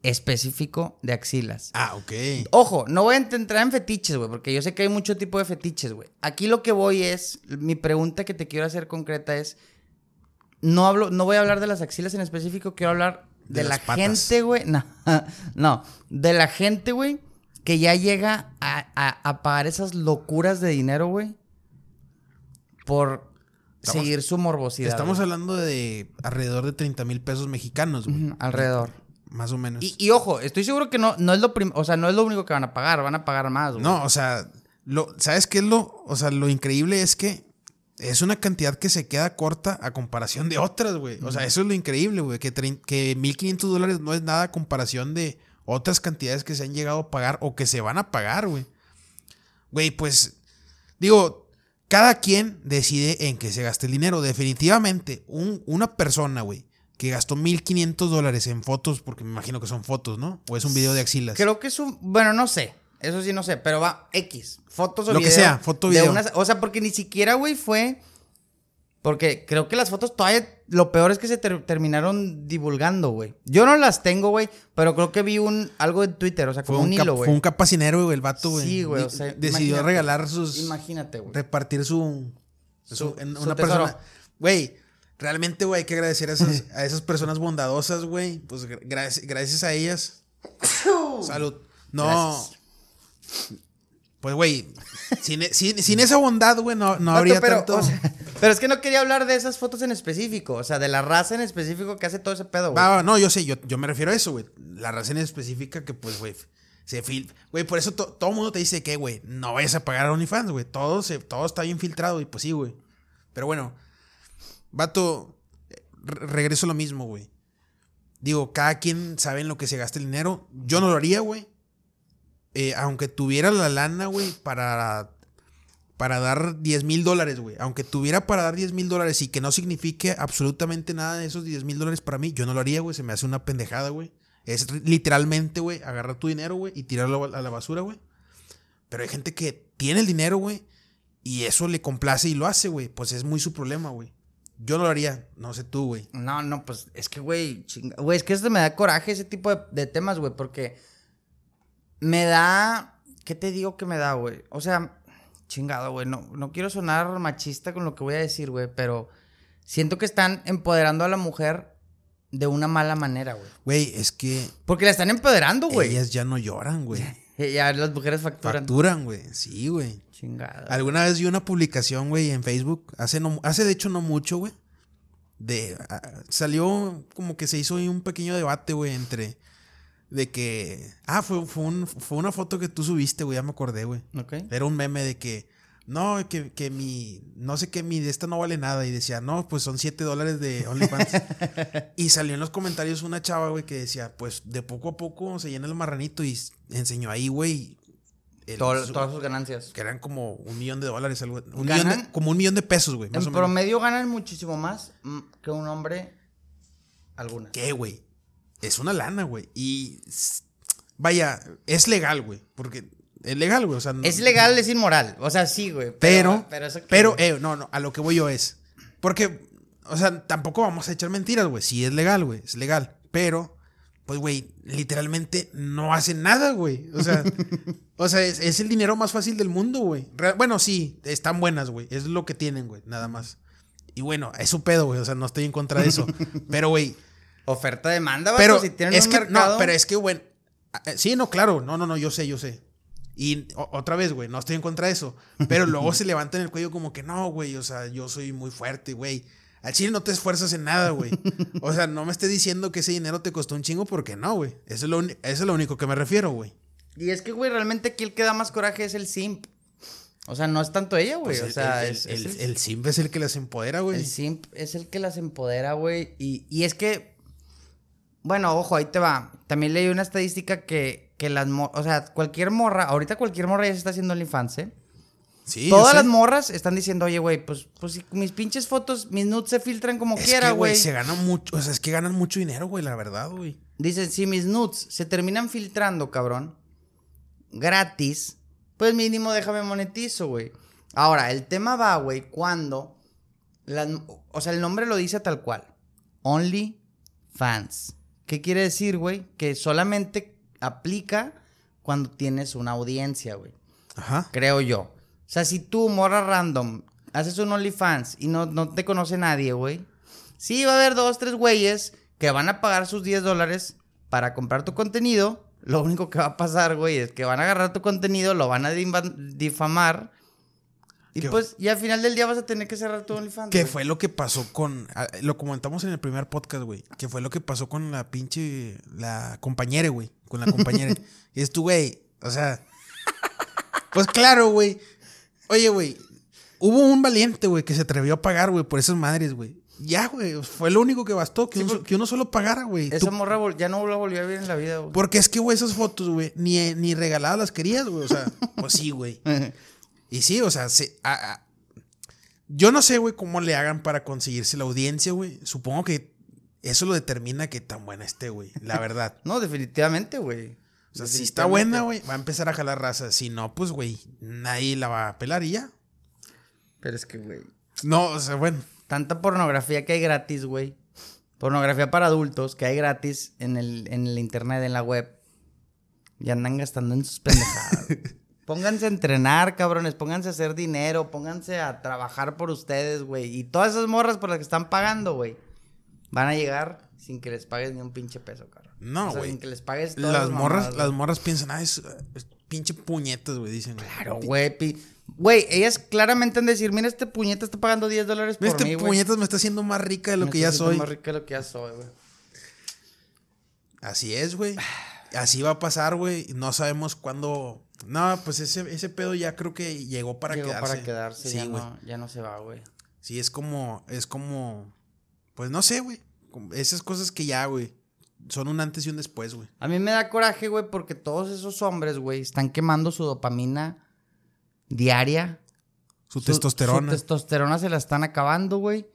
S2: específico de axilas.
S1: Ah, ok.
S2: Ojo, no voy a entrar en fetiches, güey, porque yo sé que hay mucho tipo de fetiches, güey. Aquí lo que voy es, mi pregunta que te quiero hacer concreta es, no hablo, no voy a hablar de las axilas en específico, quiero hablar de,
S1: De
S2: la
S1: patas.
S2: gente, güey. No, no, de la gente, güey, que ya llega a, a- a pagar esas locuras de dinero, güey, por
S1: Estamos-
S2: seguir su morbosidad.
S1: Estamos
S2: güey.
S1: hablando de alrededor de 30 mil pesos mexicanos, güey.
S2: Alrededor.
S1: Más o menos.
S2: Y, y ojo, estoy seguro que no, no es lo o sea, no es lo único que van a pagar, van a pagar más, güey.
S1: No, o sea, lo, ¿sabes qué es lo? O sea, lo increíble es que es una cantidad que se queda corta a comparación de otras, güey. O sea, eso es lo increíble, güey. Que, que 1.500 dólares no es nada a comparación de otras cantidades que se han llegado a pagar o que se van a pagar, güey. Güey, pues, digo, cada quien decide en qué se gasta el dinero. Definitivamente, un- una persona, güey, que gastó 1.500 dólares en fotos, porque me imagino que son fotos, ¿no? O es un video de axilas.
S2: Creo que es un. Bueno, no sé. Eso sí, no sé. Pero va X. Fotos o
S1: Lo que sea, foto,
S2: de
S1: video.
S2: unas- o sea, porque ni siquiera, güey, fue. Porque creo que las fotos todavía. Lo peor es que se ter- terminaron divulgando, güey. Yo no las tengo, güey. Pero creo que vi un algo en Twitter. O sea,
S1: Fue
S2: como
S1: un,
S2: un hilo,
S1: fue
S2: güey.
S1: un capacinero, güey, el vato, güey.
S2: Sí, güey, o sea,
S1: Decidió regalar sus.
S2: Imagínate, güey.
S1: Repartir su. su-
S2: Su-
S1: en una persona. Güey, realmente, güey, hay que agradecer a esas, a esas personas bondadosas, güey. Pues gra- gracias, gracias a ellas. Salud. No.
S2: Gracias.
S1: Pues, güey, sin, e- sin- sin esa bondad, güey, no, no habría
S2: pero,
S1: tanto.
S2: o sea, pero es que no quería hablar de esas fotos en específico. O sea, de la raza en específico que hace todo ese pedo, güey.
S1: No, yo sé, yo, yo me refiero a eso, güey. La razón específica que, pues, güey, se fil... Güey, por eso to- todo el mundo te dice que, güey, no vayas a pagar a OnlyFans, güey. Todo, se, todo está bien filtrado y pues sí, güey. Pero bueno, vato, re- regreso a lo mismo, güey. Digo, cada quien sabe en lo que se gasta el dinero. Yo no lo haría, güey. Eh, aunque tuviera la lana, güey, para, para dar 10 mil dólares, güey. Aunque tuviera para dar 10 mil dólares y que no signifique absolutamente nada de esos 10 mil dólares para mí, yo no lo haría, güey. Se me hace una pendejada, güey. Es literalmente, güey, agarrar tu dinero, güey, y tirarlo a la basura, güey. Pero hay gente que tiene el dinero, güey, y eso le complace y lo hace, güey. Pues es muy su problema, güey. Yo no lo haría, no sé tú, güey.
S2: No, no, pues es que, güey, chinga- güey, es que esto me da coraje ese tipo de, de temas, güey, porque me da, ¿qué te digo que me da, güey? O sea, chingado, güey, no, no quiero sonar machista con lo que voy a decir, güey, pero siento que están empoderando a la mujer de una mala manera, güey.
S1: Güey, es que
S2: Porque la están empoderando, güey.
S1: ellas ya no lloran, güey.
S2: Ya las mujeres facturan.
S1: Facturan, güey. Sí, güey.
S2: Chingado.
S1: Alguna vez vi una publicación, güey, en Facebook, hace, no, hace de hecho no mucho, güey. De, ah, salió como que se hizo un pequeño debate, güey, entre... De que... Ah, fue, fue, un- fue una foto que tú subiste, güey, ya me acordé, güey.
S2: Ok.
S1: Era un meme de que... No, que, que mi... No sé qué, mi de esta no vale nada. Y decía, no, pues son 7 dólares de OnlyFans. y salió en los comentarios una chava, güey, que decía, pues de poco a poco se llena el marranito. Y enseñó ahí, güey... el-
S2: Todo-
S1: su-
S2: todas sus ganancias.
S1: que eran como un millón de dólares, algo, un
S2: ¿Ganan?
S1: millón de- como un millón de pesos, güey, más
S2: En
S1: o menos.
S2: promedio ganan muchísimo más mm, que un hombre algunas.
S1: ¿Qué, güey? Es una lana, güey. Y vaya, es legal, güey, porque es legal, güey, o sea, no-
S2: Es legal, es inmoral. O sea, sí, güey.
S1: pero
S2: pero, eso
S1: pero,
S2: qué,
S1: eh, no, no, a lo que voy yo es porque o sea, tampoco vamos a echar mentiras, güey. Sí es legal, güey, es legal, pero pues güey, literalmente no hacen nada, güey. O sea, o sea, es, es el dinero más fácil del mundo, güey. Bueno, sí, están buenas, güey. Es lo que tienen, güey, nada más. Y bueno, es su pedo, güey. O sea, no estoy en contra de eso. Pero, güey,
S2: Oferta demanda, vato,
S1: pero
S2: si tienen
S1: es
S2: un
S1: que
S2: mercado.
S1: no, pero es que bueno, ah, eh, sí, no, claro, no, no, no, yo sé, yo sé. Y o- otra vez, güey, no estoy en contra de eso, pero luego se levantan el cuello como que no, güey, o sea, yo soy muy fuerte, güey. Al chile no te esfuerzas en nada, güey. O sea, no me estés diciendo que ese dinero te costó un chingo porque no, güey. Eso es lo, eso es lo único que me refiero, güey.
S2: Y es que, güey, realmente aquí el que da más coraje es el simp. O sea, no es tanto ella, güey.
S1: Pues
S2: o
S1: el-
S2: sea,
S1: el,
S2: es,
S1: el,
S2: es
S1: el, el simp es el que las empodera, güey.
S2: el simp es el que las empodera, güey. Y, y es que, bueno, ojo, ahí te va. También leí una estadística que, que las, mo- o sea, cualquier morra, ahorita cualquier morra ya se está haciendo OnlyFans, ¿eh?
S1: Sí,
S2: Todas las morras están diciendo, oye, güey, pues, pues si mis pinches fotos, mis nudes se filtran como
S1: Es
S2: quiera,
S1: güey,
S2: güey.
S1: se gana mucho, o sea, es que ganan mucho dinero, güey, la verdad, güey.
S2: Dicen, si mis nudes se terminan filtrando, cabrón, gratis, pues mínimo déjame monetizo, güey. Ahora, el tema va, güey, cuando... las- o sea, el nombre lo dice tal cual. Only fans. ¿Qué quiere decir, güey? Que solamente aplica cuando tienes una audiencia, güey.
S1: Ajá.
S2: Creo yo. O sea, si tú, morra random, haces un OnlyFans y no, no te conoce nadie, güey. Sí, va a haber dos, tres güeyes que van a pagar sus 10 dólares para comprar tu contenido. Lo único que va a pasar, güey, es que van a agarrar tu contenido, lo van a difamar. Y
S1: ¿Qué-
S2: pues, y al final del día vas a tener que cerrar tu OnlyFans.
S1: ¿Qué
S2: güey.
S1: fue lo que pasó con. ah, Lo comentamos en el primer podcast, güey. ¿Qué fue lo que pasó con la pinche. La compañera, güey. Con la compañera. y es tu, güey. O sea. Pues claro, güey. Oye, güey. Hubo un valiente, güey, que se atrevió a pagar, güey, por esas madres, güey. Ya, güey. Fue lo único que bastó. Que,
S2: Sí,
S1: uno, que solo pagara, güey.
S2: Esa
S1: Tú-
S2: morra ya no la volvió a ver en la vida, güey.
S1: Porque es que, güey, esas fotos, güey, ni, ni regaladas las querías, güey. O sea, pues sí, güey. Y sí, o sea, se- a- a- yo no sé, güey, cómo le hagan para conseguirse la audiencia, güey. Supongo que eso lo determina que tan buena esté, güey. La verdad.
S2: No, definitivamente, güey.
S1: O sea, si está buena, güey, va a empezar a jalar raza. Si no, pues, güey, nadie la va a pelar y ya.
S2: Pero es que, güey.
S1: No, o sea, bueno.
S2: tanta pornografía que hay gratis, güey. Pornografía para adultos que hay gratis en el, en el internet, en la web. Y andan gastando en sus pendejadas. Pónganse a entrenar, cabrones. Pónganse a hacer dinero. Pónganse a trabajar por ustedes, güey. Y todas esas morras por las que están pagando, güey. Van a llegar sin que les pagues ni un pinche peso, cabrón.
S1: No,
S2: O sea,
S1: güey.
S2: sin que les pagues todas
S1: Las morras,
S2: mamadas,
S1: las morras piensan, ah, es, es pinche puñetas, güey, dicen.
S2: Claro, güey. Güey, ellas claramente han de decir, mira, este puñeta está pagando 10 dólares por
S1: Este
S2: mí, güey.
S1: puñetas me está haciendo más rica de lo
S2: Me
S1: que
S2: está
S1: ya soy.
S2: más rica de lo que ya soy, güey.
S1: Así es, güey. Así va a pasar, güey. No sabemos cuándo. No, pues ese, ese pedo ya creo que llegó para
S2: Llegó
S1: quedarse.
S2: para quedarse,
S1: Sí,
S2: ya,
S1: güey.
S2: no, ya no se va, güey.
S1: Sí, es como. Es como. Pues no sé, güey. Esas cosas que ya, güey. Son un antes y un después, güey.
S2: A mí me da coraje, güey, porque todos esos hombres, güey, están quemando su dopamina diaria.
S1: Su, testosterona.
S2: Su testosterona se la están acabando, güey.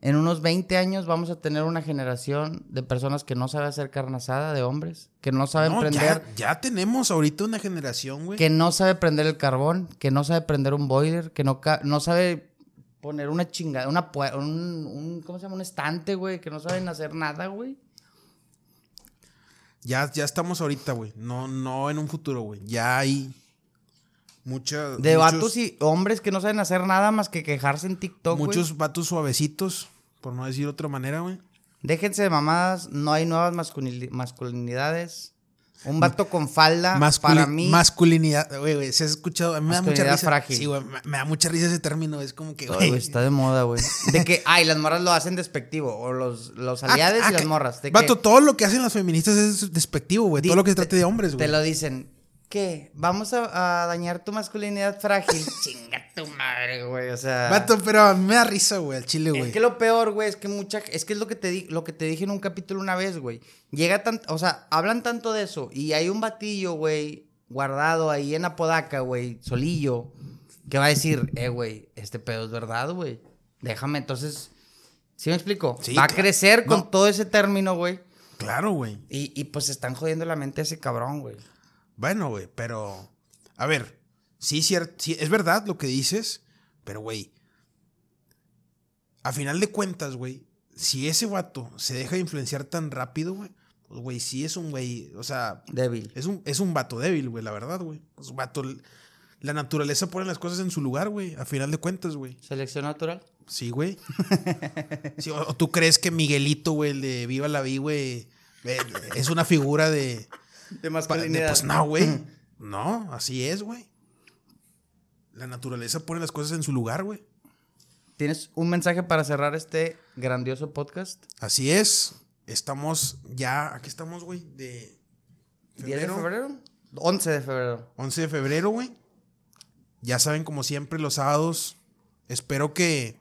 S2: En unos 20 años vamos a tener una generación de personas que no sabe hacer carne asada, de hombres, que no saben
S1: No,
S2: prender,
S1: ya, ya tenemos ahorita una generación, güey.
S2: que no sabe prender el carbón, que no sabe prender un boiler, que no, no sabe poner una chingada, una un, un- ¿cómo se llama? Un estante, güey, que no saben hacer nada, güey.
S1: Ya, ya estamos ahorita, güey. No, no en un futuro, güey. Ya hay mucha,
S2: De
S1: muchos,
S2: vatos y hombres que no saben hacer nada más que quejarse en TikTok,
S1: muchos vatos suavecitos, por no decir de otra manera, güey.
S2: Déjense de mamadas, no hay nuevas masculini- masculinidades. Un vato con falda,
S1: Masculi-
S2: para mí,
S1: Masculinidad, güey, güey, se ha escuchado, a mí me da mucha risa.
S2: frágil.
S1: Sí, güey, me, me da mucha risa ese término, es como que, güey.
S2: está de moda, güey. De que, ay, las morras lo hacen despectivo, o los, los
S1: Ah,
S2: aliados
S1: ah,
S2: y las
S1: que-
S2: morras. De
S1: Vato,
S2: que
S1: todo lo que hacen las feministas es despectivo, güey. Todo lo que se
S2: te-
S1: trate de hombres, güey.
S2: te lo dicen. ¿Qué? ¿Vamos a, a dañar tu masculinidad frágil? Chinga tu madre, güey, o sea...
S1: Vato, pero a mí me da risa, güey, al chile, güey.
S2: Es que lo peor, güey, es que mucha... Es que es lo que te, di, lo que te dije en un capítulo una vez, güey. Llega tan... O sea, hablan tanto de eso. Y hay un batillo, güey, guardado ahí en Apodaca, güey, solillo, que va a decir, eh, güey, este pedo es verdad, güey. Déjame, entonces... ¿Sí me explico?
S1: Sí,
S2: va a crecer con
S1: No.
S2: todo ese término, güey.
S1: Claro, güey.
S2: Y, y pues se están jodiendo la mente a ese cabrón, güey.
S1: Bueno, güey, pero. A ver, sí, sí, es verdad lo que dices, pero, güey. A final de cuentas, güey, si ese vato se deja influenciar tan rápido, güey, pues, güey, sí es un güey, o sea,
S2: Débil.
S1: es un, es un vato débil, güey, la verdad, güey. Es un vato. La naturaleza pone las cosas en su lugar, güey, a final de cuentas, güey.
S2: Selección natural.
S1: Sí, güey. Sí, o, o tú crees que Miguelito, güey, el de Viva la Vi, güey, eh, es una figura de.
S2: De
S1: Pa- de- Pues no, güey. No, así es, güey. La naturaleza pone las cosas en su lugar, güey.
S2: ¿Tienes un mensaje para cerrar este grandioso podcast?
S1: Así es. Estamos ya, aquí estamos, güey, de
S2: ¿10 de
S1: febrero,
S2: febrero? 11 de febrero.
S1: 11 de febrero, güey. Ya saben, como siempre, los sábados. Espero que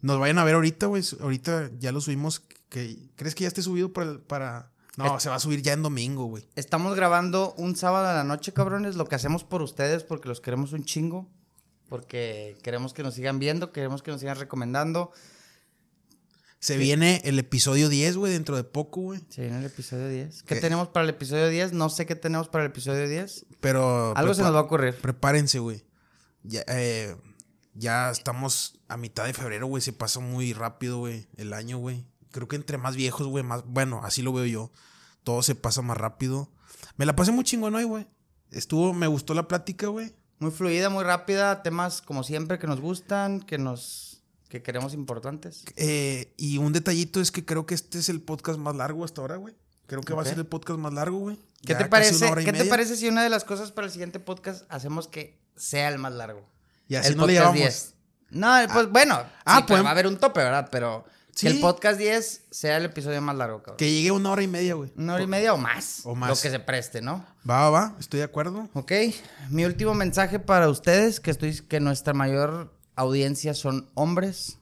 S1: nos vayan a ver ahorita, güey. Ahorita ya lo subimos. Que, ¿Crees que ya esté subido para, para... No, se va a subir ya en domingo, güey.
S2: Estamos grabando un sábado a la noche, cabrones. Lo que hacemos por ustedes porque los queremos un chingo. Porque queremos que nos sigan viendo, queremos que nos sigan recomendando.
S1: Se viene el episodio 10, güey, dentro de poco, güey.
S2: Se viene el episodio 10. ¿Qué
S1: ¿Qué?
S2: tenemos para el episodio 10? No sé qué tenemos para el episodio 10.
S1: Pero.
S2: Algo se nos va a ocurrir.
S1: Prepárense, güey. Ya, eh, ya estamos a mitad de febrero, güey. Se pasa muy rápido, güey, el año, güey. Creo que entre más viejos, güey, más. Bueno, así lo veo yo. Todo se pasa más rápido. Me la pasé muy chingón hoy, güey. Estuvo, me gustó la plática, güey.
S2: Muy fluida, muy rápida. Temas como siempre que nos gustan, que nos. que queremos importantes.
S1: Eh, y un detallito es que creo que este es el podcast más largo hasta ahora, güey. Creo que va a ser el podcast más largo, güey.
S2: ¿Qué te parece? ¿Qué te parece si una de las cosas para el siguiente podcast hacemos que sea el más largo?
S1: Y así
S2: el
S1: no le
S2: podcast
S1: llevamos.
S2: 10. No, pues bueno.
S1: ah,
S2: sí, pero
S1: pues-
S2: va a haber un tope, ¿verdad? Pero
S1: Sí.
S2: que el podcast 10 sea el episodio más largo, cabrón.
S1: Que llegue una hora y media, güey.
S2: Una hora y media o más.
S1: O más.
S2: Lo que se preste, ¿no?
S1: Va, va, va. Estoy de acuerdo.
S2: Ok. Mi último mensaje para ustedes, que estoy, que nuestra mayor audiencia son hombres.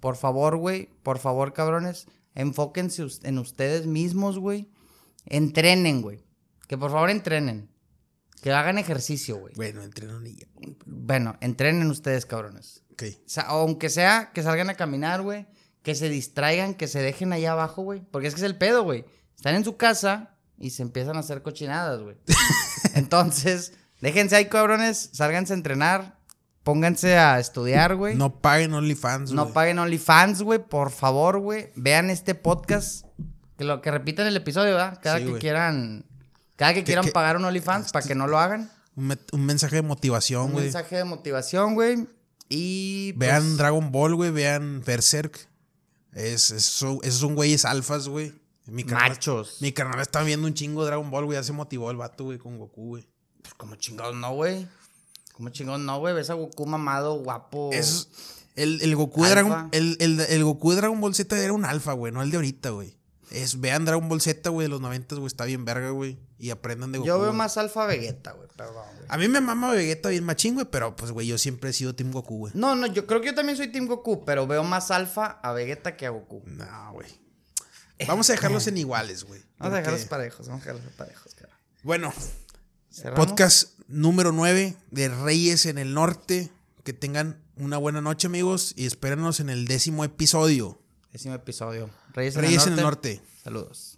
S2: Por favor, güey. Por favor, cabrones. Enfóquense en ustedes mismos, güey. Entrenen, güey. Que por favor entrenen. Que hagan ejercicio, güey.
S1: Bueno, entreno ni ya.
S2: Bueno, entrenen ustedes, cabrones.
S1: Ok.
S2: O sea, aunque sea que salgan a caminar, güey. Que se distraigan, que se dejen allá abajo, güey. Porque es que es el pedo, güey. Están en su casa y se empiezan a hacer cochinadas, güey. Entonces, déjense ahí, cabrones. Sálganse a entrenar. Pónganse a estudiar, güey. No,
S1: No paguen OnlyFans, güey.
S2: paguen OnlyFans, güey. Por favor, güey. Vean este podcast. Que lo que repitan el episodio, ¿verdad? Cada
S1: Sí,
S2: que
S1: güey.
S2: quieran. Cada que quieran
S1: que-
S2: pagar un OnlyFans para que no lo hagan.
S1: Un, met- un mensaje de motivación,
S2: Un
S1: güey.
S2: mensaje de motivación, güey. Y. pues,
S1: Vean Dragon Ball, güey. Vean Berserk. Es, es- son- esos son güeyes alfas, güey. Mi carnal,
S2: Machos.
S1: mi carnal está viendo un chingo Dragon Ball, güey. Ya se motivó el vato, güey, con Goku, güey.
S2: Pues como chingados no, güey. Como chingados no, güey. Ves a Goku mamado, guapo.
S1: Es- el, el Goku. Dragon el, el- el Goku de Dragon Ball Z era un alfa, güey, no el de ahorita, güey. Es, vean Dragon Ball Z, güey, de los 90, güey, está bien verga, güey. Y aprendan de Goku.
S2: Yo veo
S1: güey.
S2: más Alfa Vegeta, güey. Perdón, güey.
S1: A mí me mama Vegeta bien machín, güey, pero pues, güey, yo siempre he sido Team Goku, güey.
S2: No, no, yo creo que yo también soy Team Goku, pero veo más Alfa a Vegeta que a Goku.
S1: No, güey. Vamos a dejarlos en iguales, güey.
S2: Vamos a dejarlos parejos, vamos a dejarlos parejos, cara.
S1: Bueno,
S2: ¿Cerramos?
S1: podcast número 9 de Reyes en el Norte. Que tengan una buena noche, amigos, y espérenos en el décimo episodio.
S2: Décimo episodio. Reyes,
S1: Reyes
S2: en el norte.
S1: en el Norte.
S2: Saludos.